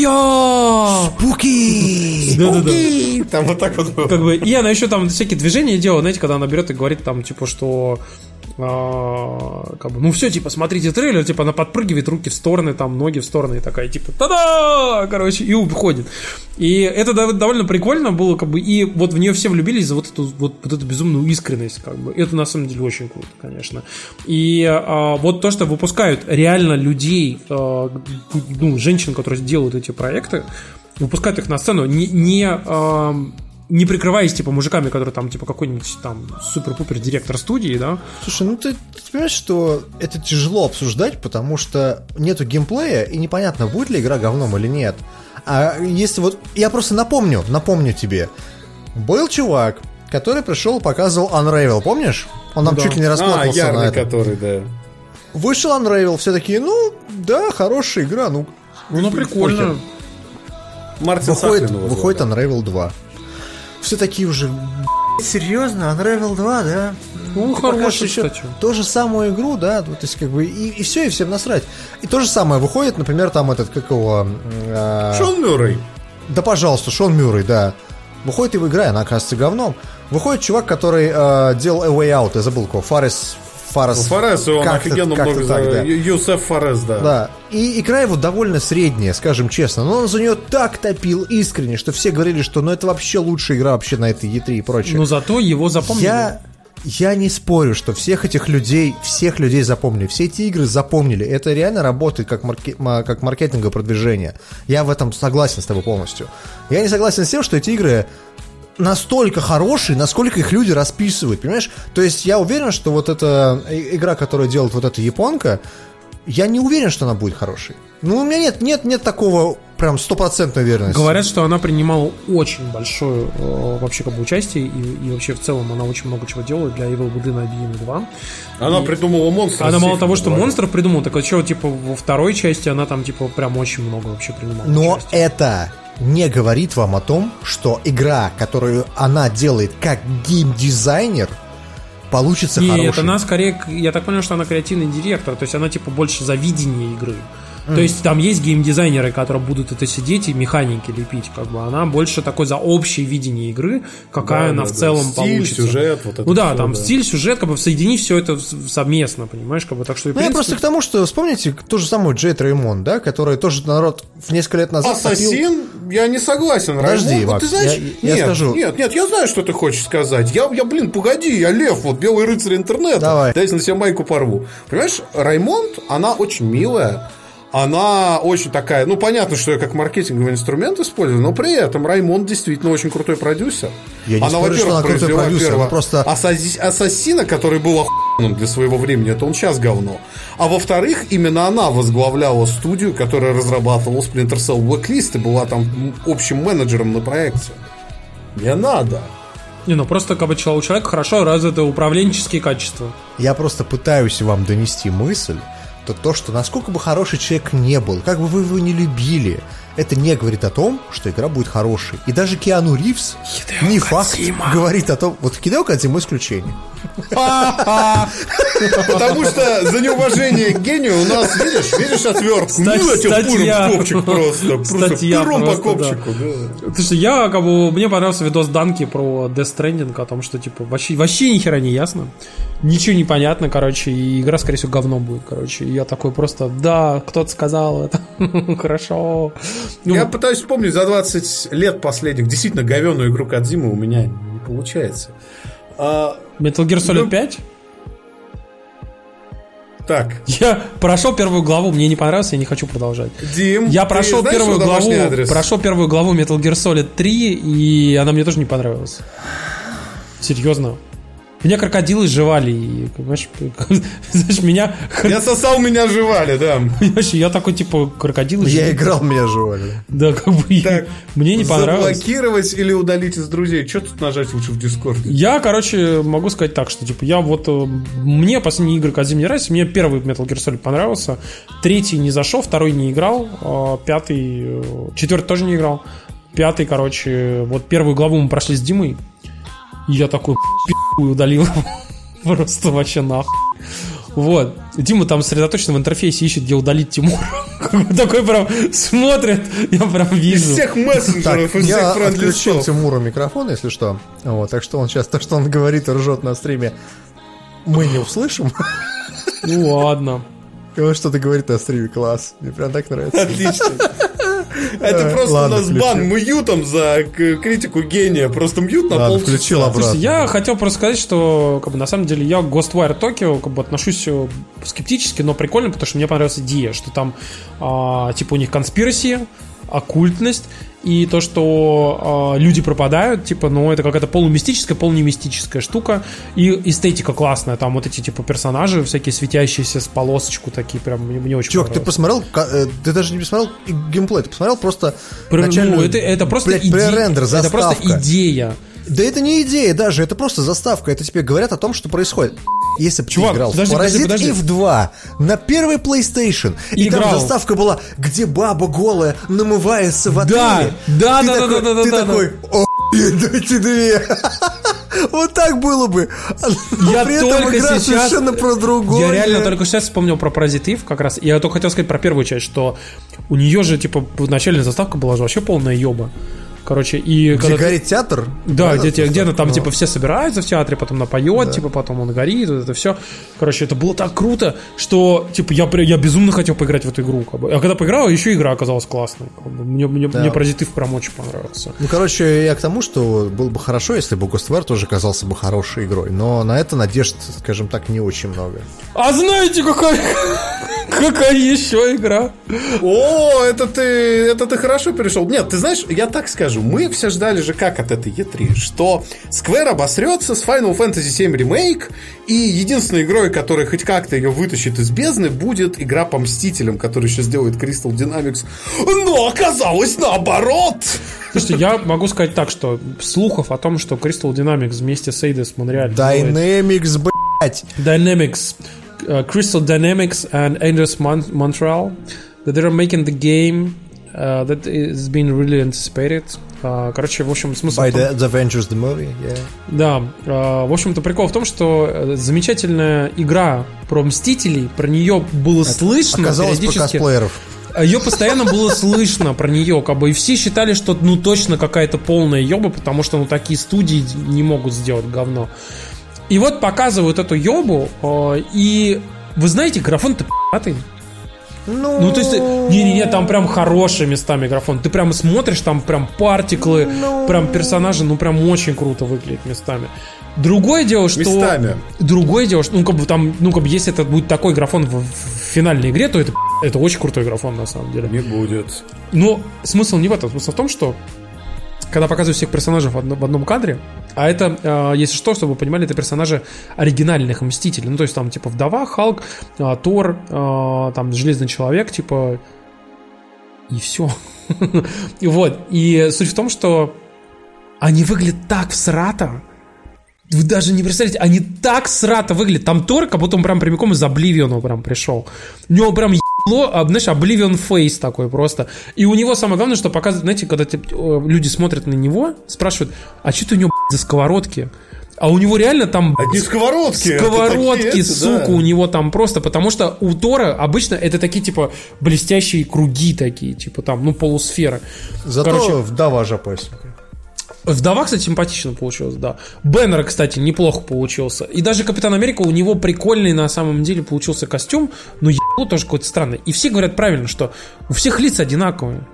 Спуки! Да-да-да. Там вот так вот было. Как бы, и она еще там всякие движения делала, знаете, когда она берет и говорит там, типа, что как бы, ну все, типа, смотрите трейлер, типа, она подпрыгивает руки в стороны, там, ноги в стороны, и такая, типа, та-да, короче, и уходит. И это довольно прикольно было, как бы, и вот в нее все влюбились за вот эту, вот, вот эту безумную искренность, как бы. Это на самом деле очень круто, конечно. И а, вот то, что выпускают реально людей, а, ну, женщин, которые делают эти проекты, выпускают их на сцену, не, не а, не прикрываясь, типа, мужиками, которые там, типа, какой-нибудь там супер-пупер директор студии, да. Слушай, ну ты, ты понимаешь, что это тяжело обсуждать, потому что нету геймплея, и непонятно, будет ли игра говном или нет. А если вот... Я просто напомню, напомню тебе. Был чувак, который пришел и показывал Unravel, помнишь? Он нам да. чуть ли не расплакался а, на это. который, да. Вышел Unravel, все такие, ну, да, хорошая игра, ну... Ну, ну прикольно. Мартин выходит, выходит Unravel 2 все такие уже серьезно, Unravel 2, да? Ну, хороший, кстати. То же самую игру, да, то есть как бы и, и все, и всем насрать. И то же самое выходит, например, там этот, как его... Э, Шон Мюррей. Да, пожалуйста, Шон Мюррей, да. Выходит его игра, она оказывается говном. Выходит чувак, который э, делал A Way Out, я забыл кого, Фарес Фарес. Ну, Фарес, он офигенно много так, за... да. Юсеф Фарес, да. Да. И игра его довольно средняя, скажем честно. Но он за нее так топил искренне, что все говорили, что ну это вообще лучшая игра вообще на этой E3 и прочее. Но зато его запомнили. Я, я не спорю, что всех этих людей, всех людей запомнили. Все эти игры запомнили. Это реально работает как, марке, как маркетинговое продвижение. Я в этом согласен с тобой полностью. Я не согласен с тем, что эти игры настолько хорошие, насколько их люди расписывают, понимаешь? То есть я уверен, что вот эта игра, которую делает вот эта японка, я не уверен, что она будет хорошей. Ну, у меня нет, нет, нет такого прям стопроцентной уверенности. Говорят, что она принимала очень большое э, вообще как бы участие, и, и вообще в целом она очень много чего делала для Evil Within 1 и 2. Она и придумала монстров. Она мало того, что монстров придумала, так что, типа, во второй части она там, типа, прям очень много вообще принимала Но участие. это не говорит вам о том, что игра, которую она делает как геймдизайнер, получится Нет, хорошей. она скорее, я так понял, что она креативный директор, то есть она типа больше за видение игры. То есть там есть геймдизайнеры, которые будут это сидеть и механики лепить, как бы она больше такой за общее видение игры, какая да, она да, в целом да. стиль, получится. сюжет, вот это Ну да, все, там да. стиль, сюжет, как бы соедини все это совместно, понимаешь, как бы так что. Ну принципе... я просто к тому, что вспомните ту же самую Джейд Реймон, да, который тоже народ в несколько лет назад. Ассасин, топил... я не согласен. Подожди, Реймон. Макс, вот, ты знаешь, я, нет, скажу. Нет, нет, я знаю, что ты хочешь сказать. Я, я, блин, погоди, я лев, вот белый рыцарь интернета. Давай. Дайте на себя майку порву. Понимаешь, Раймонд, она очень милая она очень такая, ну, понятно, что я как маркетинговый инструмент использую, но при этом Раймонд действительно очень крутой продюсер. Я не она, спорю, что она крутой продюсер, она просто... Асаси... Ассасина, который был охуенным для своего времени, это он сейчас говно. А во-вторых, именно она возглавляла студию, которая разрабатывала Splinter Cell Blacklist и была там общим менеджером на проекте. Не надо. Не, ну просто как бы у человека хорошо развиты управленческие качества. Я просто пытаюсь вам донести мысль, то то, что насколько бы хороший человек не был, как бы вы его не любили, это не говорит о том, что игра будет хорошей. И даже Киану Ривз Хидео не факт Кодзима. говорит о том... Вот Хидео Кадзима исключение. Потому что за неуважение к гению у нас, видишь, видишь отвертку. Статья. копчик просто. Статья по копчику. Слушай, я как бы... Мне понравился видос Данки про Death Stranding, о том, что типа вообще, вообще ни хера не ясно. Ничего не понятно, короче, и игра, скорее всего, говно будет, короче. И я такой просто, да, кто-то сказал это. Хорошо. Ну, я пытаюсь вспомнить за 20 лет последних действительно говеную игру Кадзимы у меня не получается. А, Metal Gear Solid Ну, 5? так, Я прошел первую главу, мне не понравилось, я не хочу продолжать. Дим, Я прошел знаешь первую главу, прошел первую главу Metal Gear Solid 3, и она мне тоже не понравилась. Серьезно. Меня крокодилы жевали, и, понимаешь, знаешь, меня... Я сосал, меня жевали, да. Понимаешь, я такой, типа, крокодилы Я жевали. играл, меня жевали. Да, как бы, Так, мне не понравилось. Заблокировать или удалить из друзей? Что тут нажать лучше в Дискорде? Я, короче, могу сказать так, что, типа, я вот... э, Мне последние игры Казим не нравятся. Мне первый Metal Gear Solid понравился. Третий не зашел, второй не играл. а Пятый... э, Четвертый тоже не играл. Пятый, короче... Вот первую главу мы прошли с Димой. И я такой пи***й удалил. Просто вообще нахуй. Вот. Дима там сосредоточен в интерфейсе, ищет, где удалить Тимура. Такой прям смотрит, я прям Из вижу. всех мессенджеров, из я всех отключил френд-листов. Тимуру микрофон, если что. Вот, так что он сейчас, то, что он говорит и ржет на стриме, мы не услышим. Ну ладно. И он что-то говорит на стриме, класс. Мне прям так нравится. Отлично. Это Э, просто у нас бан мьютом за к- критику гения. Просто мьют на полчаса. включил обратно. Слушайте, я хотел просто сказать, что как бы, на самом деле я к Ghostwire Tokyo как бы, отношусь э, скептически, но прикольно, потому что мне понравилась идея, что там а, типа у них конспираси, оккультность, и то, что а, люди пропадают, типа, ну, это какая-то полумистическая, полунемистическая штука, и эстетика классная, там вот эти, типа, персонажи всякие светящиеся с полосочку такие, прям мне, мне очень Чувак, ты посмотрел, э, ты даже не посмотрел геймплей, ты посмотрел просто Про- ну, начальную, это, это просто блядь, идея, пререндер, это просто заставка. идея. Да это не идея даже, это просто заставка. Это тебе говорят о том, что происходит. Если бы ты играл подожди, в подожди, Parasite подожди. Eve 2 на первый PlayStation, и Играл. там заставка была, где баба голая намывается в Да, отеле. да, Ты да, да, такой- да, да, Ты да, такой, о, дайте две. Вот так было бы. Но Я при этом только игра сейчас- совершенно про другое. Я реально только сейчас вспомнил про Eve как раз. Я только хотел сказать про первую часть, что у нее же, типа, начальная заставка была же вообще полная ёба. Короче, и Где когда ты- горит театр? Да, где, где, то там, ну. типа, все собираются в театре, потом напоет, типа, потом он горит, вот это все. Короче, это было так круто, что, типа, я, я безумно хотел поиграть в эту игру. Как бы. А когда поиграл, еще игра оказалась классной. Как бы. Мне, мне, Да. мне Eve прям очень понравился. Ну, короче, я к тому, что было бы хорошо, если бы Ghostwire тоже казался бы хорошей игрой. Но на это надежд, скажем так, не очень много. А знаете, какая, какая еще игра? О, это ты, это ты хорошо перешел. Нет, ты знаешь, я так скажу, мы все ждали же как от этой E3, что Square обосрется с Final Fantasy VII Remake, и единственной игрой, которая хоть как-то ее вытащит из бездны, будет игра по Мстителям, которую сейчас делает Crystal Dynamics. Но оказалось наоборот! Слушайте, я могу сказать так, что слухов о том, что Crystal Dynamics вместе с Eidos Montreal делает Dynamics, блять. Dynamics, uh, Crystal Dynamics and Eidos Mon- Montreal, that they're making the game uh, that is being really anticipated. Uh, короче, в общем, смысл By том- the, the Avengers, the movie, yeah. Да, э, в общем-то прикол в том, что э, замечательная игра про Мстителей, про нее было слышно Оказалось, про периодически. косплееров. Ее постоянно было слышно про нее, как бы, и все считали, что ну точно какая-то полная еба, потому что ну такие студии не могут сделать говно. И вот показывают эту ебу, э, и вы знаете, графон-то пи***тый. Ну, Ну, то есть, не-не-не, там прям хорошие местами графон. Ты прям смотришь, там прям партиклы, Ну. прям персонажи, ну, прям очень круто выглядят местами. Другое дело, что... Местами. Другое дело, что, ну, как бы там, ну, как бы, если это будет такой графон в, в финальной игре, то это, это очень крутой графон, на самом деле. Не будет. Но смысл не в этом. Смысл в том, что когда показывают всех персонажей в одном, в одном кадре, а это, э, если что, чтобы вы понимали, это персонажи оригинальных Мстителей. Ну, то есть там, типа, Вдова, Халк, э, Тор, э, там, Железный Человек, типа... И все. Вот. И суть в том, что они выглядят так всрато, вы даже не представляете, они так срато выглядят. Там Тор, как будто он прям прямиком из Обливиона прям пришел. У него прям ебло, а, знаешь, Обливион фейс такой просто. И у него самое главное, что показывает, знаете, когда э, люди смотрят на него, спрашивают, а что это у него за сковородки? А у него реально там Одни сковородки. сковородки, такие сука, да. у него там просто, потому что у Тора обычно это такие, типа, блестящие круги такие, типа там, ну, полусферы. Зато Короче, вдова жопасенькая. Вдова, кстати, симпатично получилась, да. Беннер, кстати, неплохо получился. И даже Капитан Америка, у него прикольный на самом деле получился костюм, но ебало тоже какой-то странный. И все говорят правильно, что у всех лица одинаковые.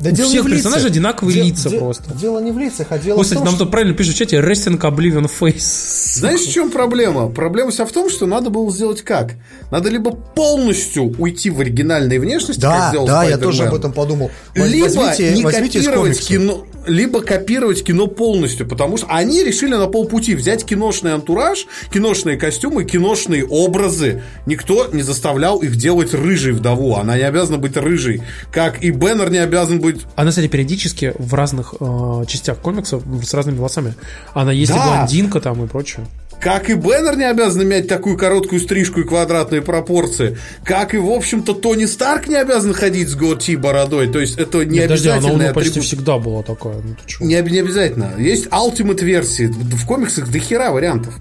Да У дело не всех в лицах. персонажей одинаковые Де- лица де- просто. Дело не в лицах, а дело Ой, в кстати, том, нам что... тут правильно пишут в чате Resting Oblivion Face. Знаешь, в чем проблема? Проблема вся в том, что надо было сделать как? Надо либо полностью уйти в оригинальной внешности, как Да, сделал да, я Spider-Man, тоже об этом подумал. Либо возьмите, не возьмите копировать кино, либо копировать кино полностью, потому что они решили на полпути взять киношный антураж, киношные костюмы, киношные образы. Никто не заставлял их делать рыжей вдову. Она не обязана быть рыжей. Как и Беннер не обязан быть Она, кстати, периодически в разных э, частях комиксов с разными волосами. Она есть и Да. блондинка там и прочее. Как и Беннер не обязан иметь такую короткую стрижку и квадратные пропорции. Как и, в общем-то, Тони Старк не обязан ходить с готи бородой. То есть это не Нет, подожди, она почти всегда была такая. Ну? Не, не обязательно. Есть Ultimate версии. В комиксах до хера вариантов.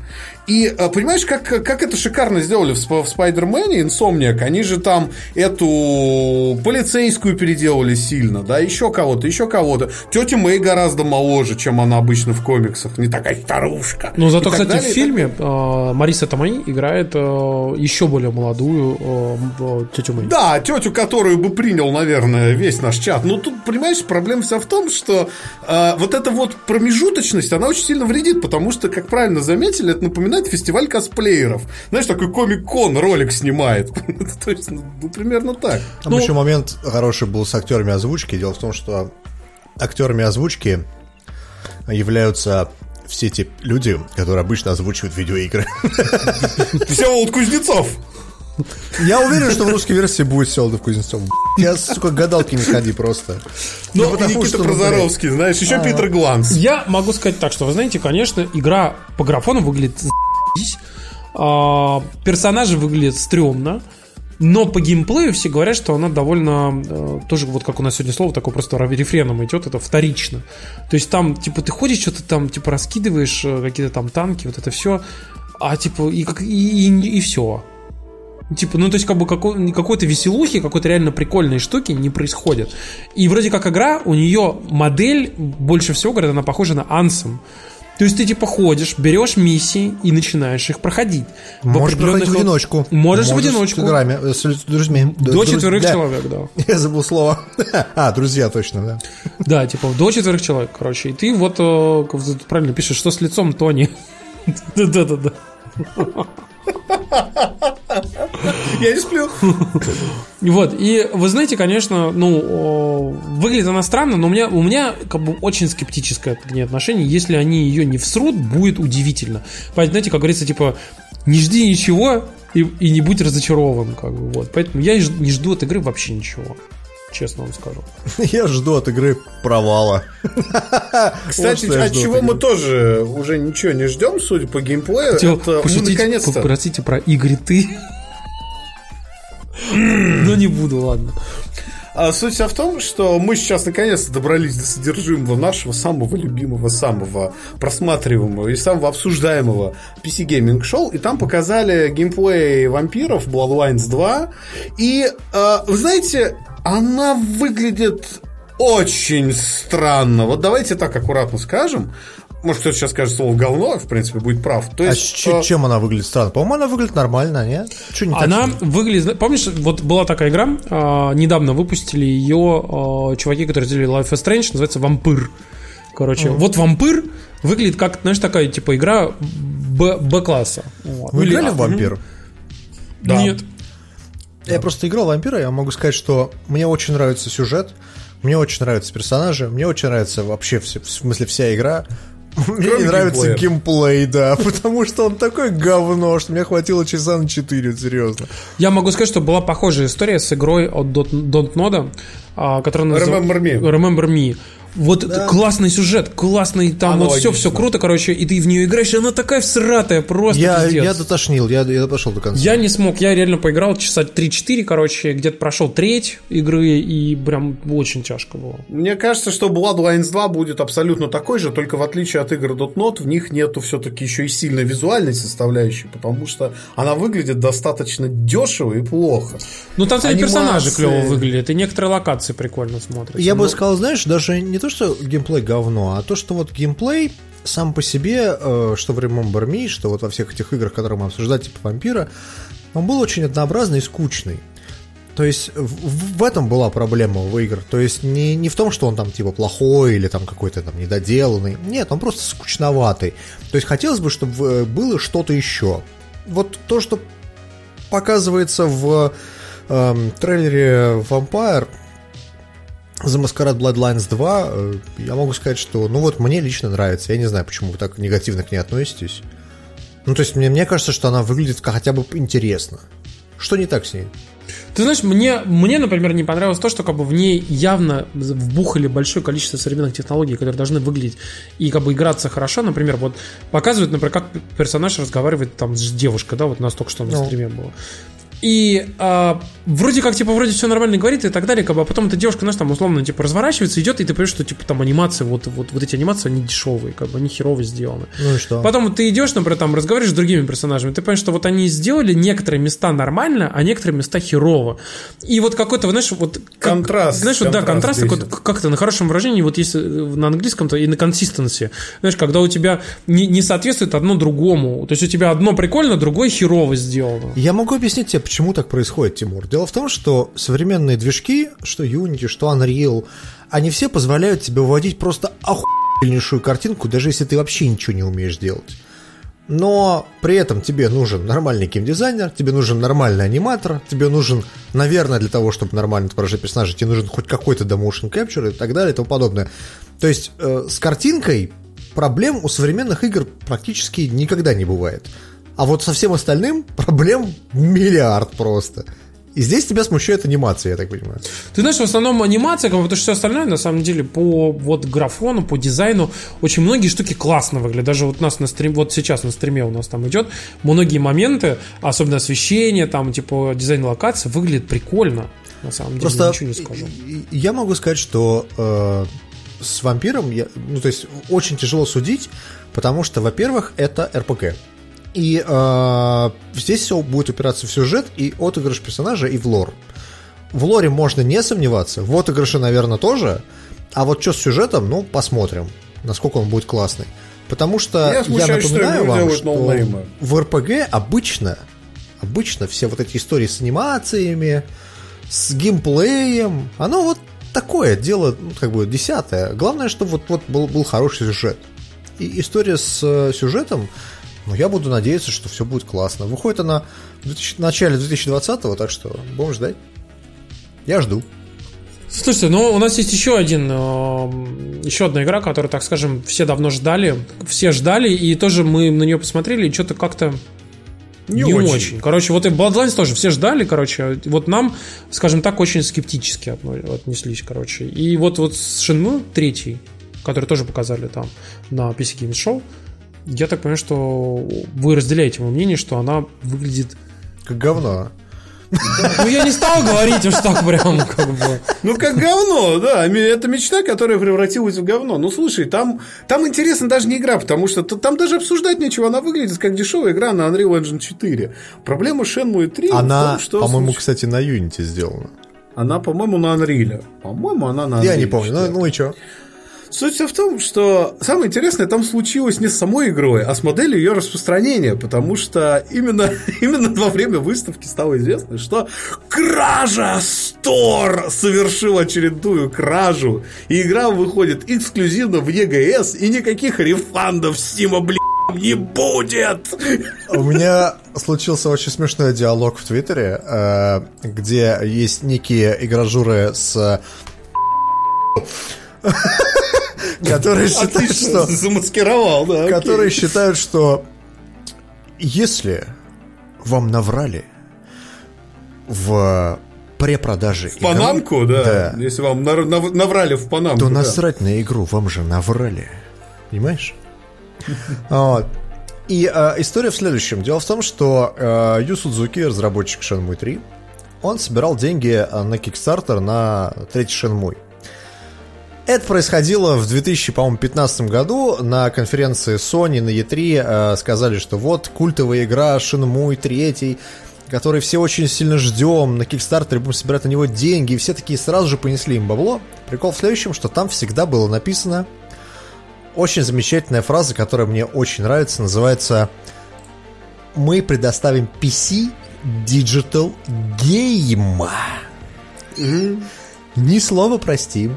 И э, понимаешь, как, как это шикарно сделали в, в Спайдермене, Insomniac, они же там эту полицейскую переделали сильно, да, еще кого-то, еще кого-то. Тетя Мэй гораздо моложе, чем она обычно в комиксах. Не такая старушка. Ну, зато, кстати, далее, в фильме э, Мариса Томай играет э, еще более молодую э, э, тетю Мэй. Да, тетю, которую бы принял, наверное, весь наш чат. Но тут, понимаешь, проблема вся в том, что э, вот эта вот промежуточность, она очень сильно вредит, потому что, как правильно заметили, это напоминает фестиваль косплееров. Знаешь, такой комик-кон ролик снимает. То есть, ну, ну, примерно так. Там Ну- еще момент хороший был с актерами озвучки. Дело в том, что актерами озвучки являются все те люди, которые обычно озвучивают видеоигры. Всеволод Кузнецов. Я уверен, что в русской версии будет Селдов Кузнецов. Я, сука, гадалки не ходи просто. Ну, потому Никита что, ну, Прозоровский, знаешь, еще Питер Гланс. Я могу сказать так, что, вы знаете, конечно, игра по графону выглядит. А, персонажи выглядят стрёмно. Но по геймплею все говорят, что она довольно э, тоже вот как у нас сегодня слово такое просто рефреном идет, это вторично. То есть там типа ты ходишь что-то там типа раскидываешь э, какие-то там танки, вот это все, а типа и как и, и, все. Типа, ну, то есть, как бы какой- какой-то веселухи, какой-то реально прикольной штуки не происходит. И вроде как игра, у нее модель, больше всего, говорят, она похожа на Ansem. То есть ты типа ходишь, берешь миссии и начинаешь их проходить. В Можешь проходить в одиночку. Можешь, в одиночку. С, играми, с друзьями. До Друз- четверых да. человек, да. Я забыл слово. А, друзья, точно, да. Да, типа до четверых человек, короче. И ты вот э, правильно пишешь, что с лицом Тони. Да-да-да. Я не сплю. Вот, и вы знаете, конечно, ну, выглядит она странно, но у меня, у меня как бы очень скептическое к ней отношение. Если они ее не всрут, будет удивительно. Поэтому, знаете, как говорится, типа, не жди ничего и, и не будь разочарован, как бы, вот. Поэтому я не жду от игры вообще ничего. Честно вам скажу. Я жду от игры провала. Кстати, Вот я от чего от мы тоже уже ничего не ждем, судя по геймплею, Хотел это мы наконец-то... попросите про игры ты. Но не буду, ладно. А суть вся в том, что мы сейчас наконец-то добрались до содержимого нашего самого любимого, самого просматриваемого и самого обсуждаемого PC Gaming Show, и там показали геймплей вампиров Bloodlines 2, и, э, вы знаете, она выглядит очень странно. Вот давайте так аккуратно скажем. Может, кто-то сейчас скажет слово говно, в принципе, будет прав. То А есть, с че- э, чем она выглядит странно? По-моему, она выглядит нормально, нет? Че не так? Она ней? выглядит... Помнишь, вот была такая игра, а, недавно выпустили ее а, чуваки, которые сделали Life is Strange, называется «Вампир». Короче, вот «Вампир» выглядит как, знаешь, такая, типа, игра Б-класса. Вот. Вы Или- играли в вампир? Да. Нет. Я просто играл в вампира, я могу сказать, что мне очень нравится сюжет, мне очень нравятся персонажи, мне очень нравится вообще, все- в смысле, вся игра. Мне Кроме не нравится геймплея. геймплей, да, потому что он такой говно, что мне хватило часа на 4, серьезно. Я могу сказать, что была похожая история с игрой от Dontnod, а, которая называется... Remember Me. Remember Me. Вот это классный сюжет, классный, там вот все, Аналогично. все круто, короче, и ты в нее играешь, и она такая всратая, просто Я, пиздец. я дотошнил, я, я пошел до конца. Я не смог, я реально поиграл часа 3-4, короче, где-то прошел треть игры, и прям очень тяжко было. Мне кажется, что Bloodlines 2 будет абсолютно такой же, только в отличие от игр .NOT, в них нету все-таки еще и сильной визуальной составляющей, потому что она выглядит достаточно дешево и плохо. Ну, там, кстати, персонажи клево выглядят, и некоторые локации прикольно смотрятся. Я бы Ну, сказал, знаешь, даже не то, что геймплей говно, а то, что вот геймплей сам по себе, э, что в Remember Me, что вот во всех этих играх, которые мы обсуждали, типа вампира, он был очень однообразный и скучный. То есть в, в этом была проблема у игр. То есть не, не в том, что он там типа плохой или там какой-то там недоделанный. Нет, он просто скучноватый. То есть хотелось бы, чтобы э, было что-то еще. Вот то, что показывается в эм, трейлере Vampire The Masquerade Bloodlines 2, э, я могу сказать, что, ну вот, мне лично нравится. Я не знаю, почему вы так негативно к ней относитесь. Ну, то есть, мне, мне кажется, что она выглядит хотя бы интересно. Что не так с ней? Ты знаешь, мне, мне, например, не понравилось то, что как бы в ней явно вбухали большое количество современных технологий, которые должны выглядеть и как бы играться хорошо. Например, вот показывают, например, как персонаж разговаривает там с девушкой, да, вот настолько, что на ну. стриме было. И а, вроде как, типа, вроде все нормально говорит и так далее, как бы, а потом эта девушка, знаешь, там, условно, типа, разворачивается, идет, и ты понимаешь, что, типа, там анимация, вот, вот, вот эти анимации, они дешевые, как бы, они херово сделаны. Ну и что? Потом ты идешь, например, там, разговариваешь с другими персонажами, ты понимаешь, что вот они сделали некоторые места нормально, а некоторые места херово. И вот какой-то, знаешь, вот... Как, контраст. Знаешь, вот, да, контраст, такой, как то на хорошем выражении, вот есть на английском-то и на консистенции. Знаешь, когда у тебя не, не соответствует одно другому. То есть у тебя одно прикольно, другое херово сделано. Я могу объяснить тебе, почему так происходит Тимур? Дело в том, что современные движки, что Unity, что Unreal, они все позволяют тебе выводить просто охуеннейшую картинку, даже если ты вообще ничего не умеешь делать. Но при этом тебе нужен нормальный геймдизайнер, тебе нужен нормальный аниматор, тебе нужен, наверное, для того, чтобы нормально отображать персонажа, тебе нужен хоть какой-то motion capture и так далее и тому подобное. То есть э, с картинкой проблем у современных игр практически никогда не бывает. А вот со всем остальным проблем миллиард просто. И здесь тебя смущает анимация, я так понимаю. Ты знаешь, в основном анимация, как бы, потому что все остальное, на самом деле, по вот графону, по дизайну, очень многие штуки классно выглядят. Даже вот у нас на стрим, вот сейчас на стриме у нас там идет, многие моменты, особенно освещение, там, типа, дизайн локации, выглядит прикольно. На самом деле, Просто ничего не скажу. Я могу сказать, что э, с вампиром, я, ну, то есть, очень тяжело судить, потому что, во-первых, это РПГ. И э, здесь все будет упираться в сюжет и отыгрыш персонажа, и в лор. В лоре можно не сомневаться, в отыгрыше, наверное, тоже. А вот что с сюжетом, ну, посмотрим, насколько он будет классный. Потому что я, я напоминаю что вам, что в РПГ обычно, обычно все вот эти истории с анимациями, с геймплеем, оно вот такое дело, ну, как бы десятое. Главное, чтобы вот, вот был, был хороший сюжет. И история с э, сюжетом, но я буду надеяться, что все будет классно. Выходит она в 2000, начале 2020-го, так что будем ждать. Я жду. Слушайте, ну у нас есть еще один, э, еще одна игра, которую, так скажем, все давно ждали, все ждали, и тоже мы на нее посмотрели, и что-то как-то не, не очень. очень. Короче, вот и Bloodlines тоже все ждали, короче, вот нам, скажем так, очень скептически отнеслись, короче. И вот, вот с Shenmue третий, который тоже показали там на PC Games Show, я так понимаю, что вы разделяете мое мнение, что она выглядит... Как говно. Ну, я не стал говорить уж так прям, как бы. Ну, как говно, да. Это мечта, которая превратилась в говно. Ну, слушай, там, там интересно даже не игра, потому что там даже обсуждать нечего. Она выглядит как дешевая игра на Unreal Engine 4. Проблема Shenmue 3 Она, том, что... по-моему, кстати, на Unity сделана. Она, по-моему, на Unreal. По-моему, она на Unreal. Я не помню. Ну, ну и что? Суть вся в том, что самое интересное там случилось не с самой игрой, а с моделью ее распространения, потому что именно, именно во время выставки стало известно, что Кража! Стор! совершил очередную кражу, и игра выходит эксклюзивно в EGS, и никаких рефандов Стима, блин, не будет! У меня случился очень смешной диалог в Твиттере, э, где есть некие игражуры с которые считают, что... Замаскировал, да. Которые считают, что если вам наврали в препродаже В Панамку, да. да. Если вам наврали в Панамку, То насрать на игру, вам же наврали. Понимаешь? Вот. И э, история в следующем. Дело в том, что э, Ю Судзуки, разработчик Shenmue 3, он собирал деньги на Kickstarter на третий Shenmue. Это происходило в 2015 году на конференции Sony на E3. Э, сказали, что вот культовая игра Shenmue 3, который все очень сильно ждем, на Kickstarter будем собирать на него деньги, и все такие сразу же понесли им бабло. Прикол в следующем, что там всегда было написано очень замечательная фраза, которая мне очень нравится, называется «Мы предоставим PC Digital Game». Ни слова про Steam,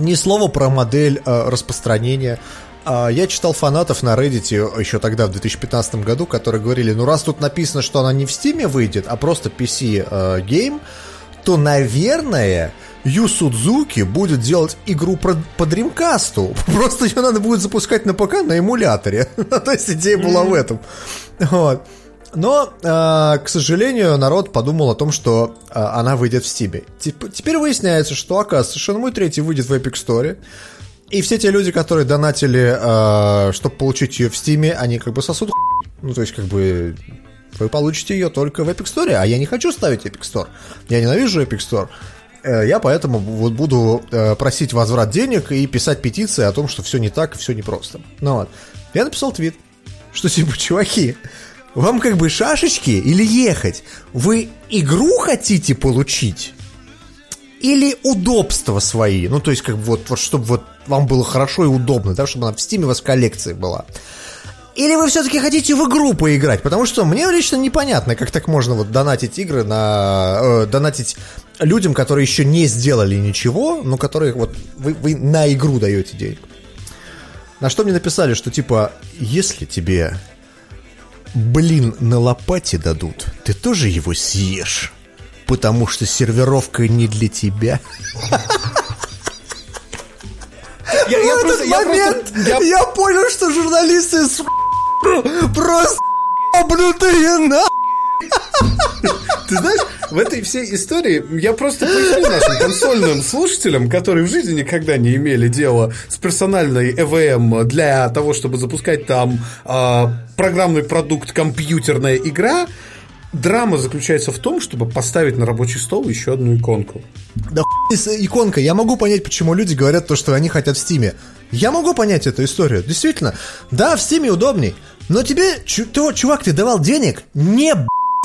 ни слова про модель э, распространения. А, я читал фанатов на Reddit еще тогда, в 2015 году, которые говорили, ну раз тут написано, что она не в Steam выйдет, а просто PC-game, э, то, наверное, Ю Судзуки будет делать игру про, по Dreamcast. Просто ее надо будет запускать на ПК на эмуляторе. То есть идея была в этом. Вот. Но, э, к сожалению, народ подумал о том, что э, она выйдет в. Теп- теперь выясняется, что, оказывается, Shenmue 3 выйдет в Epic Store. И все те люди, которые донатили, э, чтобы получить ее в Steam, они как бы сосут Ну, то есть, как бы, вы получите ее только в Epic Store, а я не хочу ставить Epic Store. Я ненавижу Epic Store. Я поэтому вот буду просить возврат денег и писать петиции о том, что все не так, все непросто. Ну вот. Я написал твит, что типа, чуваки, вам как бы шашечки или ехать? Вы игру хотите получить? Или удобства свои? Ну, то есть, как бы вот, вот чтобы вот вам было хорошо и удобно, да, чтобы она в стиме у вас в коллекции была. Или вы все-таки хотите в игру поиграть? Потому что мне лично непонятно, как так можно вот донатить игры на... Э, донатить людям, которые еще не сделали ничего, но которые вот вы, вы на игру даете денег. На что мне написали, что типа, если тебе блин на лопате дадут, ты тоже его съешь, потому что сервировка не для тебя. Я, я в просто, этот я момент просто, я... я понял, что журналисты с просто обнутые на ты знаешь, в этой всей истории я просто поясню нашим консольным слушателям, которые в жизни никогда не имели дела с персональной EVM для того, чтобы запускать там э, программный продукт компьютерная игра, Драма заключается в том, чтобы поставить на рабочий стол еще одну иконку. Да с иконкой. Я могу понять, почему люди говорят то, что они хотят в Стиме. Я могу понять эту историю. Действительно, да, в Стиме удобней. Но тебе, чувак, ты давал денег не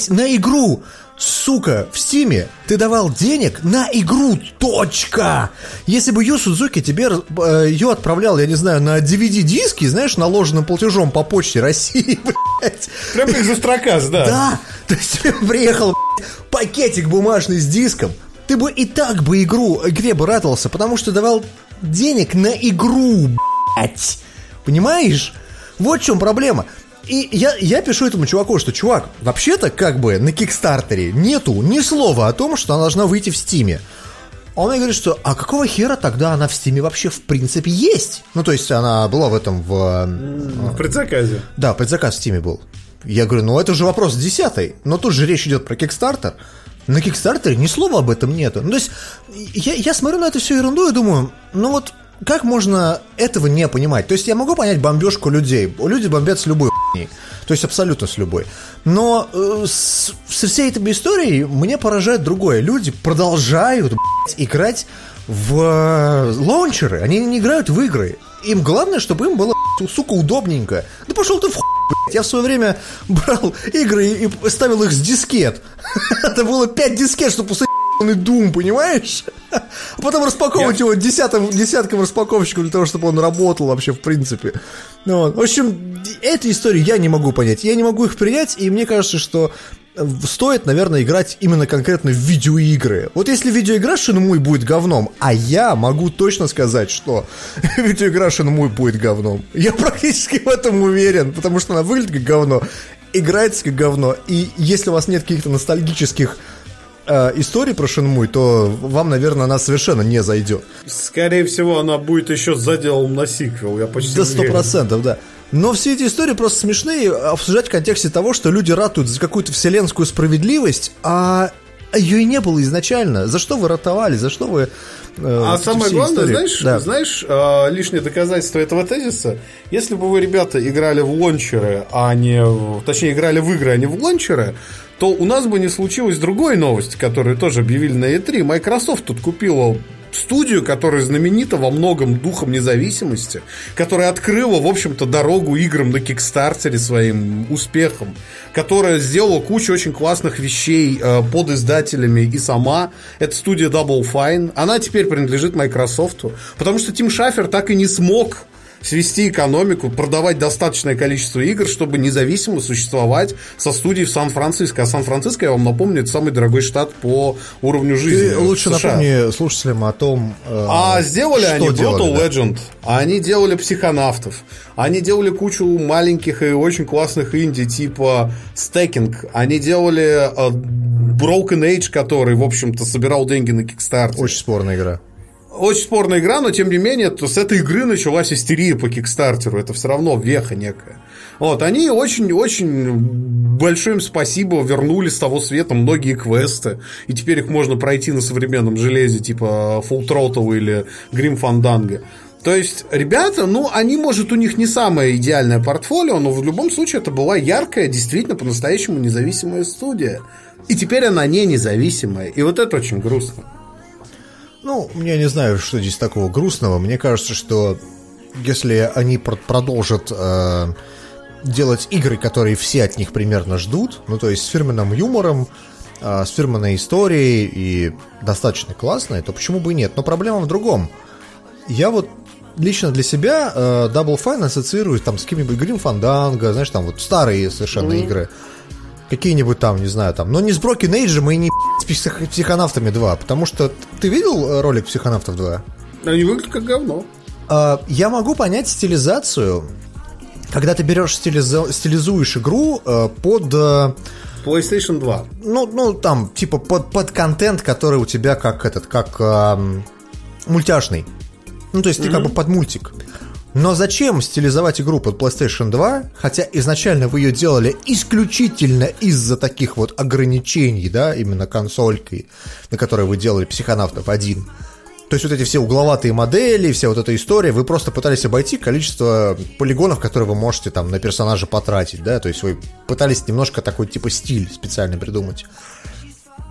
на игру. Сука, в Стиме ты давал денег на игру, точка! Если бы Ю Судзуки тебе э, ее отправлял, я не знаю, на DVD-диски, знаешь, наложенным платежом по почте России, блядь. Прям как за строказ, да. Да, то есть тебе приехал блядь, пакетик бумажный с диском, ты бы и так бы игру, игре бы радовался, потому что давал денег на игру, блядь. Понимаешь? Вот в чем проблема. И я, я пишу этому чуваку, что, чувак, вообще-то как бы на Кикстартере нету ни слова о том, что она должна выйти в Стиме. Он мне говорит, что а какого хера тогда она в Стиме вообще в принципе есть? Ну, то есть она была в этом в... В предзаказе. Да, предзаказ в Стиме был. Я говорю, ну это же вопрос десятый. Но тут же речь идет про Кикстартер. На Кикстартере ни слова об этом нету. Ну, то есть я, я смотрю на эту всю ерунду и думаю, ну вот как можно этого не понимать? То есть я могу понять бомбежку людей. Люди бомбят с любой хуйней. То есть абсолютно с любой. Но э, с, со всей этой историей мне поражает другое. Люди продолжают блядь, играть в э, лаунчеры. Они не играют в игры. Им главное, чтобы им было, сука, удобненько. Да пошел ты в хуй, блядь. Я в свое время брал игры и ставил их с дискет. Это было 5 дискет, чтобы посадить Doom, понимаешь? А потом распаковывать Я... его десятым, десятком распаковщиков для того, чтобы он работал вообще в принципе. Ну, вот. В общем, эту историю я не могу понять. Я не могу их принять, и мне кажется, что стоит, наверное, играть именно конкретно в видеоигры. Вот если видеоигра Шинмуй будет говном, а я могу точно сказать, что видеоигра Шинмуй будет говном. Я практически в этом уверен, потому что она выглядит как говно, играется как говно, и если у вас нет каких-то ностальгических э, истории про Шинмуй, то вам, наверное, она совершенно не зайдет. Скорее всего, она будет еще заделом на сиквел, я почти До сто процентов, да. Но все эти истории просто смешные обсуждать в контексте того, что люди ратуют за какую-то вселенскую справедливость, а ее и не было изначально. За что вы ратовали, за что вы... Э, а самое главное, истории? знаешь, да. знаешь э, лишнее доказательство этого тезиса, если бы вы, ребята, играли в лончеры, а не... Точнее, играли в игры, а не в лончеры, то у нас бы не случилось другой новости, которую тоже объявили на E3. Microsoft тут купила студию, которая знаменита во многом духом независимости, которая открыла, в общем-то, дорогу играм на Кикстартере своим успехом, которая сделала кучу очень классных вещей э, под издателями и сама. Это студия Double Fine. Она теперь принадлежит Microsoft, потому что Тим Шафер так и не смог свести экономику, продавать достаточное количество игр, чтобы независимо существовать со студией в Сан-Франциско. А Сан-Франциско, я вам напомню, это самый дорогой штат по уровню жизни. Ты лучше напомни слушателям о том, э, А сделали они Brutal да? Legend, они делали психонавтов, они делали кучу маленьких и очень классных инди типа Stacking, они делали э, Broken Age, который, в общем-то, собирал деньги на Kickstarter. Очень спорная игра очень спорная игра, но тем не менее, то с этой игры началась истерия по Кикстартеру. Это все равно веха некая. Вот, они очень-очень большое им спасибо вернули с того света многие квесты. И теперь их можно пройти на современном железе, типа Full Throttle или Grim Fandango. То есть, ребята, ну, они, может, у них не самое идеальное портфолио, но в любом случае это была яркая, действительно, по-настоящему независимая студия. И теперь она не независимая. И вот это очень грустно. Ну, я не знаю, что здесь такого грустного. Мне кажется, что если они продолжат э, делать игры, которые все от них примерно ждут, ну, то есть с фирменным юмором, э, с фирменной историей и достаточно классной, то почему бы и нет? Но проблема в другом. Я вот лично для себя э, Double Fine ассоциирую там с каким-нибудь Grim Fandango, знаешь, там вот старые совершенно mm-hmm. игры какие-нибудь там, не знаю, там, но не с Broken Age и не с псих, Психонавтами 2, потому что ты видел э, ролик Психонавтов 2? Они выглядят как говно. А, я могу понять стилизацию, когда ты берешь стилизу, стилизуешь игру э, под... Э, PlayStation 2. Ну, ну, там, типа, под, под контент, который у тебя как этот, как э, мультяшный. Ну, то есть ты mm-hmm. как бы под мультик. Но зачем стилизовать игру под PlayStation 2, хотя изначально вы ее делали исключительно из-за таких вот ограничений, да, именно консолькой, на которой вы делали Психонавтов 1. То есть вот эти все угловатые модели, вся вот эта история, вы просто пытались обойти количество полигонов, которые вы можете там на персонажа потратить, да, то есть вы пытались немножко такой типа стиль специально придумать.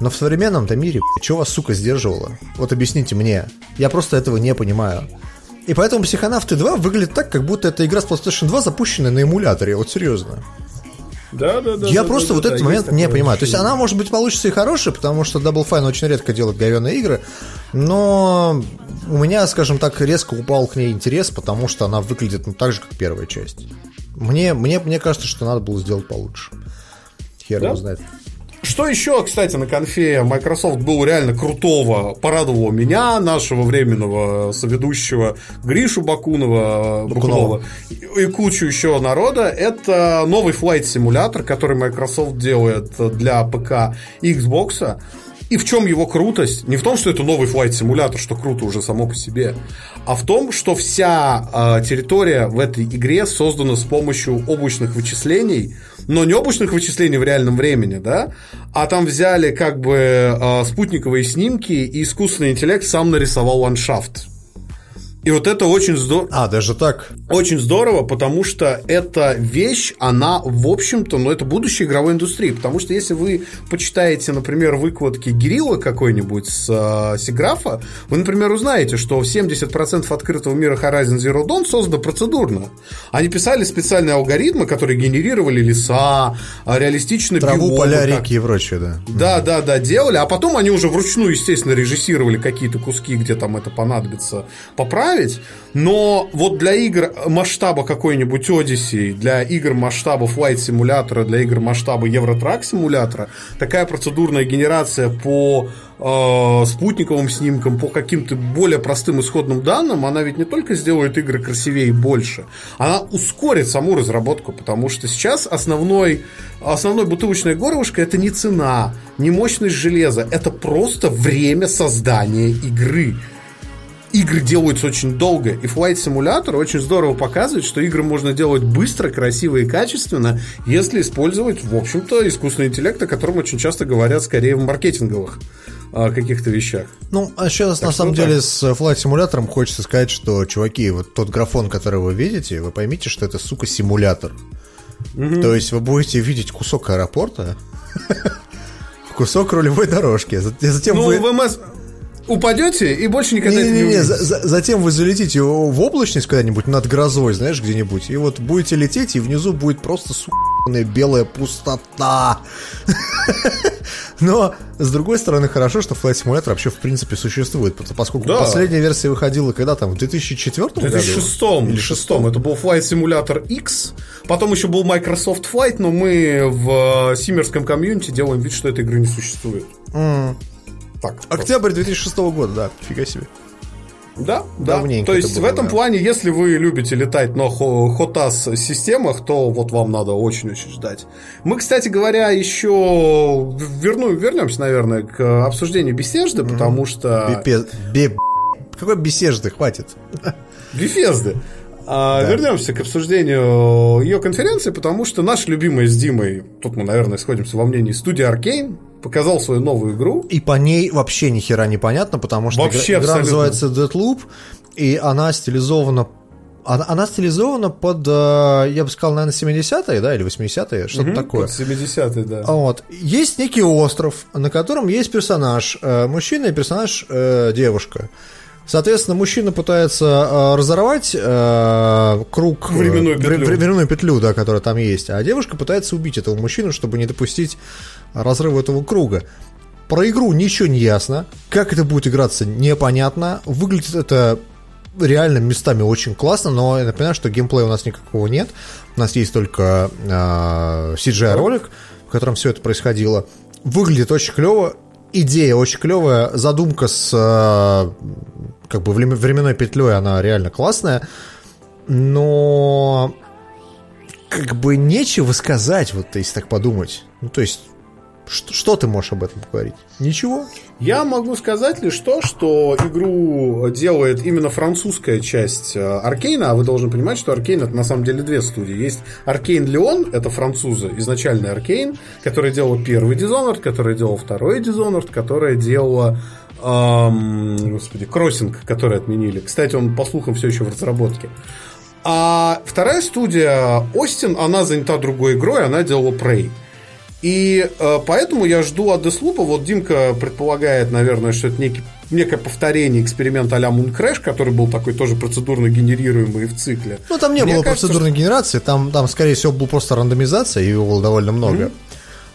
Но в современном-то мире, что вас, сука, сдерживало? Вот объясните мне. Я просто этого не понимаю. И поэтому Психонавты 2 выглядит так, как будто эта игра с PlayStation 2 запущена на эмуляторе, вот серьезно. Да, да, да. Я да, просто да, вот да, этот да, момент не понимаю. То есть она, может быть, получится и хорошая, потому что Double Fine очень редко делает говенные игры, но у меня, скажем так, резко упал к ней интерес, потому что она выглядит ну, так же, как первая часть. Мне, мне, мне кажется, что надо было сделать получше. Хер да? его знает. Что еще, кстати, на конфе Microsoft был реально крутого, порадовало меня, нашего временного соведущего Гришу Бакунова, Бакунова и, и кучу еще народа. Это новый Flight симулятор, который Microsoft делает для ПК и Xbox. И в чем его крутость? Не в том, что это новый Flight симулятор, что круто уже само по себе, а в том, что вся э, территория в этой игре создана с помощью облачных вычислений, но не облачных вычислений в реальном времени, да, а там взяли как бы э, спутниковые снимки, и искусственный интеллект сам нарисовал ландшафт. И вот это очень здорово. А, даже так? Очень здорово, потому что эта вещь, она, в общем-то, ну, это будущее игровой индустрии. Потому что если вы почитаете, например, выкладки Гирилла какой-нибудь с э, Сиграфа, вы, например, узнаете, что 70% открытого мира Horizon Zero Dawn создано процедурно. Они писали специальные алгоритмы, которые генерировали леса, а, реалистичные Траву, биомы, поля, как... реки и прочее, да. Да, да, да, делали, а потом они уже вручную, естественно, режиссировали какие-то куски, где там это понадобится поправить добавить, но вот для игр масштаба какой-нибудь Odyssey, для игр масштаба Flight симулятора, для игр масштаба Евротрак симулятора, такая процедурная генерация по э, спутниковым снимкам, по каким-то более простым исходным данным, она ведь не только сделает игры красивее и больше, она ускорит саму разработку, потому что сейчас основной, основной бутылочная горлышко это не цена, не мощность железа, это просто время создания игры игры делаются очень долго, и Flight Simulator очень здорово показывает, что игры можно делать быстро, красиво и качественно, если использовать, в общем-то, искусственный интеллект, о котором очень часто говорят скорее в маркетинговых а, каких-то вещах. Ну, а сейчас так на самом деле с Flight симулятором хочется сказать, что, чуваки, вот тот графон, который вы видите, вы поймите, что это, сука, симулятор. Угу. То есть вы будете видеть кусок аэропорта, кусок рулевой дорожки. Затем ну, вы... в МС... упадете и больше никогда не Не-не-не, увидите. за- за- затем вы залетите в облачность куда-нибудь над грозой, знаешь, где-нибудь, и вот будете лететь, и внизу будет просто сука белая пустота. Но, с другой стороны, хорошо, что Flight Simulator вообще в принципе существует, поскольку Да. последняя версия выходила когда там, в 2004 В году? 2006 Или шестом. Это был Flight Simulator X. Потом еще был Microsoft Flight, но мы в э, симмерском комьюнити делаем вид, что этой игры не существует. Так. Октябрь 2006 года, да, фига себе. Да, да. Давненько То есть было, в этом да. плане, если вы любите летать на хотас системах, то вот вам надо очень-очень ждать. Мы, кстати говоря, еще верну, вернемся, наверное, к обсуждению беседы, потому что... Бепе- бе- Какой беседы, хватит. Бефезды. А, Да. Вернемся к обсуждению ее конференции, потому что наш любимый с Димой, тут мы, наверное, сходимся во мнении, студия Arkane показал свою новую игру. И по ней вообще ни хера не понятно, потому что Вообще игра, игра называется Deadloop, и она стилизована она, она стилизована под, э, я бы сказал, наверное, 70-е, да, или 80-е, что-то такое. 70-й, да. Вот. Есть некий остров, на котором есть персонаж, э, мужчина и персонаж э, девушка. Соответственно, мужчина пытается э, разорвать э, круг... Временную вре- петлю. вре- временную петлю, да, которая там есть. А девушка пытается убить этого мужчину, чтобы не допустить разрыва этого круга. Про игру ничего не ясно. Как это будет играться, непонятно. Выглядит это реально местами очень классно, но я напоминаю, что геймплея у нас никакого нет. У нас есть только э, CGI-ролик, в котором все это происходило. Выглядит очень клево. Идея очень клевая. Задумка с э, как бы врем- временной петлей, она реально классная. Но как бы нечего сказать, вот если так подумать. Ну, то есть, что, что ты можешь об этом говорить? Ничего. Я могу сказать лишь то, что игру делает именно французская часть э, Arkane, а вы должны понимать, что Arkane это на самом деле две студии. Есть Arkane Lyon, это французы, изначальный Arkane, который делал первый Dishonored, который делал второй Dishonored, которая делала эм, господи, Crossing, который отменили. Кстати, он, по слухам, все еще в разработке. А вторая студия Остин, она занята другой игрой, она делала Prey. И э, поэтому я жду от Deathloop. Вот Димка предполагает, наверное, что это некий, некое повторение эксперимента а-ля Moon Crash, который был такой тоже процедурно генерируемый в цикле. Ну, там не Мне было кажется, процедурной генерации, там, там, скорее всего, была просто рандомизация, и его было довольно много.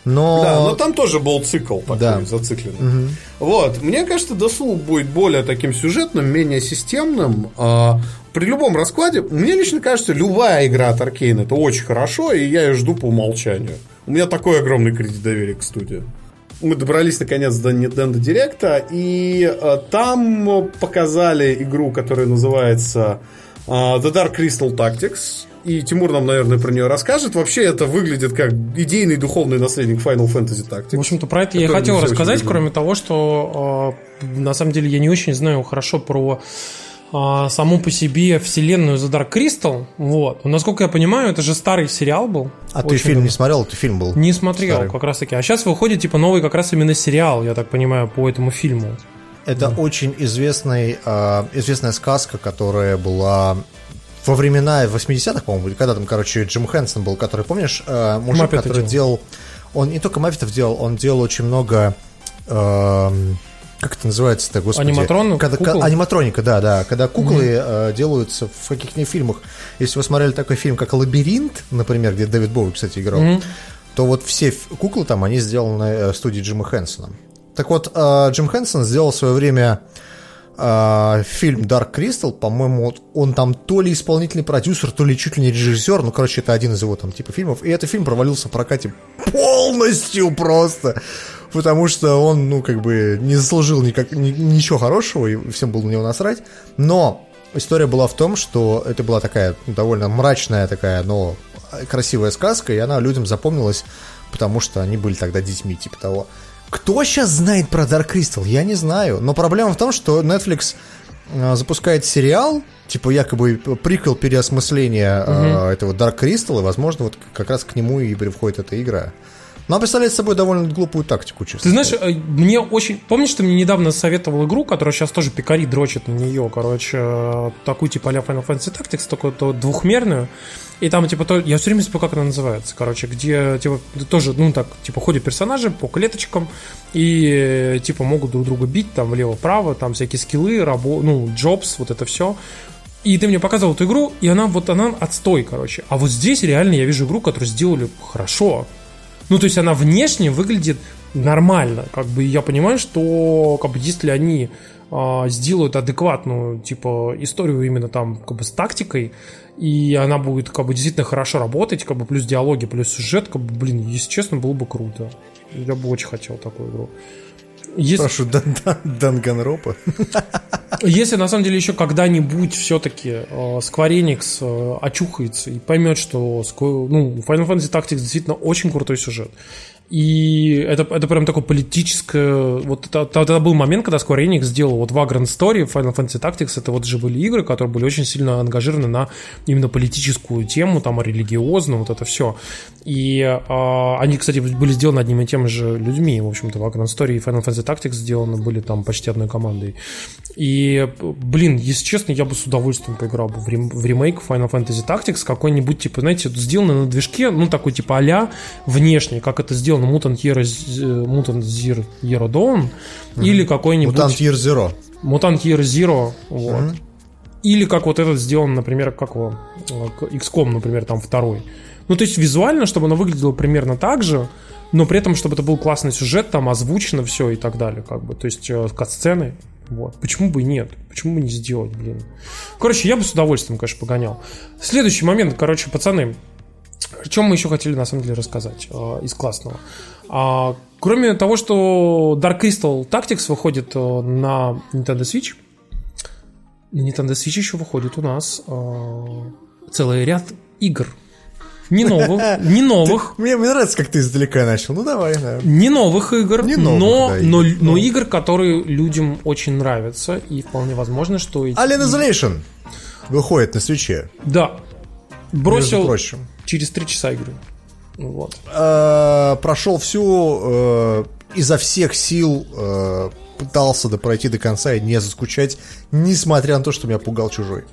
Но... Да, но там тоже был цикл такой Да. зацикленный. Вот, мне кажется, Deathloop будет более таким сюжетным, менее системным. А, при любом раскладе, мне лично кажется, любая игра от Arkane это очень хорошо, и я ее жду по умолчанию. У меня такой огромный кредит доверия к студии. Мы добрались наконец до Nintendo Директа, и э, там показали игру, которая называется э, The Dark Crystal Tactics. И Тимур нам, наверное, про нее расскажет. Вообще это выглядит как идейный духовный наследник Final Fantasy Tactics. В общем-то, про это я хотел рассказать, кроме того, что э, на самом деле я не очень знаю хорошо про э, саму по себе вселенную The Dark Crystal. Вот. Насколько я понимаю, это же старый сериал был. А ты фильм давно. не смотрел? Это фильм был. Не смотрел, Старый. как раз таки. А сейчас выходит, типа, новый как раз именно сериал, я так понимаю, по этому фильму. Это очень известный, э, известная сказка, которая была во времена 80-х, по-моему, когда там, короче, Джим Хэнсон был, который, помнишь, э, мужик, Маппеты который делал. делал... Он не только Маппетов делал, он делал очень много... эм, как это называется-то, господи? Аниматронных Когда, кукол? ка- аниматроника, да, да. Когда куклы э, делаются в каких-нибудь фильмах. Если вы смотрели такой фильм, как «Лабиринт», например, где Дэвид Боуи, кстати, играл, Мгм. то вот все куклы там, они сделаны э, студией Джима Хэнсона. Так вот, э, Джим Хэнсон сделал в свое время э, фильм Dark Crystal, по-моему, вот он там то ли исполнительный продюсер, то ли чуть ли не режиссер, ну, короче, это один из его там типа фильмов, и этот фильм провалился в прокате полностью просто, потому что он, ну, как бы не заслужил никак, ни- ничего хорошего, и всем было на него насрать, но история была в том, что это была такая ну, довольно мрачная такая, но красивая сказка, и она людям запомнилась, потому что они были тогда детьми, типа того. Кто сейчас знает про Dark Crystal? Я не знаю. Но проблема в том, что Netflix э, запускает сериал, типа якобы приквел переосмысления э, этого Dark Crystal, и, возможно, вот как раз к нему и входит эта игра. Но она представляет собой довольно глупую тактику, честно. Ты знаешь, э, мне очень... Помнишь, ты мне недавно советовал игру, которая сейчас тоже пикари дрочит на нее, короче, э, такую типа а Final Fantasy Tactics, только то двухмерную. И там, типа, то, я все время забыл, как она называется, короче, где, типа, тоже, ну, так, типа, ходят персонажи по клеточкам и, типа, могут друг друга бить, там, влево-право, там, всякие скиллы, рабо, ну, джобс, вот это все. И ты мне показывал эту игру, и она вот, она отстой, короче. А вот здесь реально я вижу игру, которую сделали хорошо. Ну, то есть она внешне выглядит нормально. Как бы я понимаю, что как бы если они э, сделают адекватную типа историю именно там как бы с тактикой, и она будет как бы действительно хорошо работать, как бы плюс диалоги, плюс сюжет, как бы, блин, если честно, было бы круто. Я бы очень хотел такую игру. Если... Прошу, Дан Данганропа. Если на самом деле еще когда-нибудь все-таки э, Square Enix э, очухается и поймет, что ну, Final Fantasy Tactics действительно очень крутой сюжет, и это, это прям такое политическое... Вот это, это был момент, когда Square Enix сделал вот Vagrant Story, Final Fantasy Tactics, это вот же были игры, которые были очень сильно ангажированы на именно политическую тему, там, религиозную, вот это все. И э, они, кстати, были сделаны одними и теми же людьми, в общем-то, Vagrant Story и Final Fantasy Tactics сделаны были там почти одной командой. И, блин, если честно, я бы с удовольствием поиграл бы в, рем, в ремейк Final Fantasy Tactics какой-нибудь, типа, знаете, сделано на движке, ну, такой, типа, а внешний, как это сделано сделан Mutant Year, Mutant Year, Year Dawn mm-hmm. или какой-нибудь... Mutant Year Zero. Mutant Year Zero, вот. Mm-hmm. Или как вот этот сделан, например, как его, XCOM, например, там второй. Ну, то есть визуально, чтобы оно выглядело примерно так же, но при этом, чтобы это был классный сюжет, там озвучено все и так далее, как бы. То есть э, кат-сцены, вот. Почему бы и нет? Почему бы не сделать, блин? Короче, я бы с удовольствием, конечно, погонял. Следующий момент, короче, пацаны, о чем мы еще хотели на самом деле рассказать э, из классного? А, кроме того, что Dark Crystal Tactics выходит э, на Nintendo Switch, на Nintendo Switch еще выходит у нас э, целый ряд игр. Не новых, не новых. Ты, мне, мне нравится, как ты издалека начал. Ну давай, да. Не новых игр, не новых, но, да, игр. но, но игр, которые людям очень нравятся. И вполне возможно, что эти... Alien Isolation выходит на свече. Да. Бросил через три часа игры. Вот. Э, прошел всю э, изо всех сил э, пытался пройти до конца и не заскучать, несмотря на то, что меня пугал чужой.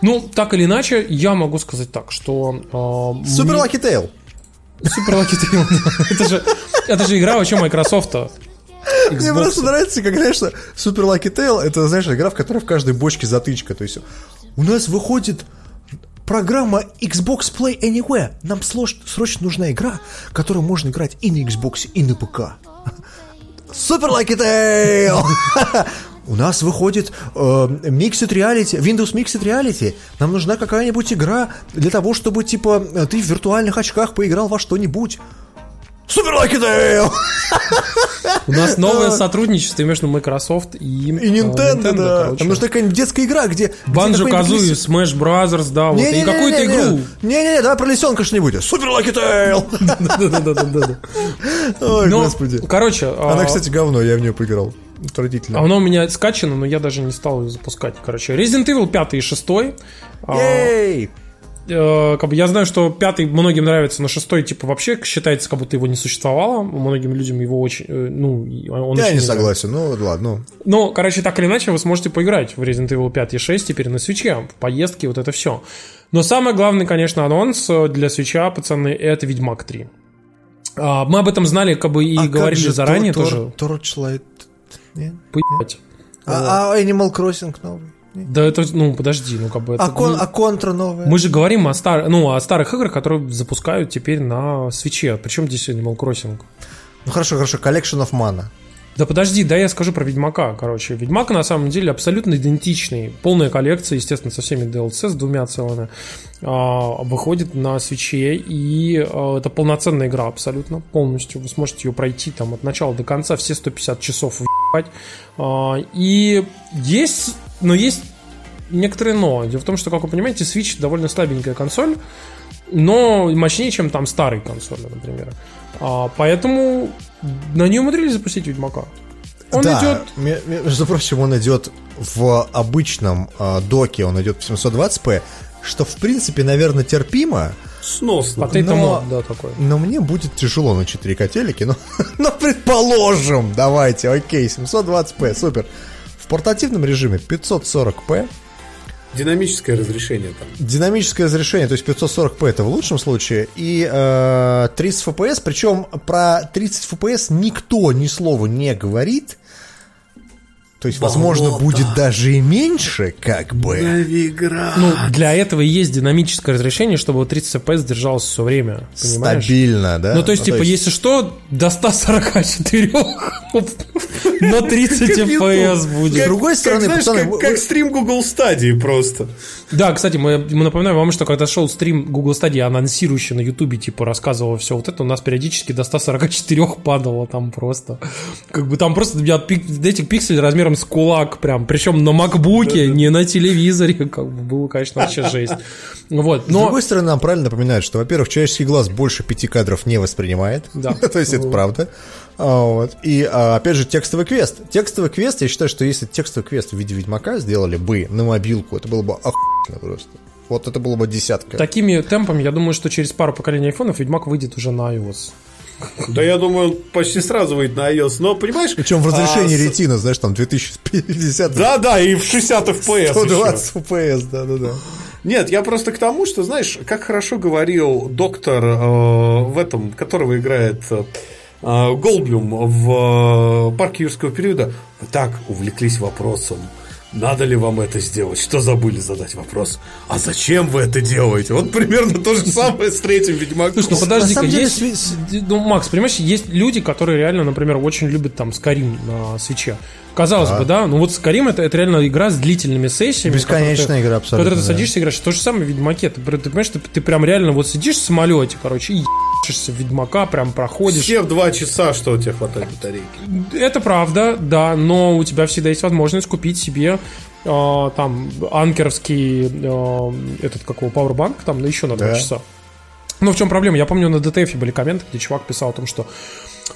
Ну, так или иначе, я могу сказать так, что... Супер Лаки Тейл. Супер Лаки Тейл, это же, это же игра вообще Microsoft. Мне просто нравится, как, знаешь, Супер Лаки Тейл, это, знаешь, игра, в которой в каждой бочке затычка. То есть у нас выходит Программа Xbox Play Anywhere. Нам срочно нужна игра, которую можно играть и на Xbox, и на ПК. Супер Lucky Tail! У нас выходит э, Mixed Reality, Windows Mixed Reality. Нам нужна какая-нибудь игра для того, чтобы, типа, ты в виртуальных очках поиграл во что-нибудь. Супер Лаки Дейл! У нас новое сотрудничество между Microsoft и, и Nintendo, Nintendo да. Короче. Там нужна какая-нибудь детская игра, где... Банджо Казуи, Smash Brothers, да, вот, и какую-то игру. Не-не-не, давай про лисенка что-нибудь. Супер Лаки Тейл! Да-да-да. Ой, господи. Короче... Она, кстати, говно, я в нее поиграл. Отвратительно. Оно у меня скачано, но я даже не стал ее запускать. Короче, Resident Evil 5 и 6. Ей! Э, как бы я знаю, что пятый многим нравится, но шестой типа вообще считается, как будто его не существовало. Многим людям его очень, э, ну, он Я очень не согласен, ну ладно. Ну, короче, так или иначе, вы сможете поиграть в Resident Evil 5 и 6 теперь на свече, в поездке, вот это все. Но самый главный, конечно, анонс для свеча, пацаны, это Ведьмак 3. А, мы об этом знали, как бы и а говорили заранее тор, тоже. Torchlight? Нет? Поебать. А, а Animal Crossing новый? Да это, ну, подожди, ну как бы... А, это, кон, ну, а контра новая? Мы же говорим о, стар, ну, о старых играх, которые запускают теперь на свече. Причем здесь Animal Crossing? Ну хорошо, хорошо, Collection of Mana. Да подожди, да я скажу про Ведьмака, короче. Ведьмак на самом деле абсолютно идентичный. Полная коллекция, естественно, со всеми DLC, с двумя целыми, а, выходит на свече, и а, это полноценная игра абсолютно, полностью. Вы сможете ее пройти там от начала до конца, все 150 часов въебать. А, и есть, но есть некоторые но. Дело в том, что, как вы понимаете, Switch довольно слабенькая консоль, но мощнее, чем там старые консоли, например. А, поэтому на нее умудрились запустить Ведьмака. Он да, идет... между прочим, он идет в обычном э, доке, он идет в 720p, что, в принципе, наверное, терпимо. Сносно. Potato но, да, такой. но мне будет тяжело на 4 котелики, но, но предположим, давайте, окей, 720p, супер. В портативном режиме 540p, Динамическое разрешение там. Динамическое разрешение, то есть 540p это в лучшем случае, и э, 30 FPS, причем про 30 FPS никто ни слова не говорит, то есть, возможно, Болото. будет даже и меньше, как бы. Навиград. Ну, для этого и есть динамическое разрешение, чтобы вот 30 FPS держалось все время. Понимаешь? Стабильно, да? Ну, то есть, типа, если что, до 144 на 30 FPS будет. С другой стороны, пацаны, как, стрим Google Stadia просто. Да, кстати, мы, напоминаем вам, что когда шел стрим Google Stadia, анонсирующий на Ютубе, типа, рассказывал все вот это, у нас периодически до 144 падало там просто. Как бы там просто этих пикселей размером с кулак прям, причем на макбуке, не на телевизоре, как бы было, конечно, вообще жесть. Вот, С но... другой стороны, нам правильно напоминают, что, во-первых, человеческий глаз больше пяти кадров не воспринимает. Да. То есть это правда. А, Вот. И а, опять же, текстовый квест. Текстовый квест, я считаю, что если текстовый квест в виде Ведьмака сделали бы на мобилку, это было бы охуенно просто. Вот это было бы десятка. Такими темпами, я думаю, что через пару поколений айфонов Ведьмак выйдет уже на iOS. Да я думаю, он почти сразу выйдет на iOS. Но, понимаешь... Причем в разрешении а, ретина, знаешь, там 2050 Да-да, и в 60 FPS 120 FPS, да-да-да. Нет, я просто к тому, что, знаешь, как хорошо говорил доктор э, в этом, которого играет э, Голдблюм в э, парке юрского периода, так увлеклись вопросом, надо ли вам это сделать, что забыли задать вопрос, а зачем вы это делаете? Вот примерно то же самое с третьим Ведьмаком. Слушай, ну подожди-ка, есть... Ну, Макс, понимаешь, есть люди, которые реально, например, очень любят там Скарим на свече. Казалось бы, да, ну вот Скарим это, это реально игра с длительными сессиями. Бесконечная ты- игра абсолютно, которой ты да. садишься играешь. То же самое в Ведьмаке. Ты, ты понимаешь, ты, ты прям реально вот сидишь в самолете, короче, и ебашишься в Ведьмака, прям проходишь. Все в два часа, что у тебя хватает батарейки. Это правда, да, но у тебя всегда есть возможность купить себе э, там анкеровский э, этот какого пауэрбанк там на еще на 2 Да. часа. Ну, в чем проблема? Я помню, на DTF были комменты, где чувак писал о том, что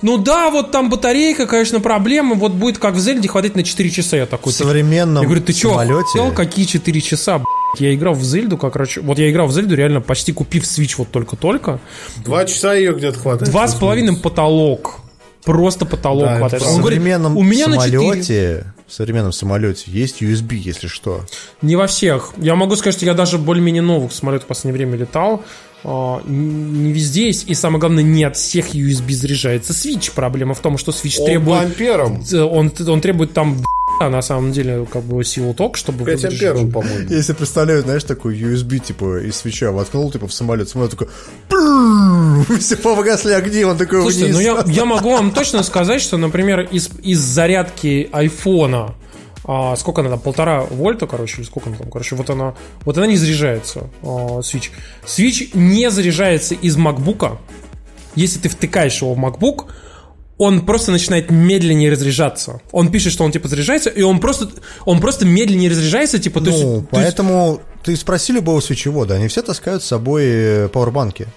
ну да, вот там батарейка, конечно, проблема, вот будет как в Зельде хватить на 4 часа. Я такой, В современном я говорю, ты что, самолете... какие 4 часа, блядь? Я играл в Зельду, как короче, вот я играл в Зельду реально почти купив Switch вот только-только. Два часа ее где-то хватает. Два с половиной потолок. Просто потолок Да, хватает. В. Он говорит, современном у меня на 4. самолете, в современном самолете есть USB, если что. Не во всех. Я могу сказать, что я даже более-менее новых самолетов в последнее время летал. А, Не везде есть. И самое главное, не от всех USB заряжается Switch. Проблема в том, что Switch Он требует... амперам. э, Он, он требует там а на самом деле как бы силу ток, чтобы... 5 заряжать. ампер он, по-моему. Я себе представляю, знаешь, такой USB, типа, из свеча воткнул, типа, в самолет, самолет такой, все погасли огни, он такой Слушайте, вниз. ну я, я могу вам точно сказать, что, например, из, из зарядки айфона а, сколько она там, полтора вольта, короче, или сколько она там, короче, вот она, вот она не заряжается, а, Switch. Switch не заряжается из макбука. Если ты втыкаешь его в MacBook, он просто начинает медленнее разряжаться. Он пишет, что он типа заряжается, и он просто, он просто медленнее разряжается, типа, то есть- Ну, то есть поэтому ты спроси любого свечевода, они все таскают с собой э, пауэрбанки.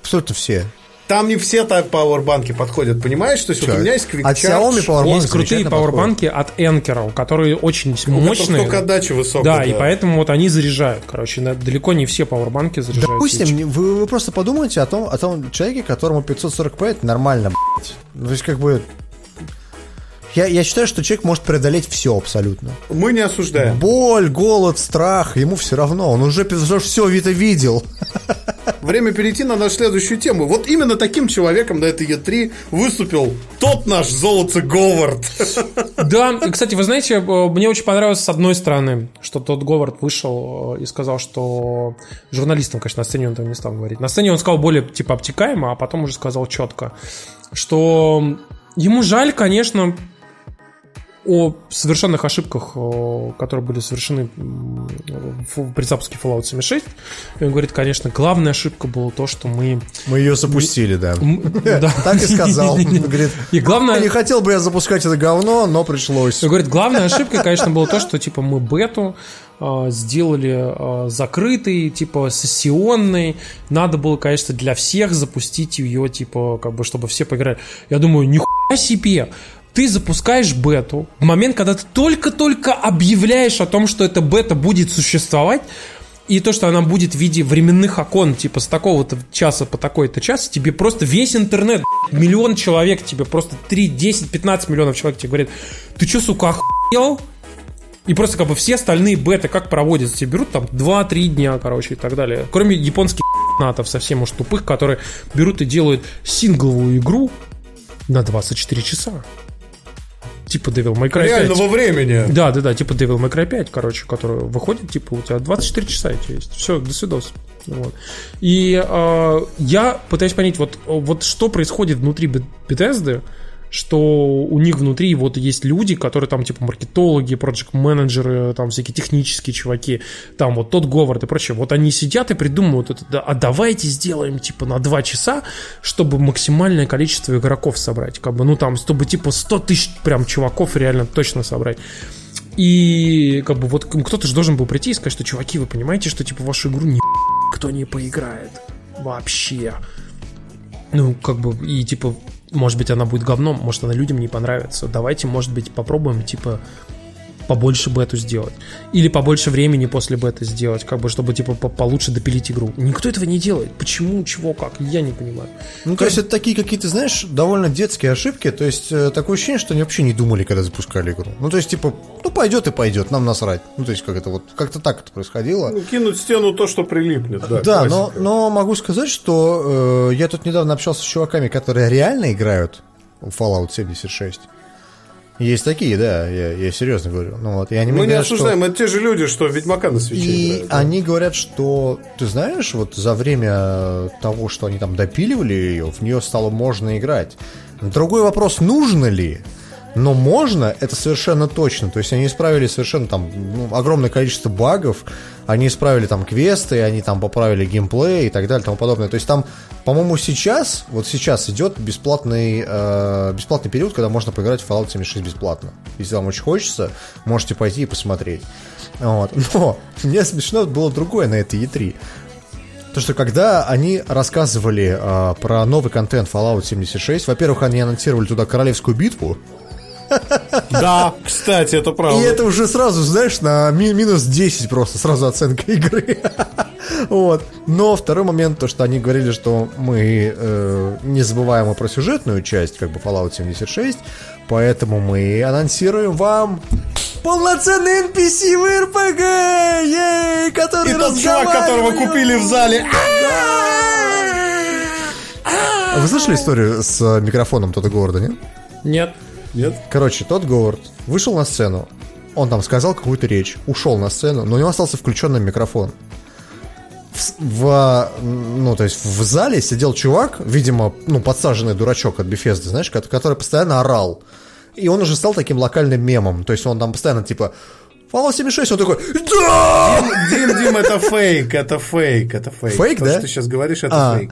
Абсолютно все. Там не все так пауэрбанки подходят, понимаешь? То есть вот Чё, у меня есть от квикчардж. Xiaomi пауэрбанк есть крутые пауэрбанки от Anker, которые очень у которых мощные. только отдача высокая. Да, и поэтому вот они заряжают. Короче, далеко не все пауэрбанки заряжают. Допустим, вы, вы просто подумайте о том, о том человеке, которому 540p это нормально, блядь. То есть, как бы... Я, я считаю, что человек может преодолеть все абсолютно. Мы не осуждаем. Боль, голод, страх, ему все равно. Он уже все это видел. Время перейти на нашу следующую тему. Вот именно таким человеком на этой Е3 выступил тот наш золото Говард. Да, и, кстати, вы знаете, э, мне очень понравилось с одной стороны, что тот Говард вышел э, и сказал, что журналистам, конечно, на сцене он там не стал говорить. На сцене он сказал более типа обтекаемо, а потом уже сказал четко, что ему жаль, конечно, о совершенных ошибках, которые были совершены при запуске Fallout 76. И он говорит, конечно, главная ошибка была то, что мы... Мы ее запустили, да. м, да. Так и сказал. Говорит, И главное... не хотел бы я запускать это говно, но пришлось. Он говорит, главная ошибка, конечно, было то, что типа мы бету а, сделали а, закрытой, типа сессионной. Надо было, конечно, для всех запустить ее, типа, как бы, чтобы все поиграли. Я думаю, нихуя себе! Ты запускаешь бету в момент, когда ты только-только объявляешь о том, что эта бета будет существовать, и то, что она будет в виде временных окон, типа с такого-то часа по такой-то час, тебе просто весь интернет, миллион человек, тебе просто 3, 10, 15 миллионов человек тебе говорит, ты что, сука, охуел? И просто как бы все остальные беты как проводятся? Тебе берут там 2-3 дня, короче, и так далее. Кроме японских натов совсем уж тупых, которые берут и делают сингловую игру на 24 часа. Типа Devil May Cry 5. Реального времени. Да, да, да, типа Devil May Cry 5, короче, который выходит, типа, у тебя 24 часа эти есть. Все, до свидос. Вот. И э, я пытаюсь понять, вот, вот что происходит внутри Bethesda, что у них внутри вот есть люди, которые там типа маркетологи, проект-менеджеры, там всякие технические чуваки, там вот тот Говард и прочее, вот они сидят и придумывают это, а давайте сделаем типа на 2 часа, чтобы максимальное количество игроков собрать, как бы, ну там, чтобы типа 100 тысяч прям чуваков реально точно собрать. И как бы вот кто-то же должен был прийти и сказать, что чуваки, вы понимаете, что типа вашу игру ни кто не поиграет вообще. Ну, как бы, и типа может быть, она будет говном, может, она людям не понравится. Давайте, может быть, попробуем, типа, побольше бету сделать. Или побольше времени после бета сделать, как бы, чтобы, типа, получше допилить игру. Никто этого не делает. Почему, чего, как? Я не понимаю. Ну, то есть, это такие какие-то, знаешь, довольно детские ошибки. То есть, э, такое ощущение, что они вообще не думали, когда запускали игру. Ну, то есть, типа, ну, пойдет и пойдет, нам насрать. Ну, то есть, как это вот, как-то так это происходило. Ну, кинуть стену то, что прилипнет, да. Да, но, но могу сказать, что э, я тут недавно общался с чуваками, которые реально играют в Fallout 76. Есть такие, да, я, я серьезно говорю. Ну, вот, и они Мы не говорят, осуждаем, что... это те же люди, что Ведьмака на свече И играют, да. они говорят, что, ты знаешь, вот за время того, что они там допиливали ее, в нее стало можно играть. Другой вопрос, нужно ли? Но можно, это совершенно точно. То есть они исправили совершенно там ну, огромное количество багов, они исправили там квесты, они там поправили геймплей и так далее тому подобное. То есть там, по-моему, сейчас, вот сейчас идет бесплатный, э, бесплатный период, когда можно поиграть в Fallout 76 бесплатно. Если вам очень хочется, можете пойти и посмотреть. Вот. Но мне смешно было другое на этой E3. То, что когда они рассказывали э, про новый контент Fallout 76, во-первых, они анонсировали туда королевскую битву, Да, кстати, это правда. И это уже сразу, знаешь, на ми- минус 10 просто, сразу оценка игры. Вот. Но второй момент, то, что они говорили, что мы э, не забываем про сюжетную часть, как бы Fallout 76, поэтому мы анонсируем вам полноценный NPC в РПГ, ей, который И тот чувак, которого купили в зале. А Вы слышали историю с микрофоном Тода Говарда, нет? Нет. Нет? Короче, тот Говард вышел на сцену, он там сказал какую-то речь, ушел на сцену, но у него остался включенный микрофон. В, в, ну, то есть в зале сидел чувак, видимо, ну, подсаженный дурачок от Бефезды, знаешь, ко- который постоянно орал. И он уже стал таким локальным мемом. То есть он там постоянно типа Fallout 76, он такой «Да!» Дим, Дим, это фейк, это фейк, это фейк. Фейк, То, да? что ты сейчас говоришь, это А. фейк.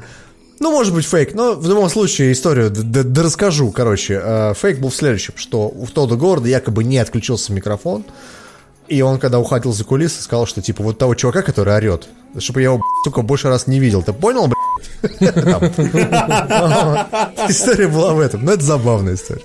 Ну, может быть, фейк, но в любом случае историю да расскажу. Короче, э, фейк был в следующем, что у Тодда Говарда якобы не отключился микрофон, и он, когда уходил за кулисы, сказал, что, типа, вот того чувака, который орет, чтобы я его, сука, больше раз не видел. Ты понял, блядь? История была в этом. Но это забавная история.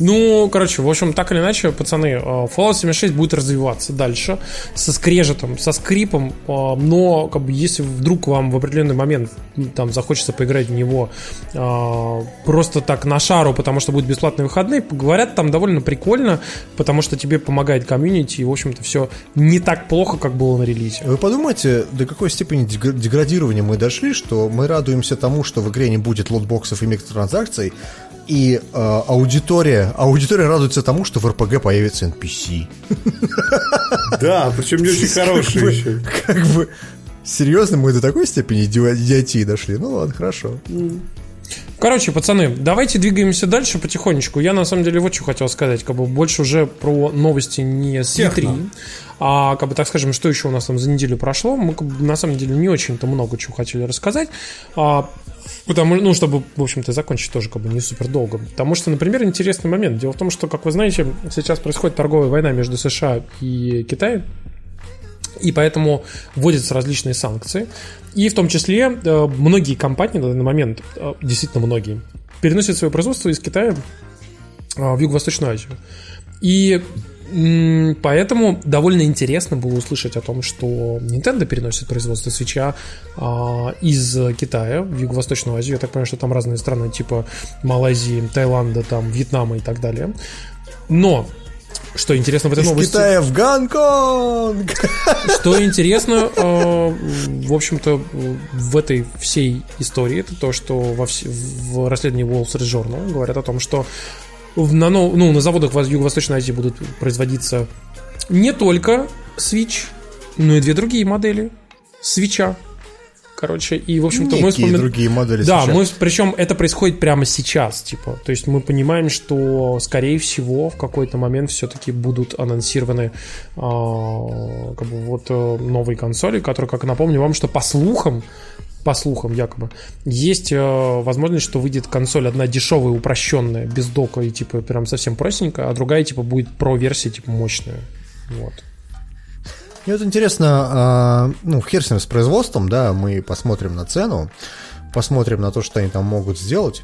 Ну, короче, в общем, так или иначе, пацаны, э, Fallout 76 будет развиваться дальше со скрежетом, со скрипом, э, но как бы если вдруг вам в определенный момент там захочется поиграть в него э, просто так на шару, потому что будут бесплатные выходные, говорят, там довольно прикольно, потому что тебе помогает комьюнити, и, в общем-то, все не так плохо, как было на релизе. Вы подумайте, до какой степени дег- деградирования мы дошли, что мы радуемся тому, что в игре не будет лотбоксов и микротранзакций, и э, аудитория, аудитория радуется тому, что в РПГ появится NPC. Да, причем не очень хороший Как бы- еще. Как бы, серьезно, мы до такой степени иди- идиотии дошли? Ну ладно, хорошо. Короче, пацаны, давайте двигаемся дальше потихонечку. Я на самом деле вот что хотел сказать, как бы больше уже про новости не с E3, Техно. а как бы так скажем, что еще у нас там за неделю прошло. Мы как бы, на самом деле не очень-то много чего хотели рассказать. а, Потому, ну, чтобы, в общем-то, закончить тоже как бы не супер долго. Потому что, например, интересный момент. Дело в том, что, как вы знаете, сейчас происходит торговая война между США и Китаем. И поэтому вводятся различные санкции. И в том числе э, многие компании на данный момент, э, действительно многие, переносят свое производство из Китая э, в Юго-Восточную Азию. И поэтому довольно интересно было услышать о том, что Nintendo переносит производство свеча а, из Китая в Юго-Восточную Азию. Я так понимаю, что там разные страны, типа Малайзии, Таиланда, там, Вьетнама и так далее. Но Что интересно в этой Из новости? Китая в Гонконг! Что интересно, э, в общем-то, в этой всей истории, это то, что во вс- в расследовании Wall Street Journal говорят о том, что на, ну, на заводах в Юго-Восточной Азии будут производиться не только Switch, но и две другие модели свеча. Короче, и, в общем-то, мы вспоминаем... другие модели Да, мы, причем это происходит прямо сейчас, типа. То есть мы понимаем, что, скорее всего, в какой-то момент все-таки будут анонсированы а, как бы вот э, новые консоли, которые, как напомню вам, что по слухам, по слухам якобы, есть э, возможность, что выйдет консоль одна дешевая, упрощенная, без дока и типа прям совсем простенькая, а другая типа будет про-версия, типа мощная. Вот. Мне вот интересно, а, ну, хер с ним с производством, да, мы посмотрим на цену, посмотрим на то, что они там могут сделать.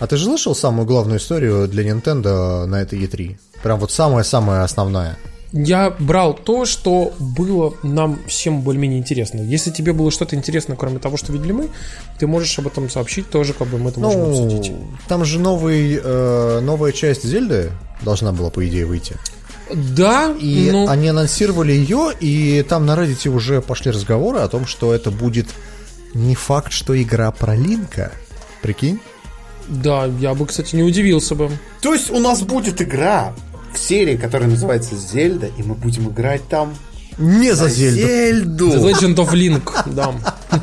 А ты же слышал самую главную историю для Nintendo на этой E3? Прям вот самая-самая основная. Я брал то, что было нам всем более-менее интересно. Если тебе было что-то интересно, кроме того, что видели мы, ты можешь об этом сообщить тоже, как бы мы это можем обсудить. Ну, там же новый, э, новая часть Зельды должна была, по идее, выйти. Да, И ну, они анонсировали ее, и там на Reddit уже пошли разговоры о том, что это будет не факт, что игра про Линка. Прикинь? да, я бы, кстати, не удивился бы. То есть у нас будет игра в серии, которая называется Зельда, и мы будем играть там Не за Зельду. Зельду. The Legend of Link, да.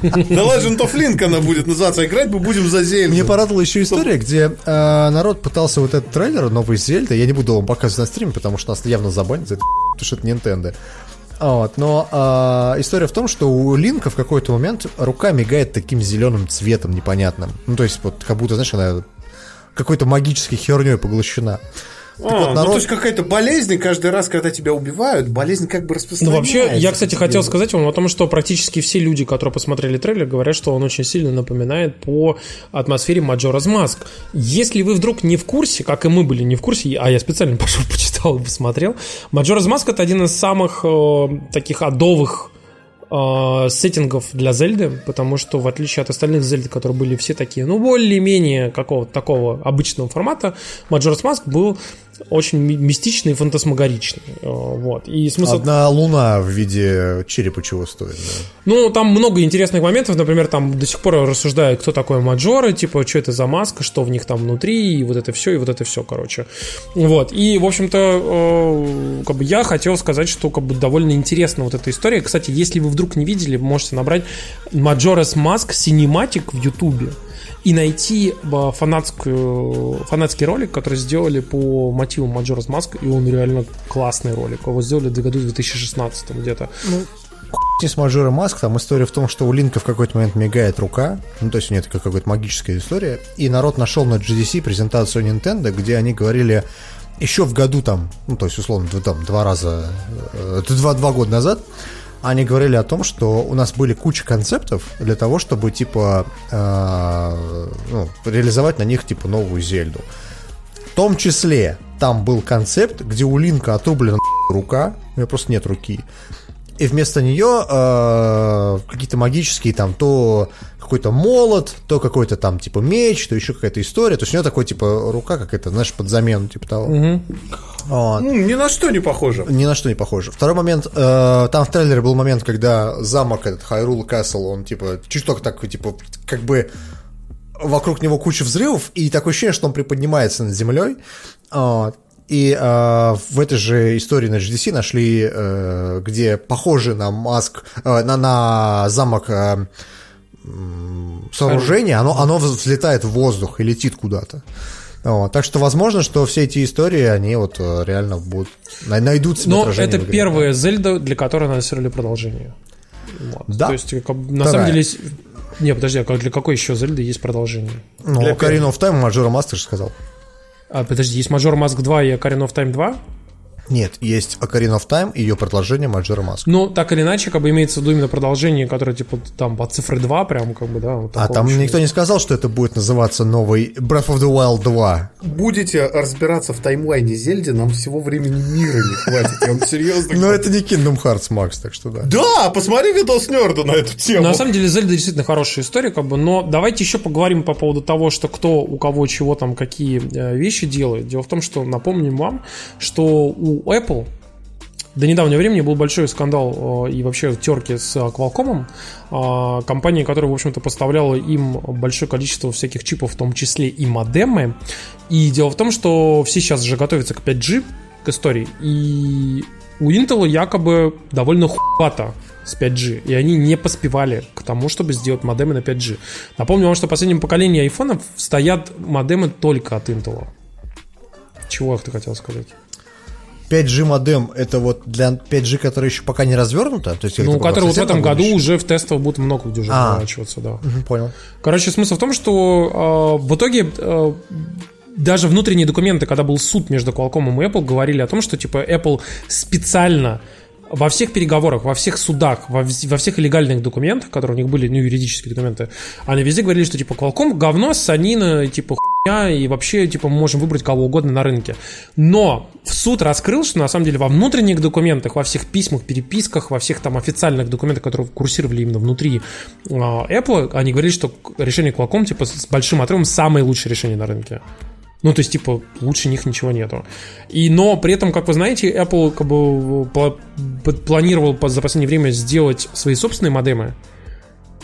The Legend of Link она будет называться. Играть мы будем за Зельду. Мне порадовала еще история, где э, народ пытался вот этот трейлер новый Зельда, я не буду вам показывать на стриме, потому что нас явно забанят за это, потому что это Nintendo. Вот, но э, история в том, что у Линка в какой-то момент рука мигает таким зеленым цветом непонятным. Ну, то есть, вот как будто, знаешь, она какой-то магической херней поглощена. Так А, вот, ну, народ- то есть какая-то болезнь, и каждый раз, когда тебя убивают, болезнь как бы Ну, распространяется. вообще, я, кстати, хотел сказать вам о том, что практически все люди, которые посмотрели трейлер, говорят, что он очень сильно напоминает по атмосфере Majora's Mask. Если вы вдруг не в курсе, как и мы были не в курсе, а я специально пошел, почитал и посмотрел, Majora's Mask это один из самых э, таких адовых э, сеттингов для Зельды, потому что в отличие от остальных Зельд, которые были все такие, ну, более-менее какого-то такого обычного формата, Majora's Mask был очень ми- мистичный и фантасмагоричный. Э, Вот. И смысл... Одна луна в виде черепа чего стоит. да. Ну, там много интересных моментов. Например, там до сих пор рассуждают, кто такой Маджоры, типа, что это за маска, что в них там внутри, и вот это все, и вот это все, короче. Вот. И, в общем-то, э, как бы я хотел сказать, что как бы довольно интересна вот эта история. Кстати, если вы вдруг не видели, можете набрать Majora's Mask Cinematic в Ютубе и найти э, фанатскую, фанатский ролик, который сделали по мотивам Majora's Mask, и он реально классный ролик. Его сделали в году 2016 где-то. Не с Мажора Маск, там история в том, что у Линка в какой-то момент мигает рука, ну, то есть у нее такая какая-то магическая история, и народ нашел на GDC презентацию Nintendo, где они говорили еще в году там, ну, то есть, условно, там, два раза, э, два, два года назад, они говорили о том, что у нас были куча концептов для того, чтобы, типа, э, ну, реализовать на них, типа, новую Зельду. В том числе там был концепт, где у Линка отрублена рука, у нее просто нет руки. И вместо нее э, какие-то магические там то какой-то молот, то какой-то там типа меч, то еще какая-то история. То есть у нее такой типа рука какая-то, знаешь, под замену типа того. Вот. Ну, ни на что не похоже. Ни на что не похоже. Второй момент, э, там в трейлере был момент, когда замок этот Хайрул Касл, он типа чуть только такой, типа, как бы вокруг него куча взрывов, и такое ощущение, что он приподнимается над землей. Вот. И э, в этой же истории на GDC нашли, э, где похоже на Маск, э, на, на замок э, сооружение, оно, оно взлетает в воздух и летит куда-то. Вот, так что возможно, что все эти истории, они вот э, реально будут най- найдут себе Но отражение это в первая Зельда, для которой анонсировали продолжение. Вот. Да. То есть, как бы, на Вторая. самом деле... Не, подожди, а как- для какой еще Зельды есть продолжение? Ну, of Time Majora Master же сказал. А, подожди, есть Major Mask 2 и Ocarina of Time 2? Нет, есть Ocarina of Time и ее продолжение Majora Mask. Ну, так или иначе, как бы имеется в виду именно продолжение, которое, типа, там, под цифрой 2, прям, как бы, да. Вот А там еще никто не сказал, что это будет называться новый Breath of the Wild 2. Будете разбираться в таймлайне Зельди, нам всего времени мира не хватит. Я вам серьезно Но это не Kingdom Hearts, Макс, так что да. Да, посмотри видос Нерда на эту тему. На самом деле, Зельда действительно хорошая история, как бы, но давайте еще поговорим по поводу того, что кто у кого чего там, какие э, вещи делает. Дело в том, что напомним вам, что у у Apple до недавнего времени был большой скандал э, и вообще терки с Qualcomm, э, компания, которая, в общем-то, поставляла им большое количество всяких чипов, в том числе и модемы. И дело в том, что все сейчас же готовятся к 5G, к истории, и у Intel якобы довольно хуато с 5G, и они не поспевали к тому, чтобы сделать модемы на 5G. Напомню вам, что в последнем поколении айфонов стоят модемы только от Intel. Чего ты хотел сказать? 5G модем это вот для 5G, который еще пока не развернуто? То есть, ну, который вот в этом году уже в тестах будет много где уже а, поворачиваться, да. Угу, понял. Короче, смысл в том, что э, в итоге э, даже внутренние документы, когда был суд между Qualcomm и Apple, говорили о том, что типа Apple специально во всех переговорах, во всех судах, во, во всех легальных документах, которые у них были, ну, юридические документы, они везде говорили, что, типа, Qualcomm говно, санина, типа, хуйня, и вообще, типа, мы можем выбрать кого угодно на рынке. Но в суд раскрыл, что, на самом деле, во внутренних документах, во всех письмах, переписках, во всех там официальных документах, которые курсировали именно внутри э, Apple, они говорили, что решение Qualcomm, типа, с большим отрывом самое лучшее решение на рынке. Ну, то есть, типа, лучше них ничего нету. И, но при этом, как вы знаете, Apple как бы планировал за последнее время сделать свои собственные модемы.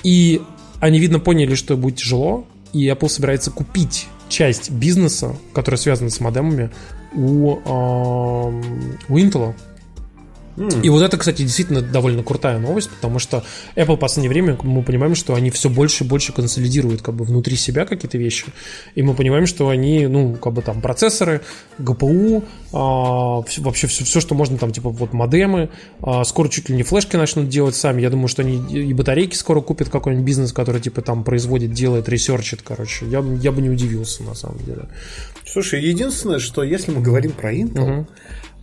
И они, видно, поняли, что будет тяжело. И Apple собирается купить часть бизнеса, который связан с модемами, у, э, у Intel. И вот это, кстати, действительно довольно крутая новость, потому что Apple в последнее время, мы понимаем, что они все больше и больше консолидируют как бы внутри себя какие-то вещи. И мы понимаем, что они, ну, как бы там процессоры, GPU, а, вообще все, все, что можно там, типа вот модемы, а, скоро чуть ли не флешки начнут делать сами. Я думаю, что они и батарейки скоро купят какой-нибудь бизнес, который типа там производит, делает, ресерчит, короче. Я, я бы не удивился на самом деле. Слушай, единственное, что если мы говорим про Intel, угу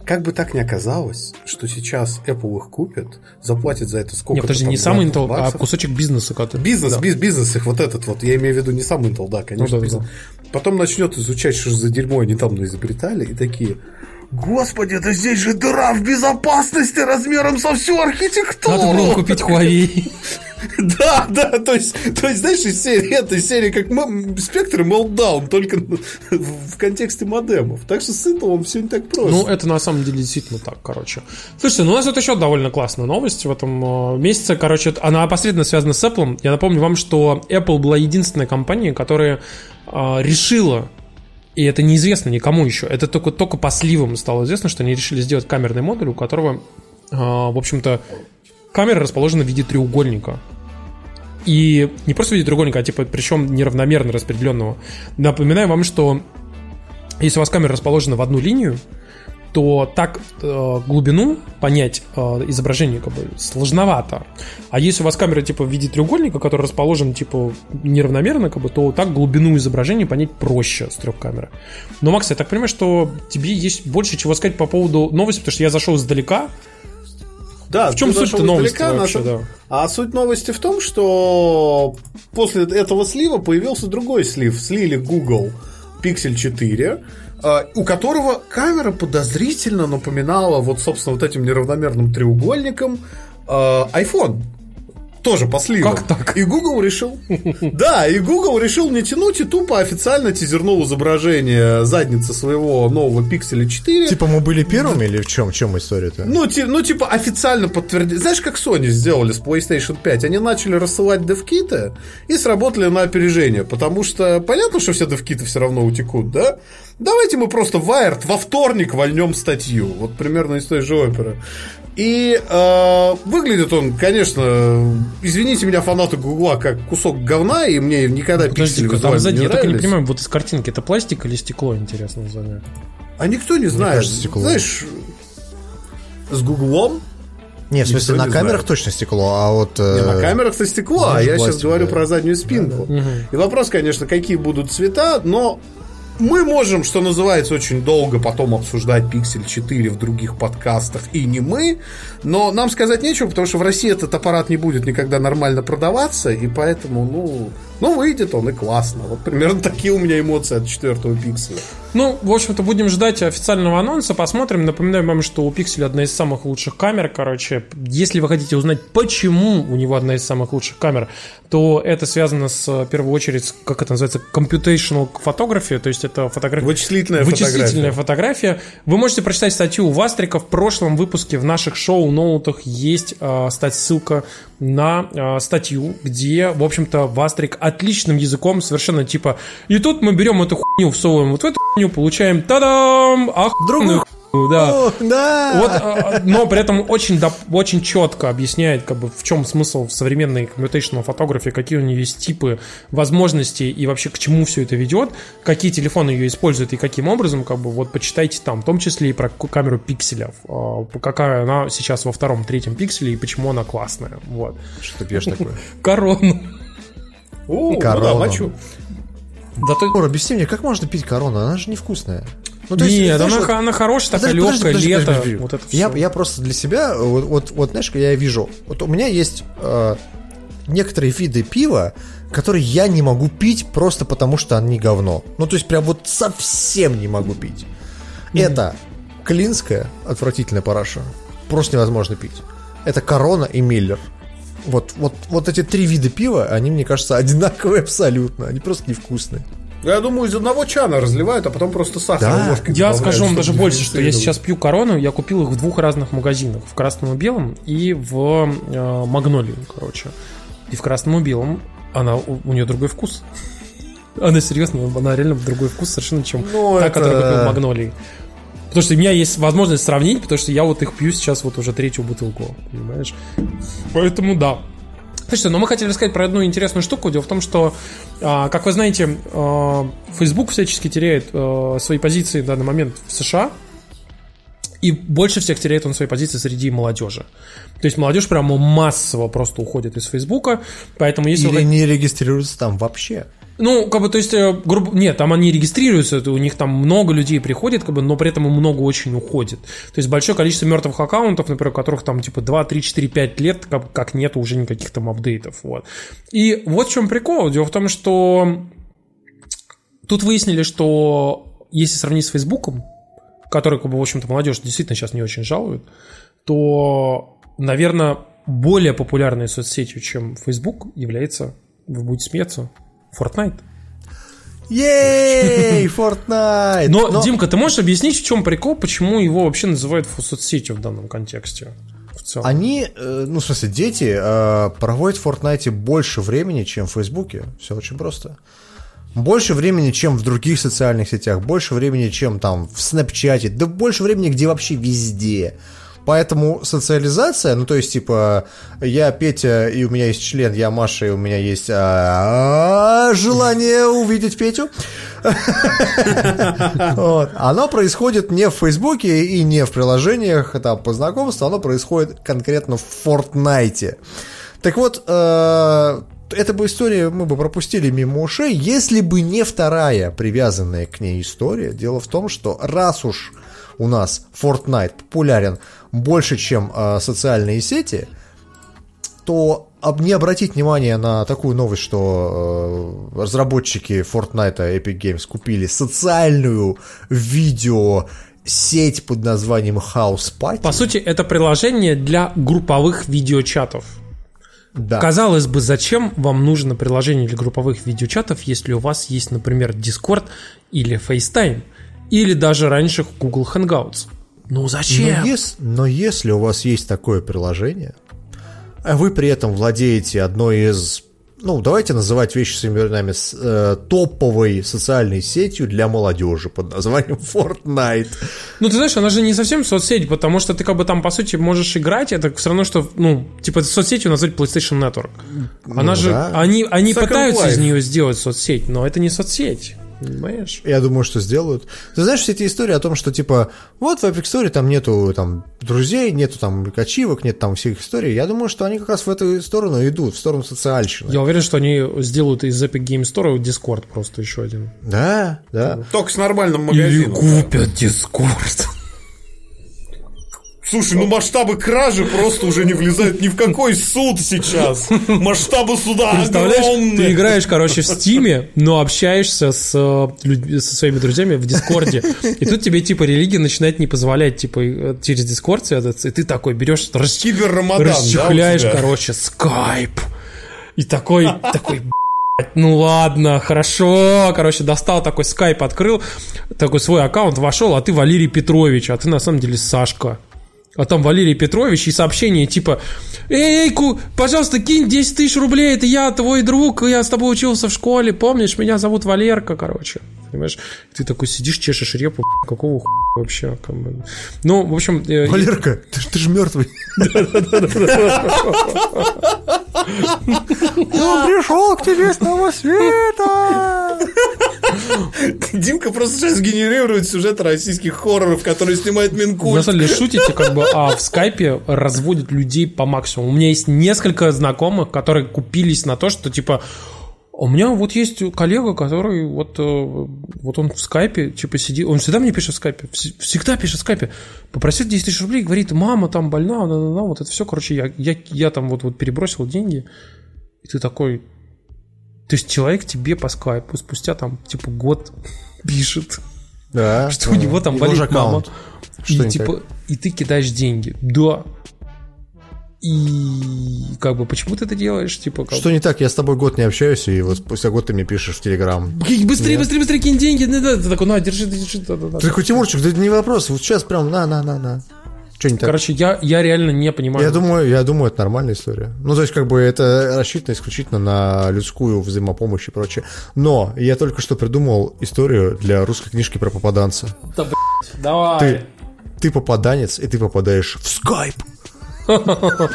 как бы так ни оказалось, что сейчас Apple их купит, заплатит за это сколько-то Нет, подожди, не сам Intel, а баксов. а кусочек бизнеса. Который... Бизнес, да. бизнес их вот этот вот, я имею в виду не сам Intel, да, конечно. Ну, да, да. Потом начнет изучать, что же за дерьмо они там изобретали, и такие, Господи, да здесь же дыра в безопасности размером со всю архитектуру. Надо было купить Huawei. Да, да, то есть, то есть, знаешь, из серии, этой серии как спектр Meltdown, только в контексте модемов. Так что с Intel все не так просто. Ну, это на самом деле действительно так, короче. Слушайте, ну у нас вот еще довольно классная новость в этом э, месяце. Короче, она опосредованно связана с Apple. Я напомню вам, что Apple была единственная компания, которая э, решила и это неизвестно никому еще. Это только, только по сливам стало известно, что они решили сделать камерный модуль, у которого, э, в общем-то, камера расположена в виде треугольника. И не просто в виде треугольника, а типа причем неравномерно распределенного. Напоминаю вам, что если у вас камера расположена в одну линию, то так э, глубину понять э, изображение как бы сложновато. А если у вас камера типа в виде треугольника, который расположен типа неравномерно, как бы, то так глубину изображения понять проще с трех камер. Но, Макс, я так понимаю, что тебе есть больше чего сказать по поводу новости, потому что я зашел издалека, да, в чем суть новости вообще, на... да? А суть новости в том, что после этого слива появился другой слив. Слили Google Pixel 4, а, у которого камера подозрительно напоминала вот, собственно, вот этим неравномерным треугольником а, iPhone тоже по сливам. Как так? И Google решил... Да, и Google решил не тянуть и тупо официально тизернул изображение задницы своего нового Pixel 4. Типа мы были первыми или в чем, в чем история-то? Ну, ти, ну, типа официально подтвердили. Знаешь, как Sony сделали с PlayStation 5? Они начали рассылать девкиты и сработали на опережение, потому что понятно, что все девкиты все равно утекут, да? Давайте мы просто Wired во вторник вольнем статью. Вот примерно из той же оперы. И э, выглядит он, конечно, извините меня, фанаты Гугла, как кусок говна, и мне никогда пиксели там сзади, не Я так не понимаю, вот из картинки это пластик или стекло, интересно название? А никто не знает. Кажется, стекло. Знаешь, с Гуглом нет, в смысле, на не камерах знает. точно стекло, а вот... Э... Не, на камерах-то стекло, а я сейчас говорю да. про заднюю спинку. Да, да. И вопрос, конечно, какие будут цвета, но мы можем, что называется, очень долго потом обсуждать Pixel 4 в других подкастах, и не мы, но нам сказать нечего, потому что в России этот аппарат не будет никогда нормально продаваться, и поэтому, ну, Ну, выйдет он и классно. Вот примерно такие у меня эмоции от четвертого пикселя. Ну, в общем-то, будем ждать официального анонса, посмотрим. Напоминаю вам, что у Pixel одна из самых лучших камер, короче. Если вы хотите узнать, почему у него одна из самых лучших камер, то это связано с, в первую очередь, как это называется, computational photography, то есть это фотография... Вычислительная, Вычислительная фотография. фотография. Вы можете прочитать статью у Вастрика. В прошлом выпуске в наших шоу-ноутах есть э, стать ссылка на э, статью, где, в общем-то, Вастрик отличным языком совершенно типа... И тут мы берем эту хуйню, всовываем вот в эту хуйню, получаем, та-дам, охуенную да. О, да. Вот, а, но при этом очень, да, очень четко объясняет, как бы, в чем смысл в современной computational фотографии, какие у нее есть типы возможностей и вообще к чему все это ведет, какие телефоны ее используют и каким образом, как бы, вот почитайте там, в том числе и про камеру пикселя, а, какая она сейчас во втором, третьем пикселе и почему она классная. Вот. Что ты пьешь такое? Корону. О, Корону. ну да, мочу. Да то- Ор, объясни мне, как можно пить корону? Она же невкусная. Ну, то есть, Нет, знаешь, она, вот- она хорошая, такая Подожди, легкая, подожди, лето. подожди, подожди. Вот это я, я просто для себя, вот, вот, вот, знаешь, я вижу, вот у меня есть э, некоторые виды пива, которые я не могу пить просто потому, что они говно. Ну, то есть, прям вот совсем не могу пить. Это Клинская, отвратительная параша, просто невозможно пить. Это Корона и Миллер. Вот, вот, вот эти три вида пива, они, мне кажется, одинаковые абсолютно. Они просто невкусные. Я думаю, из одного чана разливают, а потом просто сахар Да. ложкой Я скажу вам даже больше, что я сейчас пью корону, я купил их в двух разных магазинах. В красном и белом и в э, магнолии, короче. И в красном и белом она, у, у нее другой вкус. Она серьезно, она реально другой вкус совершенно, чем Ну, та, это- которую купил в магнолии. Потому что у меня есть возможность сравнить, потому что я вот их пью сейчас вот уже третью бутылку, понимаешь? Поэтому да. Слушайте, но мы хотели рассказать про одну интересную штуку. Дело в том, что, а, как вы знаете, а, Facebook всячески теряет а, свои позиции в данный момент в США. И больше всех теряет он свои позиции среди молодежи. То есть молодежь прямо массово просто уходит из Фейсбука. Поэтому если вы Или не регистрируются там вообще. Ну, как бы, то есть, э, грубо... Нет, там они регистрируются, у них там много людей приходит, как бы, но при этом много очень уходит. То есть, большое количество мертвых аккаунтов, например, у которых там, типа, 2, 3, 4, 5 лет, как, как нету уже никаких там апдейтов, вот. И вот в чем прикол. Дело в том, что тут выяснили, что если сравнить с Фейсбуком, который, как бы, в общем-то, молодежь действительно сейчас не очень жалует, то, наверное, более популярной соцсетью, чем Facebook, является, вы будете смеяться, Fortnite. Ей, Fortnite! Но, Димка, ты можешь объяснить, в чем прикол, почему его вообще называют соцсетью в данном контексте? В целом. Они, э, ну, в смысле, дети э, проводят в Fortnite больше времени, чем в Фейсбуке. Все очень просто. Больше времени, чем в других социальных сетях, больше времени, чем там в Снапчате, да больше времени, где вообще везде. Поэтому социализация, ну то есть типа я Петя и у меня есть член, я Маша и у меня есть а, желание увидеть Петю. Оно происходит не в Фейсбуке и не в приложениях там, по знакомству, оно происходит конкретно в Фортнайте. Так вот, э, эта бы история мы бы пропустили мимо ушей, если бы не вторая привязанная к ней история. Дело в том, что раз уж у нас Fortnite популярен больше, чем э, социальные сети, то об- не обратить внимание на такую новость, что э, разработчики Fortnite Epic Games купили социальную видео сеть под названием House Party. По сути, это приложение для групповых видеочатов. да. Казалось бы, зачем вам нужно приложение для групповых видеочатов, если у вас есть, например, Discord или FaceTime, или даже раньше Google Hangouts? Ну зачем? Но, ес- но если у вас есть такое приложение, а вы при этом владеете одной из, ну, давайте называть вещи своими именами, с- э, топовой социальной сетью для молодежи под названием Fortnite. Ну, ты знаешь, она же не совсем соцсеть, потому что ты как бы там, по сути, можешь играть, это все равно, что, ну, типа, соцсетью назвать PlayStation Network. Она Ну же, да. они, они Second пытаются из Life. нее сделать соцсеть, но это не соцсеть, понимаешь? Я думаю, что сделают. Ты знаешь, все эти истории о том, что типа, вот в Epic Story там нету там друзей, нету там ачивок, нет там всех историй. Я думаю, что они как раз в эту сторону идут, в сторону социальщины. Я уверен, что они сделают из Epic Game Store Discord просто еще один. Да, да. Только с нормальным магазином. купят Discord. Слушай, ну масштабы кражи просто уже не влезают ни в какой суд сейчас. Масштабы суда Представляешь, огромные. ты играешь, короче, в Стиме, но общаешься с, э, людьми- со своими друзьями в Дискорде. И тут тебе, типа, религия начинает не позволять, типа, э, через Дискорд связаться. И ты такой берешь, рас- да, расчехляешь, тебя? короче, скайп. И такой, такой, «Блядь, ну ладно, хорошо. Короче, достал такой скайп, открыл, такой свой аккаунт, вошел, а ты Валерий Петрович, а ты на самом деле Сашка. А там Валерий Петрович и сообщение типа «Эй, Ку, пожалуйста, кинь 10 тысяч рублей, это я, твой друг, я с тобой учился в школе, помнишь, меня зовут Валерка, короче». Понимаешь? Ты такой сидишь, чешешь репу, какого хуя вообще? Ну, в общем... э, Валерка, ты, ж- ты же мертвый. Я пришел к тебе с того света. Димка просто сейчас генерирует сюжет российских хорроров, которые снимает На Минкульт. самом деле шутите, как бы, а в скайпе разводят людей по максимуму. У меня есть несколько знакомых, которые купились на то, что типа у меня вот есть коллега, который вот, э, вот он в скайпе, типа сидит, он всегда мне пишет в скайпе, вс- всегда пишет в скайпе, попросил 10 тысяч рублей, говорит, мама там больна, на, на, на, вот это все, короче, я, я, я там вот, вот перебросил деньги, и ты такой, то есть человек тебе по скайпу спустя там типа год пишет, Да. что у него там болит мама. аккаунт. Что И, типа, и ты кидаешь деньги. Да. И как бы почему ты это делаешь? Типа, как... Что не так? Я с тобой год не общаюсь, и вот спустя год ты мне пишешь в Телеграм. Быстрее, быстрее, быстрее кинь деньги. Да, да. Ты такой, на, держи, держи. Да, да, да. Ты такой, Тимурчик, да это не вопрос, вот сейчас прям на-на-на-на. Что не так? Короче, я, я реально не понимаю. Я думаю, я думаю, это нормальная история. Ну, то есть, как бы это рассчитано исключительно на людскую взаимопомощь и прочее. Но я только что придумал историю для русской книжки про попаданца. Да, блядь, давай. Ты, ты попаданец, и ты попадаешь в скайп.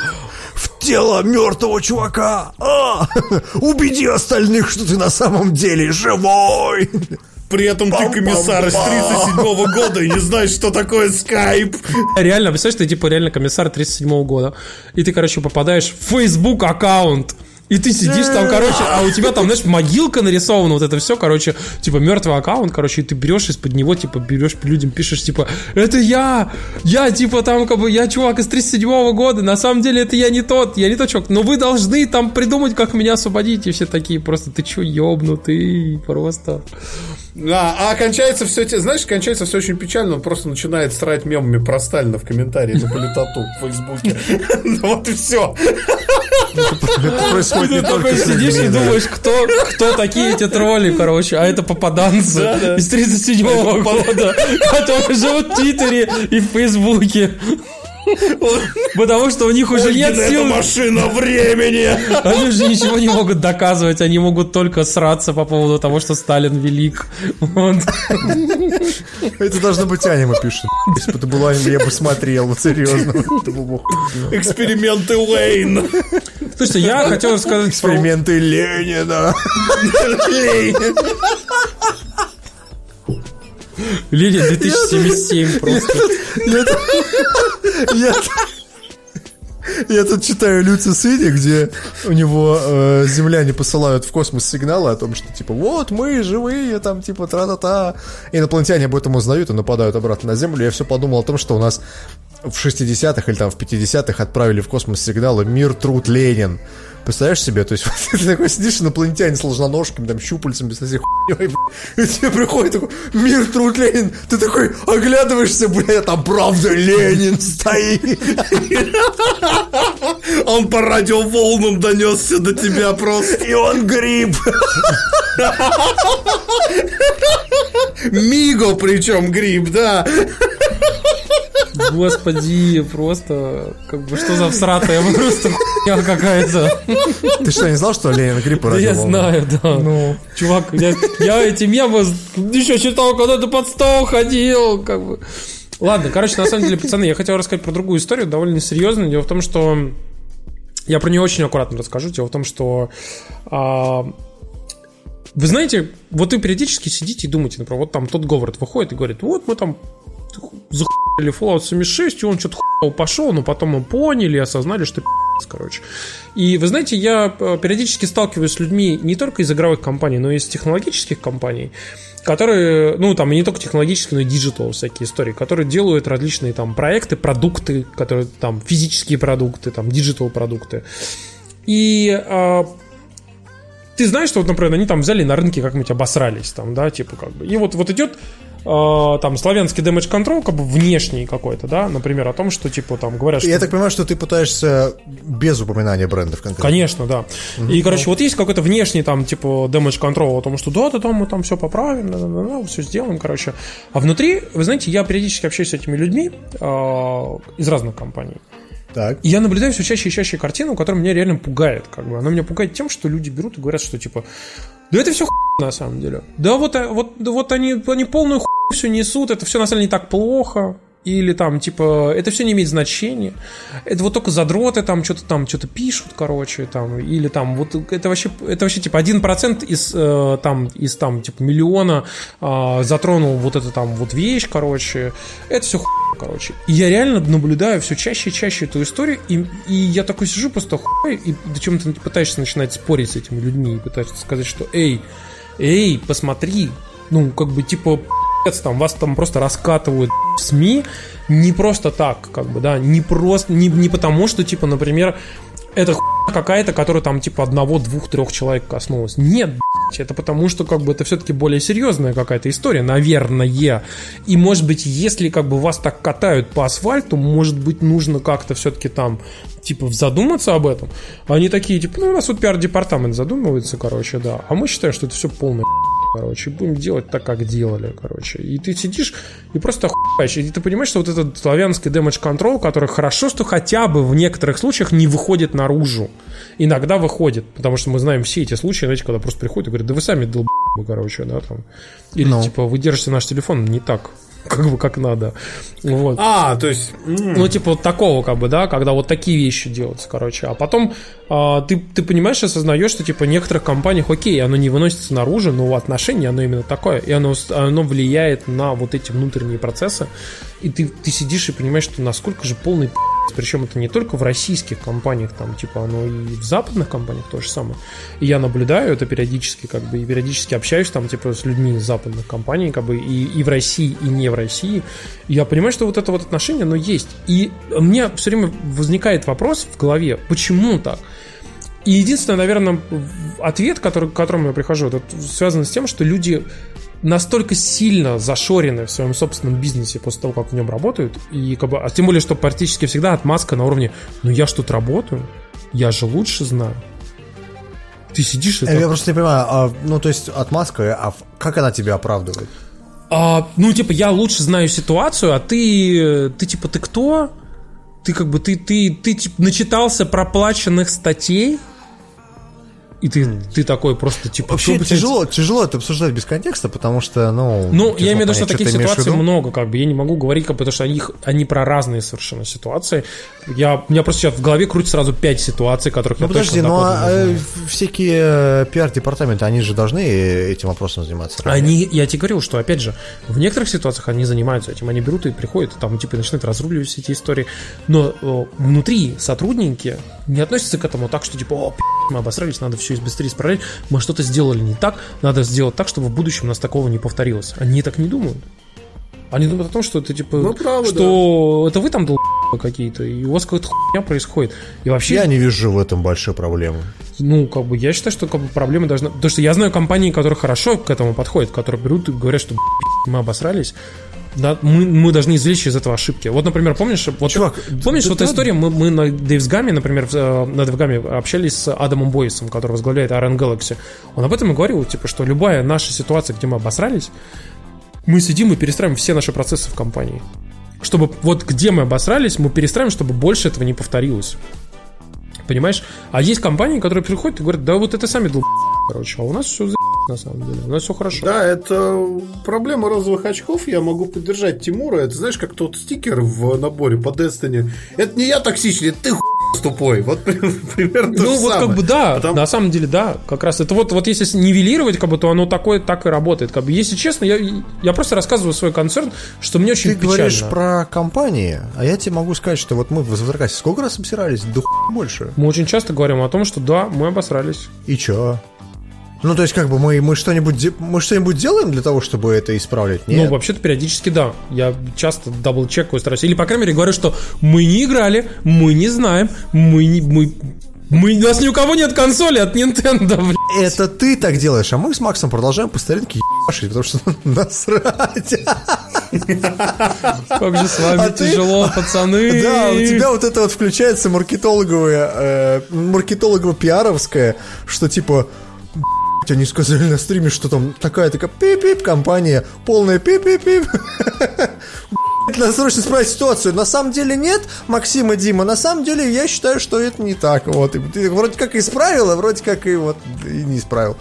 В тело мертвого чувака. А! Убеди остальных, что ты на самом деле живой. При этом ты комиссар из 37 года и не знаешь, что такое скайп. Реально, представляешь, ты типа реально комиссар 37 года. И ты, короче, попадаешь в Facebook аккаунт. И ты сидишь там, короче, а у тебя там, знаешь, могилка нарисована, вот это все, короче, типа мертвый аккаунт, короче, и ты берешь из-под него, типа, берешь людям, пишешь, типа, это я, я, типа, там, как бы, я чувак из 37 года, на самом деле это я не тот, я не тот чувак, но вы должны там придумать, как меня освободить, и все такие, просто, ты че, ебнутый, просто. А, а кончается все, знаешь, кончается все очень печально. Он просто начинает срать мемами про Сталина в комментарии на политоту в Фейсбуке. Ну Вот и все. Это происходит не Ты только такой сидишь и да. думаешь, кто, кто такие эти тролли, короче, а это попаданцы из 37 года, которые живут в Твиттере и в Фейсбуке. Потому что у них уже нет сил, машина времени. они уже ничего не могут доказывать, они могут только сраться по поводу того, что Сталин велик. Это должно быть аниме пишут. Если бы это было аниме, я бы смотрел, вот серьезно. Эксперименты Уэйн. Слушайте, я хотел рассказать про... Эксперименты Ленина. Ленин 2077 просто. Я, тут читаю Люцисиди, где у него э, земляне посылают в космос сигналы о том, что типа вот мы живые, там типа тра-та-та. Инопланетяне об этом узнают и нападают обратно на Землю. Я все подумал о том, что у нас в 60-х или там в 50-х отправили в космос сигналы «Мир, труд, Ленин». Представляешь себе? То есть ты такой сидишь, инопланетяне с ложноножками, там, щупальцами, со всей хуйней, и тебе приходит такой «Мир, труд, Ленин». Ты такой оглядываешься, бля, там правда Ленин стоит. Он по радиоволнам донесся до тебя просто. И он гриб. Миго причем гриб, да. Господи, просто, как бы, что за всратая просто хуйня какая-то. Ты что, не знал, что Ленин гриб Да я знаю, да. Ну. Чувак, я, я эти мемы еще читал, когда ты под стол ходил, как бы. Ладно, короче, на самом деле, пацаны, я хотел рассказать про другую историю, довольно серьезную. Дело в том, что я про нее очень аккуратно расскажу. Дело в том, что а, вы знаете, вот вы периодически сидите и думаете, например, вот там Тодд Говард выходит и говорит, вот мы там захуяли Fallout 76, и он что-то хуял пошел, но потом мы поняли осознали, что короче. И вы знаете, я э, периодически сталкиваюсь с людьми не только из игровых компаний, но и из технологических компаний, которые, ну, там, и не только технологические, но и digital всякие истории, которые делают различные там проекты, продукты, которые там физические продукты, там, digital продукты. И а, ты знаешь, что, вот, например, они там взяли на рынке как-нибудь обосрались, там, да, типа как бы. И вот, вот идет э, там славянский damage control, как бы внешний какой-то, да, например, о том, что типа там говорят, что... Я так понимаю, что ты пытаешься без упоминания брендов конкретно. Конечно, да. Угу. И, короче, вот есть какой-то внешний там типа damage control о том, что да, да, да, мы там все поправим, да, да, да, все сделаем, короче. А внутри, вы знаете, я периодически общаюсь с этими людьми э, из разных компаний. Так. И я наблюдаю все чаще и чаще картину, которая меня реально пугает. Как бы. Она меня пугает тем, что люди берут и говорят, что типа, да это все на самом деле. Да вот, э, вот, вот они, они полную все несут, это все на самом деле не так плохо или там, типа, это все не имеет значения. Это вот только задроты там что-то там что-то пишут, короче, там, или там, вот это вообще, это вообще типа один процент из э, там, из там, типа, миллиона э, затронул вот это там вот вещь, короче. Это все хуй, короче. И я реально наблюдаю все чаще и чаще эту историю, и, и я такой сижу просто хуй, и до чем ты пытаешься начинать спорить с этими людьми, и пытаешься сказать, что, эй, эй, посмотри, ну, как бы, типа, там вас там просто раскатывают в СМИ не просто так, как бы, да, не просто, не, не потому, что, типа, например, это какая-то, которая там, типа, одного, двух, трех человек коснулась. Нет, это потому, что, как бы, это все-таки более серьезная какая-то история, наверное. И, может быть, если, как бы, вас так катают по асфальту, может быть, нужно как-то все-таки там, типа, задуматься об этом. Они такие, типа, ну, у нас вот пиар-департамент задумывается, короче, да. А мы считаем, что это все полное короче, будем делать так, как делали, короче. И ты сидишь и просто охуеваешь. И ты понимаешь, что вот этот славянский damage control, который хорошо, что хотя бы в некоторых случаях не выходит наружу. Иногда выходит, потому что мы знаем все эти случаи, знаете, когда просто приходят и говорят, да вы сами долб***ы, короче, да, там. Или, ну. типа, вы держите наш телефон не так как бы как надо. Вот. А, то есть... Ну, типа вот такого, как бы, да, когда вот такие вещи делаются, короче. А потом а, ты, ты понимаешь, осознаешь, что, типа, в некоторых компаниях, окей, оно не выносится наружу, но отношение, оно именно такое, и оно, оно влияет на вот эти внутренние процессы, и ты, ты сидишь и понимаешь, что насколько же полный причем это не только в российских компаниях, там, типа, оно и в западных компаниях то же самое. И я наблюдаю это периодически, как бы, и периодически общаюсь там, типа, с людьми из западных компаний, как бы, и, и в России, и не в России. И я понимаю, что вот это вот отношение, оно есть. И меня все время возникает вопрос в голове, почему так? И единственный, наверное, ответ, который, к которому я прихожу, это связано с тем, что люди настолько сильно зашорены в своем собственном бизнесе после того, как в нем работают, и как бы, а тем более, что практически всегда отмазка на уровне «ну я тут работаю, я же лучше знаю». Ты сидишь и... Я так... просто не понимаю, а, ну то есть отмазка, а как она тебя оправдывает? А, ну, типа, я лучше знаю ситуацию, а ты, ты типа, ты кто? Ты как бы, ты, ты, ты типа, начитался проплаченных статей, и ты, ты такой просто типа... Вообще тяжело, тяжело это обсуждать без контекста, потому что, ну... Ну, я имею в виду, что таких ситуаций много, как бы, я не могу говорить, как, потому что они, они про разные совершенно ситуации. Я, у меня просто сейчас в голове крутит сразу пять ситуаций, которых ну, я подожди, точно ну, а э, всякие э, пиар-департаменты, они же должны этим вопросом заниматься. Они, я тебе говорил, что, опять же, в некоторых ситуациях они занимаются этим, они берут и приходят, там, типа, начинают разруливать все эти истории, но о, внутри сотрудники не относятся к этому так, что, типа, о, мы обосрались, надо все быстрее исправлять, мы что-то сделали не так, надо сделать так, чтобы в будущем у нас такого не повторилось. Они так не думают. Они думают о том, что это типа, ну, правда, что да. это вы там дол какие-то, и у вас какая-то хуйня происходит. И вообще... Я не вижу в этом большой проблемы. Ну, как бы, я считаю, что как бы, проблема должна... Потому что я знаю компании, которые хорошо к этому подходят, которые берут и говорят, что мы обосрались, да, мы, мы должны извлечь из этого ошибки. Вот, например, помнишь, вот, Чувак, помнишь да, вот да, история, мы, мы на DevsGAM, например, э, на DevGAM общались с Адамом Бойсом, который возглавляет RN Galaxy. Он об этом и говорил, типа, что любая наша ситуация, где мы обосрались, мы сидим и перестраиваем все наши процессы в компании. Чтобы вот где мы обосрались, мы перестраиваем, чтобы больше этого не повторилось. Понимаешь? А есть компании, которые приходят и говорят, да вот это сами долб... короче, а у нас все за на самом деле. У нас все хорошо. Да, это проблема розовых очков. Я могу поддержать Тимура. Это знаешь, как тот стикер в наборе по Destiny. Это не я токсичный, это ты тупой. Вот примерно то Ну, же вот самое. как бы да, Потому- на самом деле да, как раз это вот, вот если нивелировать, как бы, то оно такое так и работает. Как бы, если честно, я, я просто рассказываю свой концерн, что мне очень Ты говоришь печально. про компании, а я тебе могу сказать, что вот мы в Завтракасе сколько раз обсирались? Да больше. Мы очень часто говорим о том, что да, мы обосрались. И чё? Ну, то есть, как бы мы, мы что-нибудь мы что-нибудь делаем для того, чтобы это исправлять? Нет. Ну, вообще-то периодически да. Я часто дабл-чекаю, стараюсь. Или, по крайней мере, говорю, что мы не играли, мы не знаем, мы не... Мы, мы, у нас ни у кого нет консоли от Nintendo, блин. Это ты так делаешь, а мы с Максом продолжаем по старинке ебашить, потому что насрать. Как же с вами А ты- тяжело, пацаны. Да, у тебя вот это вот включается маркетологовое, э, маркетологово-пиаровское, что типа «Б***ь, они сказали на стриме, что там такая такая пип-пип компания, полная пип-пип-пип. Надо срочно исправить ситуацию. На самом деле нет, Максим и Дима. На самом деле я считаю, что это не так. Вот. И ты вроде как и исправил, а вроде как и вот и не исправил.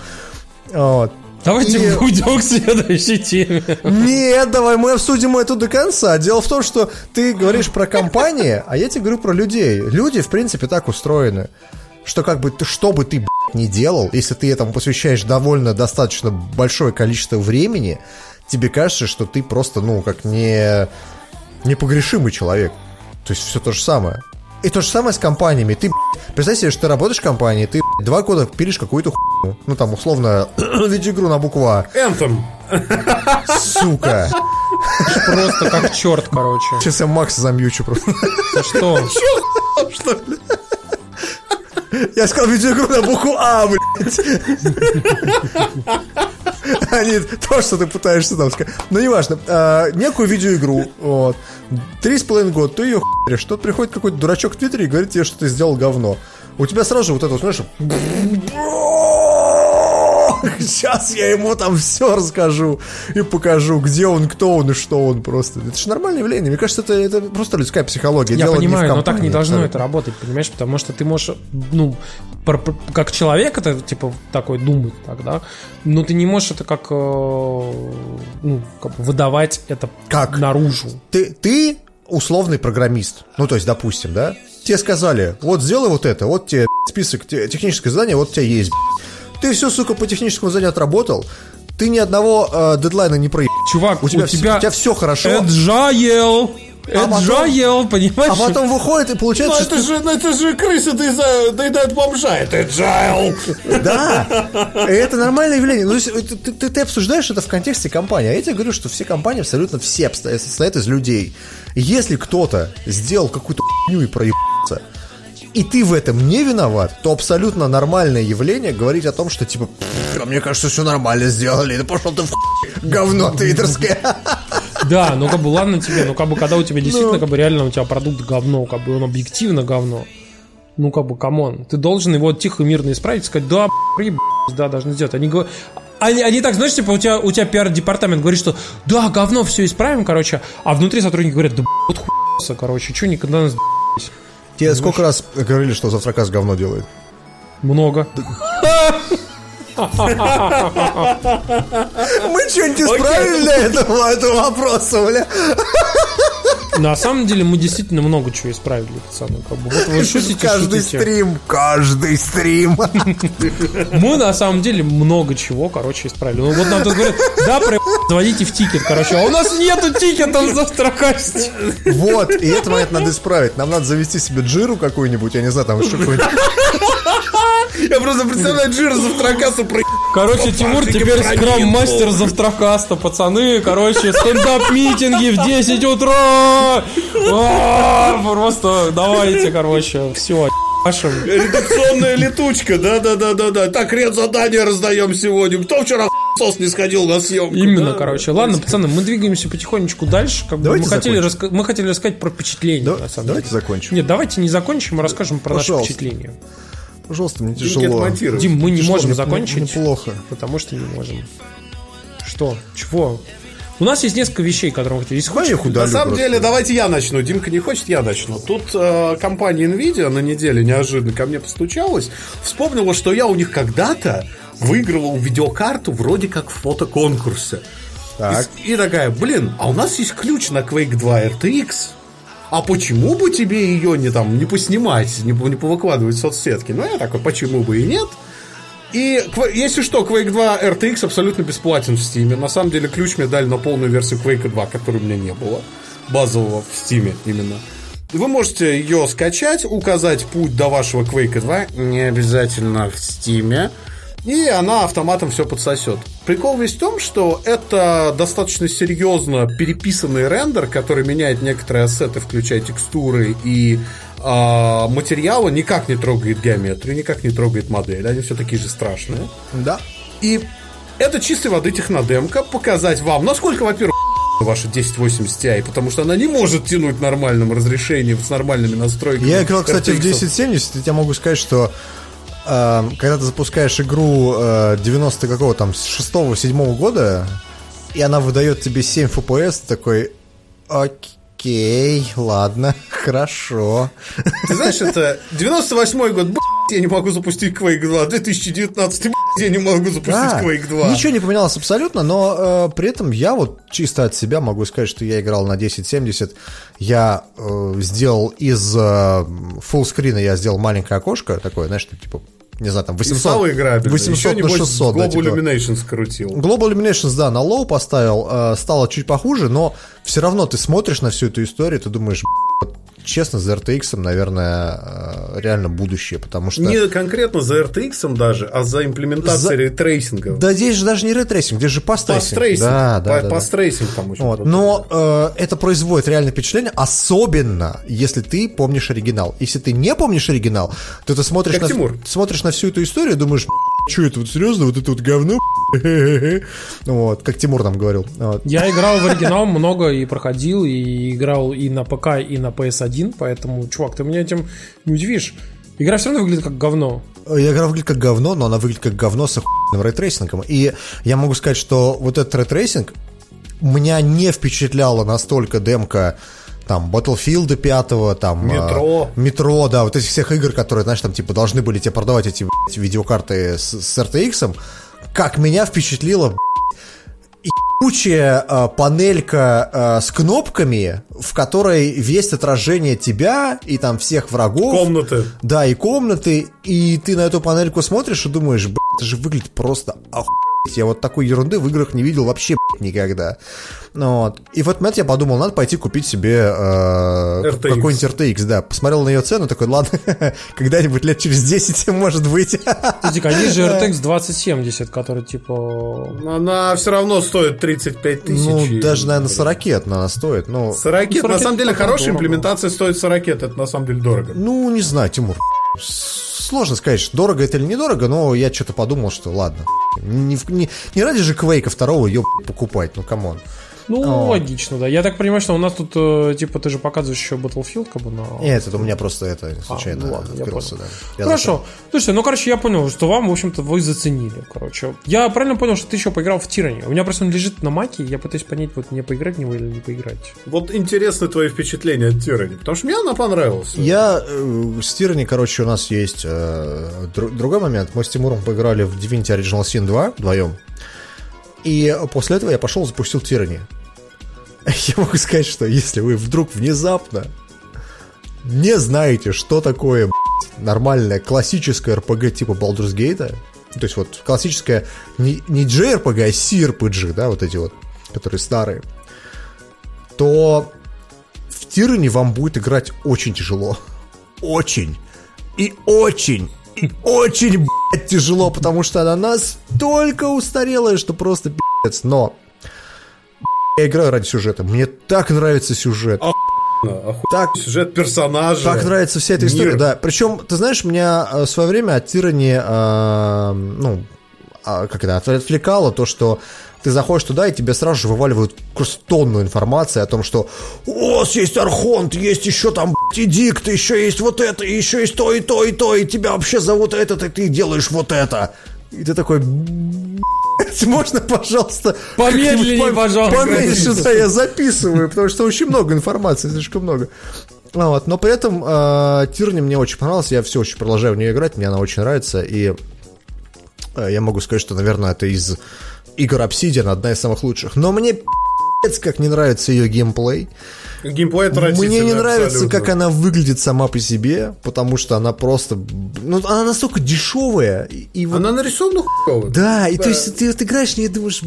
Вот. Давайте И- уйдем к следующей теме. Нет, давай мы обсудим это до конца. Дело в том, что ты говоришь про компании, а я тебе говорю про людей. Люди, в принципе, так устроены, что как бы ты, что бы ты блядь, ни делал, если ты этому посвящаешь довольно достаточно большое количество времени, тебе кажется, что ты просто, ну, как не непогрешимый человек. То есть все то же самое. И то же самое с компаниями. Ты, блядь, представь себе, что ты работаешь в компании, ты блядь, два года пилишь какую-то хуйню. Ну, там, условно, видеоигру на букву А. Anthem. Сука. Просто как черт, короче. Сейчас я Макса замьючу просто. Ты что? Я сказал видеоигру на букву А, блядь. А не то, что ты пытаешься там сказать. Ну, неважно. А, некую видеоигру, вот. Три с половиной года, ты ее хуяришь. Тут приходит какой-то дурачок в Твиттере и говорит тебе, что ты сделал говно. У тебя сразу же вот это, вот, знаешь, Сейчас я ему там все расскажу и покажу, где он, кто он и что он просто. Это же нормальное явление. Мне кажется, это, это просто людская психология. Я Дело понимаю, но так компании, не должно это работать, понимаешь? Потому что ты можешь, ну, как человек это, типа, такой думать тогда, но ты не можешь это как, э, ну, как бы выдавать это Как? наружу. ты, ты условный программист. Ну, то есть, допустим, да? Тебе сказали, вот сделай вот это, вот тебе список те- техническое задание, вот у тебя есть. Ты все, сука, по техническому заданию отработал, ты ни одного э, дедлайна не проебал. Чувак, У тебя, у тебя у тебя все хорошо, agile, А потом- понимаешь? а потом выходит и Ну получается, это что... же, ну, это же крысы доеда- доедают бомжа. Это agile. Да, это нормальное явление. Ну, ты, ты- ты- обсуждаешь это в контексте компании, а я тебе говорю, что все компании абсолютно все состоят из людей. Если кто-то сделал какую-то хуйню и проебался, и ты в этом не виноват, то абсолютно нормальное явление говорить о том, что типа, «Пф, а мне кажется, все нормально сделали, да пошел ты в говно твиттерское. Да, ну как бы ладно тебе, ну как бы когда у тебя Ну. действительно как бы реально у тебя продукт говно, как бы он объективно говно. Ну как бы, come on, ты должен его тихо и мирно исправить, сказать, да, приеб***ь, да, должны сделать. Они говорят, они, они так, знаешь, типа, у тебя, у тебя пиар-департамент говорит, что да, говно, все исправим, короче, а внутри сотрудники говорят, да, вот хуйся, короче, что никогда нас б***ь?» Тебе сколько раз говорили, что завтракас говно делает? много. Мы что-нибудь исправили для этого, этого вопроса, бля? На самом деле мы действительно много чего исправили, пацаны. Как бы, вот вы шутите, Каждый шутите. стрим, каждый стрим. Мы на самом деле много чего, короче, исправили. Ну вот нам тут говорят, да, про заведите тикет, короче, а у нас нету тикетов в завтракасте. Вот, и это момент надо исправить. Нам надо завести себе Jira -у какую-нибудь, я не знаю, там еще какой-нибудь. Я просто представляю Jira Завтракаста про... Короче, Тимур теперь скрам-мастер завтракаста, пацаны. Короче, стендап-митинги в 10 утра. А, Просто давайте, короче, все, ебашим. Редакционная летучка, да-да-да-да-да. Так, ред задания раздаем сегодня. Кто вчера сос не сходил на съемку? Именно, да? короче. Ладно, пацаны, мы двигаемся потихонечку дальше. Как бы Давайте мы, хотели раска- мы хотели рассказать про впечатления, Да- на самом давайте деле. закончим. Нет, давайте не закончим, а расскажем про наши Пожалуйста. впечатления. Пожалуйста, мне тяжело. Дим, мы не Тяжело, можем мне- закончить. мне плохо. Потому что не можем. Что? Чего? У нас есть несколько вещей, которые мы я хочешь, их На самом просто. деле, давайте я начну. Димка не хочет, я начну. Тут э, компания Nvidia на неделе неожиданно ко мне постучалась, вспомнила, что я у них когда-то выигрывал видеокарту вроде как в фотоконкурсе. Так. И, и такая, блин, а у нас есть ключ на Quake 2 RTX. А почему бы тебе ее не там не поснимать, не, не повыкладывать в соцсетки? Ну, я такой, почему бы и нет? И, если что, Quake 2 RTX абсолютно бесплатен в Steam. На самом деле, ключ мне дали на полную версию Quake 2, которой у меня не было. Базового в Steam именно. Вы можете ее скачать, указать путь до вашего Quake 2, не обязательно в Steam, и она автоматом все подсосет. Прикол весь в том, что это достаточно серьезно переписанный рендер, который меняет некоторые ассеты, включая текстуры и э, материалы, никак не трогает геометрию, никак не трогает модель. Они все такие же страшные. Да. И это чистой воды технодемка, показать вам, насколько, во-первых, ваша 1080 Ti, потому что она не может тянуть нормальным разрешением с нормальными настройками. Я играл, кстати, RTX. в 1070, и я могу сказать, что э, когда ты запускаешь игру э, 90 какого там, 6-7 года, и она выдает тебе 7 FPS, такой, окей, ладно, хорошо. Ты знаешь, это 98 год, я не могу запустить Quake 2, 2019, я не могу запустить да, Quake 2. Ничего не поменялось абсолютно, но э, при этом я вот чисто от себя могу сказать, что я играл на 1070. Я э, сделал из э, фуллскрина, я сделал маленькое окошко такое, знаешь, типа не знаю, там 800, 800 на 600. Global да, типа. Illuminations крутил. Global Illuminations, да, на low поставил, э, стало чуть похуже, но все равно ты смотришь на всю эту историю, ты думаешь, честно, за RTX, наверное, э, реально будущее, потому что... Не конкретно за RTX даже, а за имплементацией за... рейтрейсинга. Да здесь же даже не рейтрейсинг, здесь же path tracing. Path tracing, да, да, да, path tracing там очень вот. Но э, это производит реальное впечатление, особенно если ты помнишь оригинал. Если ты не помнишь оригинал, то ты смотришь, на, смотришь на всю эту историю и думаешь, что это вот серьезно, вот это вот говно? Вот, как Тимур нам говорил. Я играл в оригинал много и проходил, и играл и на ПК, и на PS1, поэтому, чувак, ты меня этим не удивишь. Игра все равно выглядит как говно. Игра выглядит как говно, но она выглядит как говно с охуенным рейтрейсингом. И я могу сказать, что вот этот рейтрейсинг меня не впечатляла настолько демка там Battlefield 5, там Метро. Э, Метро, да, вот этих всех игр, которые, знаешь, там типа должны были тебе продавать эти блядь, видеокарты с, с RTX, как меня впечатлило ебучая э, панелька э, с кнопками, в которой весь отражение тебя и там всех врагов. Комнаты. Да, и комнаты. И ты на эту панельку смотришь и думаешь, блядь, это же выглядит просто охуеть. Я вот такой ерунды в играх не видел вообще блядь, никогда. Ну, вот. И в этот момент я подумал, надо пойти купить себе э, какой-нибудь RTX, да. Посмотрел на ее цену, такой, ладно, когда-нибудь лет через 10 может быть. Подожди, есть же RTX 2070, который типа... Она все равно стоит 35 тысяч. Ну, даже, наверное, 40 она стоит. Ну, 40, ну, 40 на самом деле, хорошая дорого. имплементация стоит 40, это на самом деле дорого. Ну, не знаю, Тимур. Сложно сказать, дорого это или недорого, но я что-то подумал, что ладно. Не, не, не ради же Квейка второго ее покупать, ну come on. Ну, О. логично, да. Я так понимаю, что у нас тут, э, типа, ты же показываешь еще Battlefield, как бы, на... Нет, это у меня просто это случайно а, ну, ладно, открылся, да. Я Хорошо. Зашел. Слушайте, ну, короче, я понял, что вам, в общем-то, вы заценили, короче. Я правильно понял, что ты еще поиграл в Tyranny. У меня просто он лежит на маке, я пытаюсь понять, вот мне поиграть в него или не поиграть. Вот интересны твои впечатления от Tyranny, потому что мне она понравилась. Я э, с Tyranny, короче, у нас есть э, другой момент. Мы с Тимуром поиграли в Divinity Original Sin 2 вдвоем. И после этого я пошел запустил Тирани. Я могу сказать, что если вы вдруг внезапно не знаете, что такое нормальная классическая RPG типа Baldur's Gate, то есть вот классическая не, не JRPG, а CRPG, да, вот эти вот, которые старые, то в Тиране вам будет играть очень тяжело. Очень. И очень очень, блядь, тяжело, потому что она настолько устарелая, что просто пи***ц. Но я играю ради сюжета. Мне так нравится сюжет. Охуенно, так, сюжет персонажа. Так нравится вся эта история, мир. да. Причем, ты знаешь, меня э, в свое время от Тирани, э, ну, э, как это, отвлекало то, что ты заходишь туда, и тебе сразу же вываливают просто тонну информации о том, что у вас есть Архонт, есть еще там Дикт, еще есть вот это, еще есть то и то и то, и тебя вообще зовут этот, и ты делаешь вот это. И ты такой, можно, пожалуйста, помедленнее, пожалуйста. Поменьше, да, я записываю, потому что очень много информации, слишком много. Вот, но при этом э, Тирни мне очень понравился, я все очень продолжаю в нее играть, мне она очень нравится, и э, я могу сказать, что, наверное, это из игр Obsidian одна из самых лучших. Но мне пи***ц, как не нравится ее геймплей. Геймплей Мне не нравится, как она выглядит сама по себе, потому что она просто... Ну, она настолько дешевая. И вот... Она нарисована хуёво. Да, и то есть ты вот играешь и думаешь,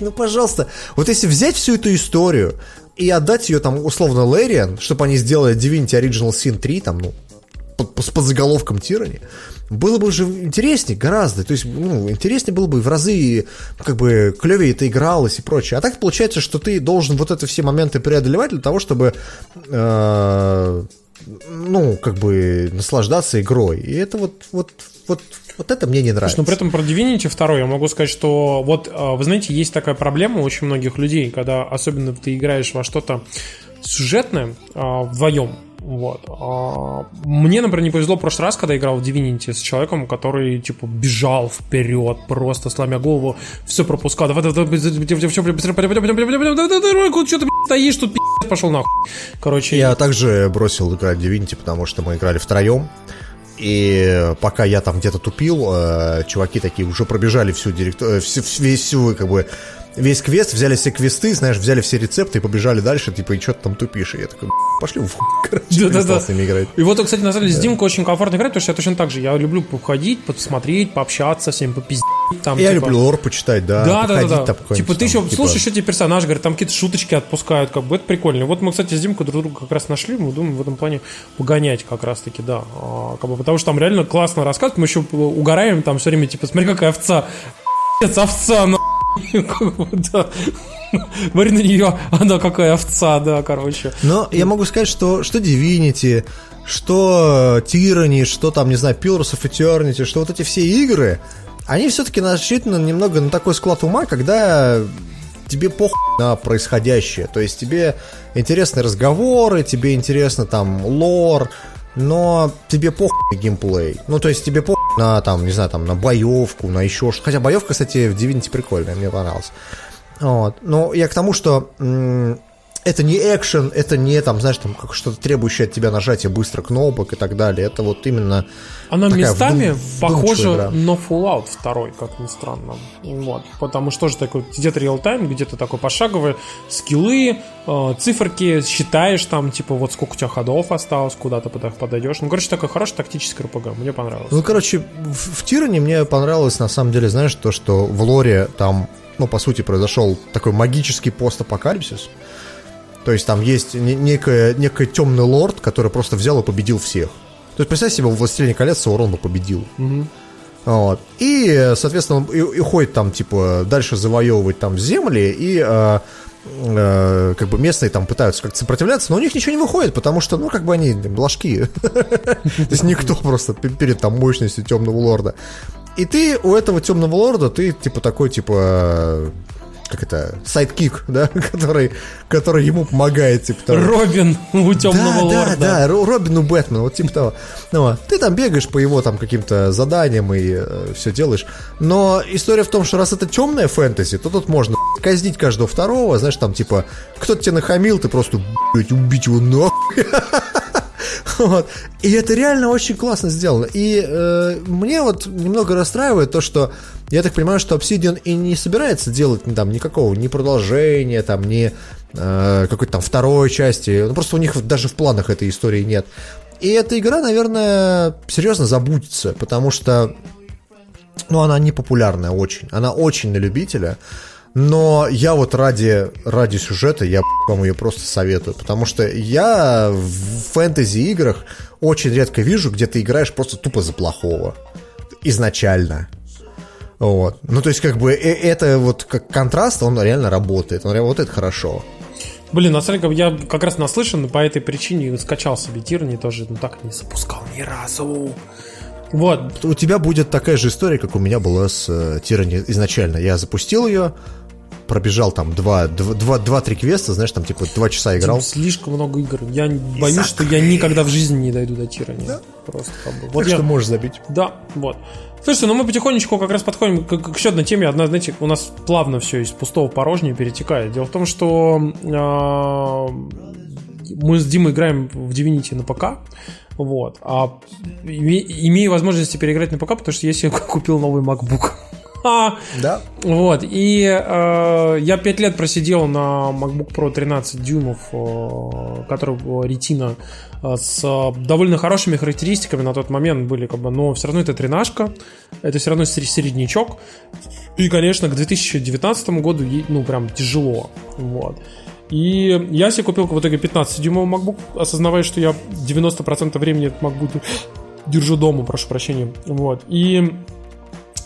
ну, пожалуйста. Вот если взять всю эту историю и отдать ее там условно Лэриан, чтобы они сделали Divinity Original Sin 3, там, ну, под, под заголовком Тирани, было бы уже интереснее гораздо. То есть, ну, интереснее было бы в разы, как бы, клевее это игралось и прочее. А так получается, что ты должен вот это все моменты преодолевать для того, чтобы э, ну, как бы наслаждаться игрой. И это вот, вот, вот, вот это мне не нравится. Слушай, но при этом про Divinity 2 я могу сказать, что вот, э, вы знаете, есть такая проблема у очень многих людей, когда особенно ты играешь во что-то сюжетное а, вдвоем, вот. А, мне, например, не повезло в прошлый раз, когда играл в Divinity с человеком, который, типа, бежал вперед, просто сломя голову, все пропускал. Давай, давай, давай, что ты стоишь тут, пошел нахуй. Короче. Я также бросил играть в Divinity, потому что мы играли втроем. И пока я там где-то тупил, чуваки такие уже пробежали всю директор... всю, всю, как бы, весь квест, взяли все квесты, знаешь, взяли все рецепты и побежали дальше, типа, и что ты там тупишь? И я такой, пошли в короче, да, да, с ними играть. И вот, кстати, на самом деле, с Димкой очень комфортно играть, потому что я точно так же, я люблю походить, посмотреть, пообщаться, всем попиздить. Там, я типа... люблю лор почитать, да. Да, да, да. да. Там, типа, ты еще типа... слушаешь, что тебе персонаж говорит, там какие-то шуточки отпускают, как бы, это прикольно. Вот мы, кстати, с Димкой друг друга как раз нашли, мы думаем в этом плане погонять как раз-таки, да. А, как бы, потому что там реально классно рассказ, мы еще угораем там все время, типа, смотри, какая овца. овца, ну да. На нее, она какая овца, да, короче. Но я могу сказать, что, что Divinity, что Tyranny, что там, не знаю, Pillars of Eternity, что вот эти все игры, они все-таки рассчитаны немного на такой склад ума, когда тебе похуй на происходящее. То есть тебе интересны разговоры, тебе интересно там лор, но тебе на геймплей. Ну, то есть тебе похуй на, там, не знаю, там, на боевку, на еще что Хотя боевка, кстати, в Divinity прикольная, мне понравилась. Вот. Но я к тому, что это не экшен, это не там, знаешь, там как что-то требующее от тебя нажатия быстро кнопок и так далее. Это вот именно. Она местами вдум, похожа игра. на Fallout 2, как ни странно. Вот. Потому что тоже такой где-то реал-тайм, где-то такой пошаговый, скиллы, э, циферки, считаешь там, типа, вот сколько у тебя ходов осталось, куда ты подойдешь. Ну, короче, такой хороший тактический РПГ, мне понравилось. Ну, короче, в, в Тиране мне понравилось, на самом деле, знаешь, то, что в лоре там, ну, по сути, произошел такой магический постапокалипсис. То есть там есть некая, некая темный лорд, который просто взял и победил всех. То есть, представь себе, в «Властелине колец» Саурон бы победил. Угу. Вот. И, соответственно, и, и ходит там, типа, дальше завоевывать там земли, и э, э, как бы местные там пытаются как-то сопротивляться, но у них ничего не выходит, потому что, ну, как бы они ложки. То есть никто просто перед там мощностью темного лорда. И ты у этого темного лорда, ты, типа, такой, типа, как это, сайдкик, да, который, который ему помогает, типа того. Робин у темного да, лорда. Да, да, Робин у Бэтмена, вот типа того. Ну, вот. ты там бегаешь по его там каким-то заданиям и э, все делаешь. Но история в том, что раз это темная фэнтези, то тут можно казнить каждого второго, знаешь, там типа, кто-то тебе нахамил, ты просто, блядь, убить его нахуй. Вот. И это реально очень классно сделано. И э, мне вот немного расстраивает то, что я так понимаю, что Obsidian и не собирается делать там никакого ни продолжения, там, ни э, какой-то там второй части. Ну, просто у них даже в планах этой истории нет. И эта игра, наверное, серьезно забудется, потому что ну, она не популярная очень. Она очень на любителя. Но я вот ради, ради сюжета, я вам ее просто советую. Потому что я в фэнтези-играх очень редко вижу, где ты играешь просто тупо за плохого. Изначально. Вот. Ну, то есть, как бы, э- это вот как контраст, он реально работает. Он работает хорошо. Блин, на самом деле, я как раз наслышан, по этой причине скачал себе Тирни тоже, но так не запускал ни разу. Вот. У тебя будет такая же история, как у меня была с э, Тирани изначально. Я запустил ее, пробежал там 2-3 квеста, знаешь, там типа 2 часа играл. Слишком много игр. Я боюсь, что я никогда в жизни не дойду до Тирани. Да. Просто как бы. Вот так я... что можешь забить. Да, вот. Слушайте, ну мы потихонечку как раз подходим к, к еще одной теме. Одна, знаете, у нас плавно все из пустого в порожнее перетекает. Дело в том, что э, мы с Димой играем в Divinity на ПК. Вот. А име- имею возможность теперь играть на ПК, потому что я себе купил новый MacBook. Да. Вот, и э, я 5 лет просидел на MacBook Pro 13 дюймов, э, который Retina э, с довольно хорошими характеристиками на тот момент были, как бы, но все равно это тренажка, это все равно середнячок, и, конечно, к 2019 году, ну, прям тяжело, вот. И я себе купил в итоге 15-дюймовый MacBook, осознавая, что я 90% времени этот MacBook держу дома, прошу прощения. Вот. И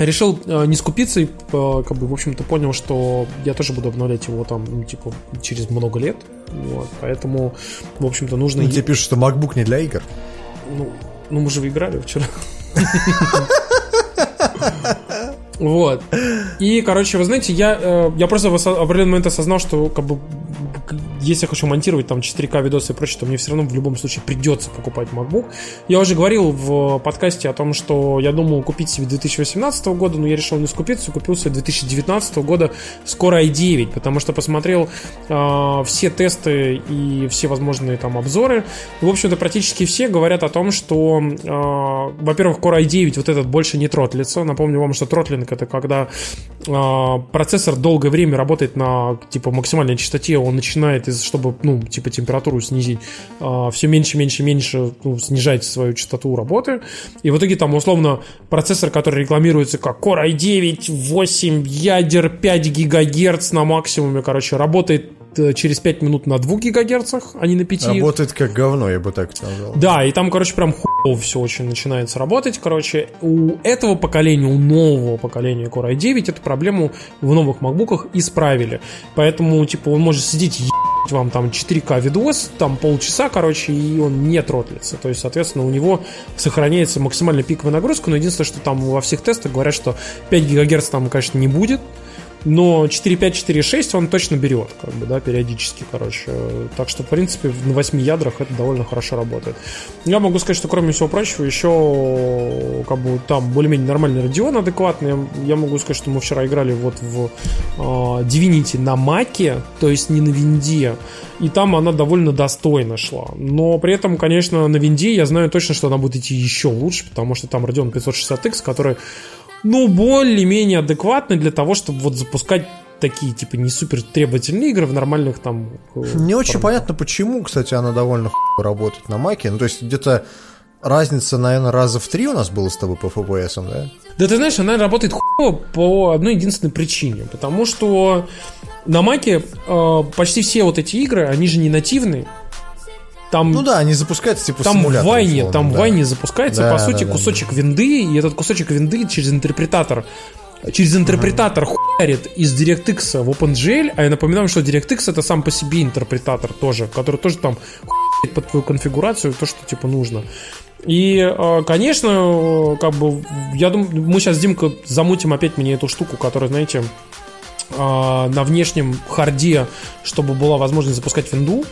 решил э, не скупиться и, э, как бы, в общем-то, понял, что я тоже буду обновлять его там, ну, типа, через много лет. Вот. Поэтому, в общем-то, нужно... Ну, тебе пишут, что MacBook не для игр. Ну, ну мы же выиграли вчера. Вот. И, короче, вы знаете, я, э, я просто в определенный момент осознал, что как бы если я хочу монтировать там 4К видосы и прочее, то мне все равно в любом случае придется покупать MacBook. Я уже говорил в подкасте о том, что я думал купить себе 2018 года, но я решил не скупиться, купил себе 2019 года скоро i9, потому что посмотрел э, все тесты и все возможные там обзоры. И, в общем-то, практически все говорят о том, что, э, во-первых, Core i9 вот этот больше не тротлится. Напомню вам, что тротлинг это когда э, процессор долгое время работает на типа максимальной частоте, он начинает чтобы, ну, типа, температуру снизить, а, все меньше, меньше, меньше ну, снижать свою частоту работы. И в итоге там, условно, процессор, который рекламируется как Core i9, 8 ядер, 5 гигагерц на максимуме, короче, работает э, через 5 минут на 2 гигагерцах, а не на 5. Работает как говно, я бы так сказал. Да, и там, короче, прям хуево все очень начинается работать. Короче, у этого поколения, у нового поколения Core i9 эту проблему в новых макбуках исправили. Поэтому, типа, он может сидеть вам там 4К видос, там полчаса, короче, и он не тротлится. То есть, соответственно, у него сохраняется максимально пиковая нагрузка, но единственное, что там во всех тестах говорят, что 5 ГГц там, конечно, не будет, но 4.5, 4.6 он точно берет, как бы, да, периодически, короче. Так что, в принципе, на 8 ядрах это довольно хорошо работает. Я могу сказать, что, кроме всего прочего, еще, как бы, там более-менее нормальный радион адекватный. Я могу сказать, что мы вчера играли вот в э, Divinity на Маке, то есть не на Винде, и там она довольно достойно шла. Но при этом, конечно, на Винде я знаю точно, что она будет идти еще лучше, потому что там Radeon 560X, который ну, более-менее адекватный для того, чтобы вот запускать такие, типа, не супер требовательные игры в нормальных там... Э, не очень понятно, почему, кстати, она довольно работает на маке. Ну, то есть, где-то разница, наверное, раза в три у нас было с тобой по FPS, да? Да ты знаешь, она работает хуево по одной единственной причине. Потому что на маке э, почти все вот эти игры, они же не нативные. Там, ну да, они запускаются типа там в Вайне, там да. в Вайне запускается, да, по сути, да, кусочек да. винды, и этот кусочек винды через интерпретатор через интерпретатор uh-huh. хуярит из DirectX в OpenGL, а я напоминаю, что DirectX это сам по себе интерпретатор тоже, который тоже там хуярит под твою конфигурацию то, что типа нужно. И, а, конечно, как бы, я думаю, мы сейчас, Димка, замутим опять мне эту штуку, которая, знаете, а, на внешнем харде, чтобы была возможность запускать винду,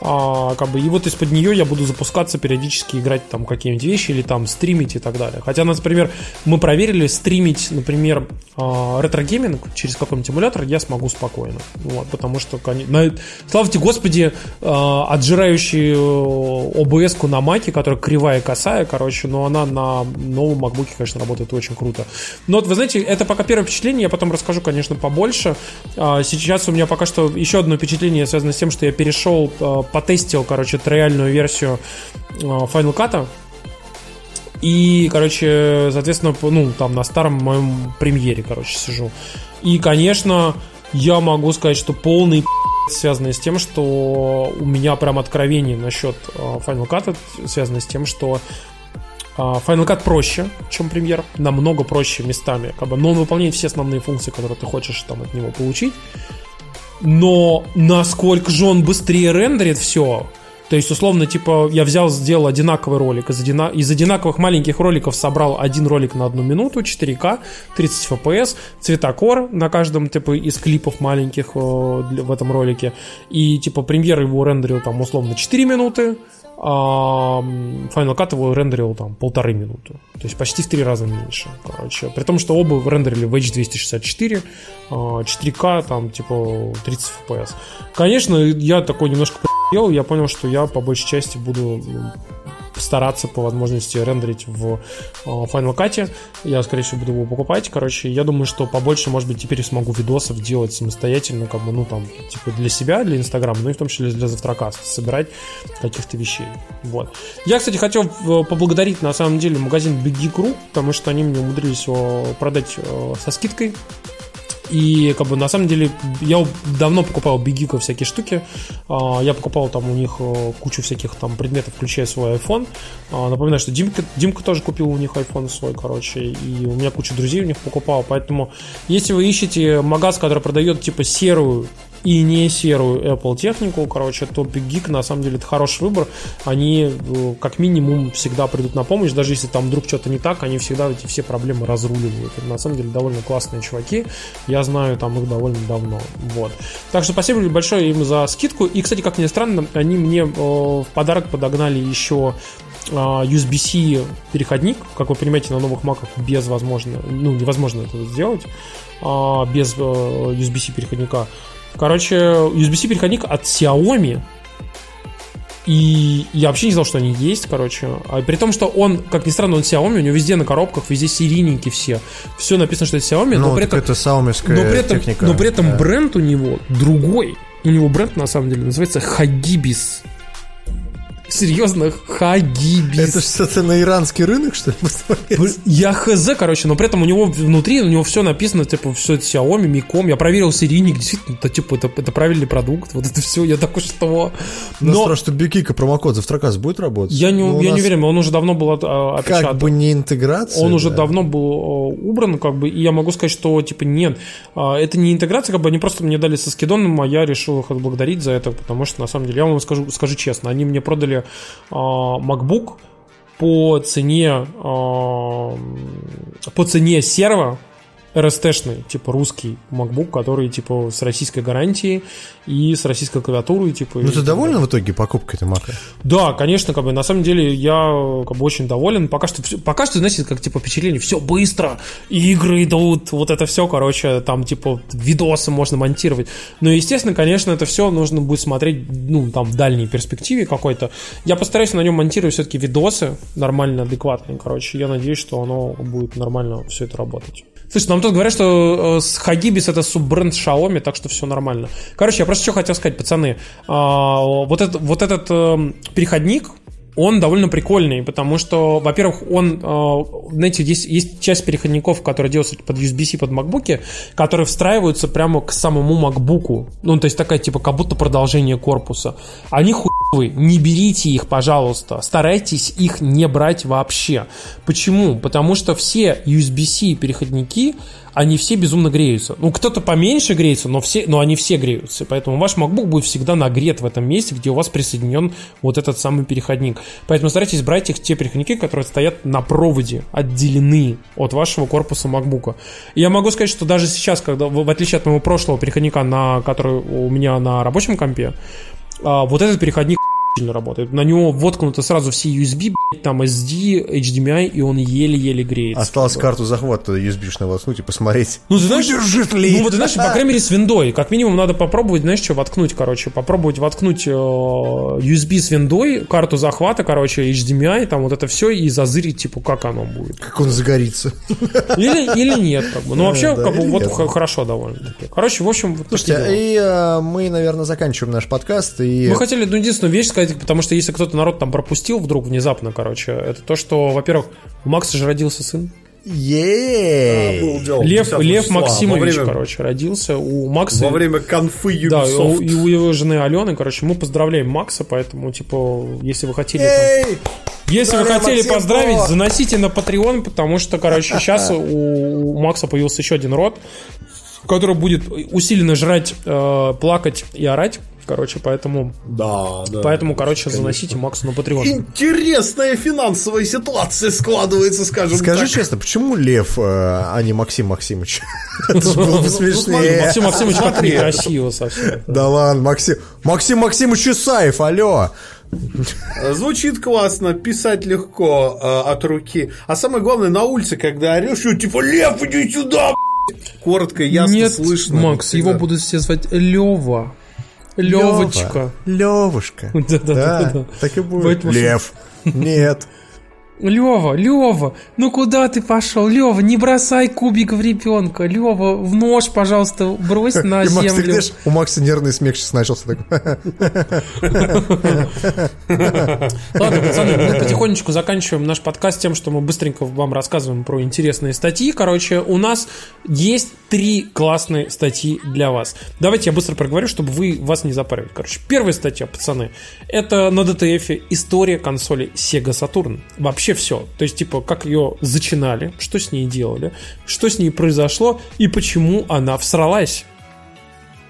а, как бы, и вот из-под нее я буду запускаться периодически, играть там какие-нибудь вещи или там стримить и так далее. Хотя, например, мы проверили стримить, например, а, ретро-гейминг через какой-нибудь эмулятор я смогу спокойно. Вот, потому что, на, слава тебе, Господи, а, отжирающий э, на маке, которая кривая и косая, короче, но она на новом MacBook, конечно, работает очень круто. Но вот, вы знаете, это пока первое впечатление, я потом расскажу, конечно, побольше. А, сейчас у меня пока что еще одно впечатление связано с тем, что я перешел потестил, короче, триальную версию э, Final Cut. И, короче, соответственно, ну, там на старом моем премьере, короче, сижу. И, конечно, я могу сказать, что полный связанный с тем, что у меня прям откровение насчет э, Final Cut, связано с тем, что э, Final Cut проще, чем премьер, намного проще местами, как бы, но он выполняет все основные функции, которые ты хочешь там от него получить но насколько же он быстрее рендерит все. То есть, условно, типа, я взял, сделал одинаковый ролик. Из, одина... из одинаковых маленьких роликов собрал один ролик на одну минуту, 4К, 30 FPS, цветокор на каждом, типа, из клипов маленьких э, в этом ролике. И, типа, премьер его рендерил, там, условно, 4 минуты, Final Cut его рендерил там полторы минуты. То есть почти в три раза меньше. Короче. При том, что оба рендерили в H264, 4К, а, там типа 30 FPS. Конечно, я такой немножко я понял, что я по большей части буду постараться по возможности рендерить в э, Final Cut. Я, скорее всего, буду его покупать. Короче, я думаю, что побольше, может быть, теперь смогу видосов делать самостоятельно, как бы, ну, там, типа, для себя, для Инстаграма, ну и в том числе для завтракаста, собирать каких-то вещей. Вот. Я, кстати, хотел э, поблагодарить, на самом деле, магазин Big Geek.ru, потому что они мне умудрились его продать э, со скидкой. И как бы на самом деле я давно покупал бигиков всякие штуки. А, я покупал там у них э, кучу всяких там предметов, включая свой iPhone. А, напоминаю, что Димка, Димка тоже купил у них iPhone свой, короче. И у меня куча друзей у них покупал. Поэтому если вы ищете магаз, который продает типа серую и не серую Apple технику, короче, Big Geek на самом деле это хороший выбор. Они э, как минимум всегда придут на помощь, даже если там вдруг что-то не так, они всегда эти все проблемы разруливают. Это на самом деле довольно классные чуваки. Я знаю там их довольно давно. Вот. Так что спасибо большое им за скидку. И, кстати, как ни странно, они мне э, в подарок подогнали еще а, USB-C переходник, как вы понимаете, на новых маках без возможно, ну, невозможно это сделать а, без э, USB-C переходника. Короче, USB-C переходник от Xiaomi. И я вообще не знал, что они есть, короче. А при том, что он, как ни странно, он Xiaomi, у него везде на коробках, везде серийники все. Все написано, что это Xiaomi, Ну, но при этом... это Но при этом, техника. но при этом Да. бренд у него другой. У него бренд, на самом деле, называется Hagibis. Серьезно, Hagibis. Это что-то на иранский рынок, что ли? Я хз, короче, но при этом у него внутри, у него все написано, типа, все это Xiaomi, Micom. Я проверил серийник, действительно, это, типа, это, это правильный продукт. Вот это все, я такой, что... Но... Нас что Бикика промокод завтракас будет работать? я не, Ну, я не нас уверен, он уже давно был от- а, опечатан. Как бы не интеграция. Он уже да. давно был э, убран, как бы, и я могу сказать, что, типа, нет, а, это не интеграция, как бы, они просто мне дали со скидоном, а я решил их отблагодарить за это, потому что, на самом деле, я вам скажу, скажу честно, они мне продали а, MacBook по цене, а, по цене серва, RST-шный, типа русский MacBook, который типа с российской гарантией и с российской клавиатурой, типа. Ну ты доволен в итоге покупкой-то Мака? да, конечно, как бы на самом деле я как бы очень доволен. Пока что, пока что, знаете, как типа впечатление, все быстро, игры идут, вот это все, короче, там типа видосы можно монтировать. Но, естественно, конечно, это все нужно будет смотреть, ну, там, в дальней перспективе какой-то. Я постараюсь на нем монтировать все-таки видосы нормально, адекватные, короче. Я надеюсь, что оно будет нормально все это работать. Слушай, нам тут говорят, что э, с Hagibis это суббренд Xiaomi, так что все нормально. Короче, я просто что хотел сказать, пацаны. А, вот, этот, вот этот эм, переходник, он довольно прикольный, потому что, во-первых, он, э, знаете, есть, есть часть переходников, которые делаются под USB-C, под MacBook, которые встраиваются прямо к самому MacBook. Ну, то есть такая, типа, как будто продолжение корпуса. Они хуевые, не берите их, пожалуйста. Старайтесь их не брать вообще. Почему? Потому что все USB-C переходники, они все безумно греются. Ну, кто-то поменьше греется, но, все, но они все греются. Поэтому ваш MacBook будет всегда нагрет в этом месте, где у вас присоединен вот этот самый переходник. Поэтому старайтесь брать их те переходники, которые стоят на проводе, отделены от вашего корпуса MacBook. Я могу сказать, что даже сейчас, когда, в отличие от моего прошлого переходника, на, который у меня на рабочем компе, а, вот этот переходник работает. На него воткнуто сразу все USB, там SD, HDMI, и он еле-еле греется. Осталось карту захвата USB-шную воткнуть и посмотреть. Ну, ты знаешь, Выдержит ли? ну, вот, ты знаешь, по крайней мере, с виндой. Как минимум, надо попробовать, знаешь, что воткнуть, короче. Попробовать воткнуть э, USB с виндой, карту захвата, короче, HDMI, там вот это все, и зазырить, типа, как оно будет. Как он загорится. Или, или нет, как бы. Ну, вообще, Да, как бы, вот нет. хорошо довольно-таки. Короче, в общем, вот Слушайте, и э, мы, наверное, заканчиваем наш подкаст. И... Мы хотели одну единственную вещь сказать, потому что если кто-то народ там пропустил вдруг внезапно, короче, это то, что, во-первых, у Макса же родился сын. Ей! Лев, Лев Во Максимович, время, короче, родился. У Макса... во время конфы Да, и у, Ubisoft. и у его жены Алены, короче, мы поздравляем Макса, поэтому, типа, если вы хотели... там- если вы хотели Максимко! поздравить, заносите на Patreon, потому что, короче, сейчас у, у Макса появился еще один род, который будет усиленно жрать, э, плакать и орать. Короче, поэтому, Да, да. поэтому, короче, заносите Максу на Patreon. Интересная финансовая ситуация складывается, скажем Скажи так. честно, почему Лев, э, а не Максим Максимович? Это же было бы Ну, смотри, смешнее. Максим Максимович как некрасиво совсем. Да ладно, Максим. Максим Максимович Исаев, алло. Звучит классно, писать легко э, от руки. А самое главное, на улице, когда орешь, типа, Лев, иди сюда, б***ь!» Коротко ясно Нет, слышно. Макс, всегда. его будут все звать Лева. Левочка. Левушка. Да-да-да. Так и будет. Лев. Нет. Лева, Лева, ну куда ты пошел? Лева, не бросай кубик в ребенка. Лева, в нож, пожалуйста, брось на И Макс, ты землю. знаешь, у Макса нервный смех сейчас начался. такой. Ладно, пацаны, мы потихонечку заканчиваем наш подкаст тем, что мы быстренько вам рассказываем про интересные статьи. Короче, у нас есть три классные статьи для вас. Давайте я быстро проговорю, чтобы вы вас не запаривали. Короче, первая статья, пацаны, это на DTF история консоли Sega Saturn. Вообще все. То есть, типа, как ее зачинали, что с ней делали, что с ней произошло и почему она всралась.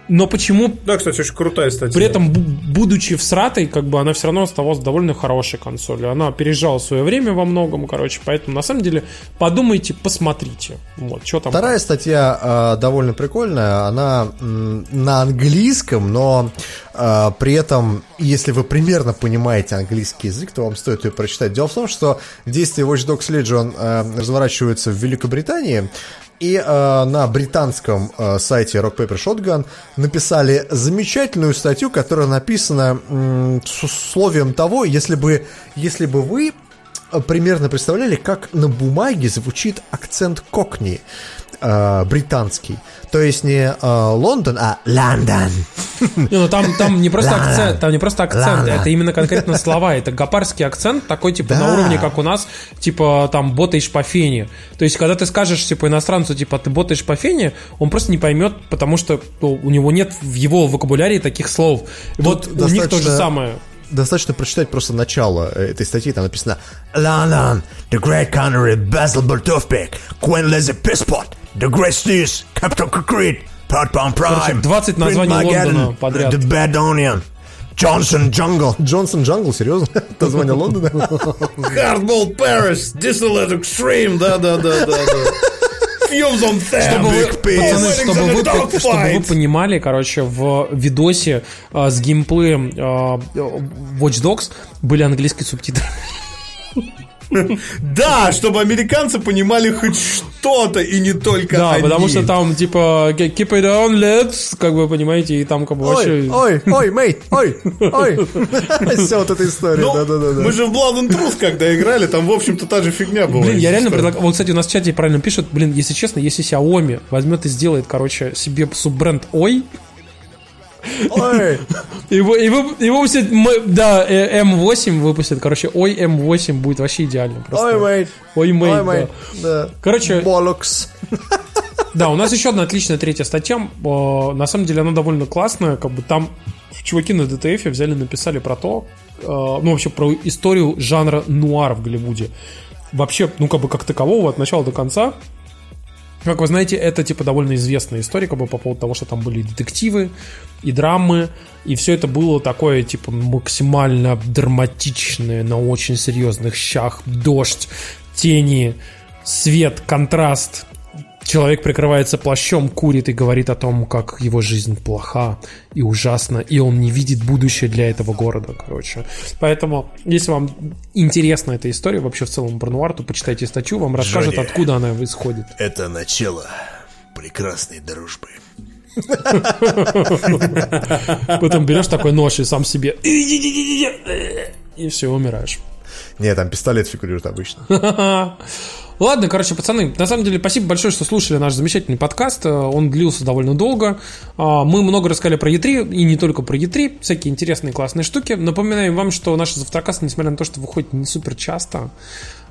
Но почему Да, кстати, очень крутая статья. при этом, бу- будучи всратой, как бы она все равно оставалась довольно хорошей консолью. Она опережала свое время во многом, короче. Поэтому, на самом деле, подумайте, посмотрите. Вот, что там. Вторая статья э, довольно прикольная. Она м, на английском, но э, при этом, если вы примерно понимаете английский язык, то вам стоит ее прочитать. Дело в том, что действие Watch Dogs Legion э, разворачивается в Великобритании. И э, на британском э, сайте Rock Paper Shotgun написали замечательную статью, которая написана м, с условием того, если бы, если бы вы э, примерно представляли, как на бумаге звучит акцент кокни э, британский. То есть не э, Лондон, а Лондон. Не, ну там, там не просто акцент, там не просто акцент, это именно конкретно слова. Это гапарский акцент, такой, типа, на уровне, как у нас, типа, там, ботаешь по фене. То есть, когда ты скажешь, типа, иностранцу, типа, ты ботаешь по фене, он просто не поймет, потому что ну, у него нет в его вокабулярии таких слов. Вот у них то же самое. Достаточно прочитать просто начало э, этой статьи, там написано London, the great country, Basil Toothpick, Queen Lizzie Pisspot, the great Sneeze, Captain Concrete, Pot Bomb Prime, 20 названий Лондона подряд. The Bad Onion, Johnson Jungle. Джонсон Джангл, серьезно? Название Лондона? Hardball Paris, Disneyland Extreme, да-да-да-да. Чтобы вы, пацаны, чтобы, вы, чтобы вы понимали, короче, в видосе а, с геймплеем а, Watch Dogs были английские субтитры. Да, чтобы американцы понимали хоть что-то и не только Да, потому что там типа keep it on, let's, как вы понимаете, и там как бы Ой, вообще... ой, ой, мейт, ой, ой. Вся вот эта история, Ну, да-да-да. мы же в Blood and Truth, когда играли, там, в общем-то, та же фигня была. Блин, я реально предлагаю... Вот, кстати, у нас в чате правильно пишут, блин, если честно, если Xiaomi возьмет и сделает, короче, себе суббренд Ой, Ой, и, вы- и, вы- и выпустит, м- да, э, M8 выпустит, короче, Oi M8 будет вообще идеально. Просто. oi, mate, Oi, mate, ой, да. mate, да. Короче, Bollocks. Да, у нас еще одна отличная третья статья. На самом деле она довольно классная. Как бы там чуваки на DTF взяли, написали про то, э, ну вообще про историю жанра нуар в Голливуде. Вообще, ну как бы как такового от начала до конца. Как вы знаете, это типа довольно известная история, как бы по поводу того, что там были детективы, и драмы, и все это было такое, типа, максимально драматичное, на очень серьезных щах, дождь, тени, свет, контраст. Человек прикрывается плащом, курит и говорит о том, как его жизнь плоха и ужасна, и он не видит будущее для этого города, короче. Поэтому, если вам интересна эта история, вообще в целом про нуар, то почитайте статью, вам расскажет, Женя. откуда она исходит. Это начало прекрасной дружбы. Потом берешь такой нож и сам себе и все, умираешь. Не, там пистолет фигурирует обычно. Ладно, короче, пацаны, на самом деле, спасибо большое, что слушали наш замечательный подкаст. Э, Он длился довольно долго. А, Мы много рассказали про E3, и не только про E3, всякие интересные классные штуки. Напоминаем вам, что наши завтракасты, несмотря на то, что выходят не супер часто,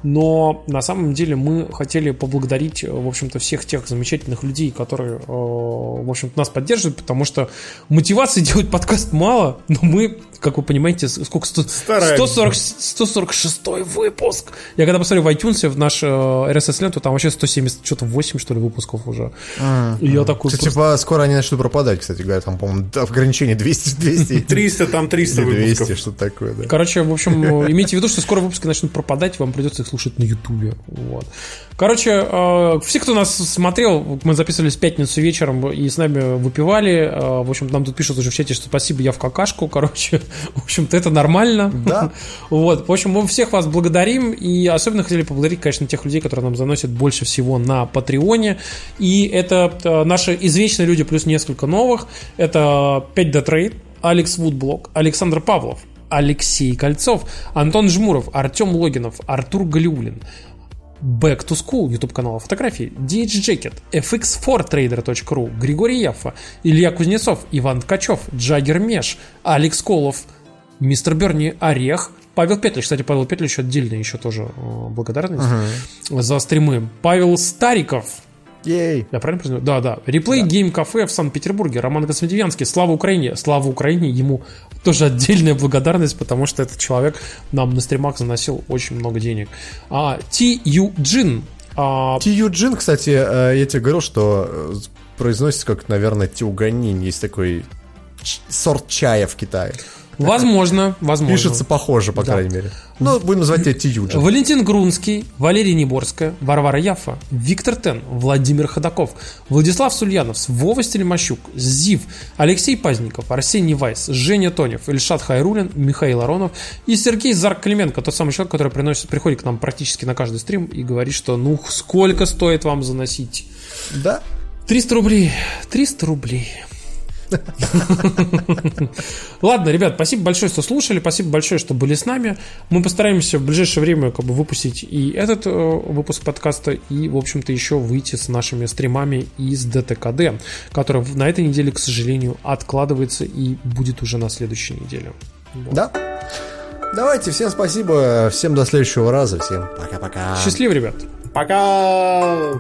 но на самом деле мы хотели поблагодарить, э, в общем-то, всех тех замечательных людей, которые, э, в общем-то, нас поддерживают, потому что мотивации делать подкаст мало, но мы, как вы понимаете, сколько? 100, Стараемся. 140, 146 выпуск. Я когда посмотрел в iTunes, в наш RSS-ленту, там вообще 170, что-то 8, что ли, выпусков уже. И я такой Кстати, просто- типа, скоро они начнут пропадать, кстати говоря, там, по-моему, да, ограничение 200, 200, 300, там 300 или 200, выпусков. что-то такое, да. Короче, в общем, имейте в виду, что скоро выпуски начнут пропадать, вам придется их слушать на Ютубе. Вот. Короче, э, все, кто нас смотрел, мы записывались в пятницу вечером и с нами выпивали. Э, В общем, нам тут пишут уже в чате, что спасибо, я в какашку. Короче, в общем-то, это нормально. Да. Вот. В общем, мы всех вас благодарим. И особенно хотели поблагодарить, конечно, тех людей, которые нам заносят больше всего на Патреоне. И это э, наши извечные люди плюс несколько новых. Это 5D Trade. Алекс Вудблок, Александр Павлов, Алексей Кольцов, Антон Жмуров, Артем Логинов, Артур Галиулин, Back to School, YouTube канал фотографии, DH Jacket, fx4trader.ru, Григорий Яффа, Илья Кузнецов, Иван Ткачев, Джаггер Меш, Алекс Колов, Мистер Берни, Орех, Павел Петлич, кстати, Павел Петлич отдельно еще тоже э, благодарность за стримы. Павел Стариков, Ей. я правильно произнес? Да, да. Replay Game Cafe в Санкт-Петербурге. Роман Космодемьянский. Слава Украине. Слава Украине. Ему тоже отдельная благодарность, потому что этот человек нам на стримах заносил очень много денег. А, Ти Ю Джин. А, Тию Джин, кстати, э, я тебе говорил, что э, произносится как, наверное, тиуганин. Есть такой сорт чая в Китае. Возможно, возможно. Пишется похоже, по Да. крайней мере. Ну, будем называть тебя Тию Джин. Валентин Грунский, Валерия Неборская, Варвара Яфа, Виктор Тен, Владимир Ходаков, Владислав Сульянов, Вова Стельмощук, Зив, Алексей Пазников, Арсений Вайс, Женя Тонев, Ильшат Хайрулин, Михаил Аронов и Сергей Зарк Клименко, тот самый человек, который приносит, приходит к нам практически на каждый стрим и говорит, что ну сколько стоит вам заносить? Да. 300 рублей. 300 рублей. Ладно, ребят, спасибо большое, что слушали, спасибо большое, что были с нами. Мы постараемся в ближайшее время как бы выпустить и этот э, выпуск подкаста, и, в общем-то, еще выйти с нашими стримами из ДТКД, который на этой неделе, к сожалению, откладывается и будет уже на следующей неделе. Вот. Да. Давайте, всем спасибо, всем до следующего раза, всем пока-пока. Счастливо, ребят! Пока!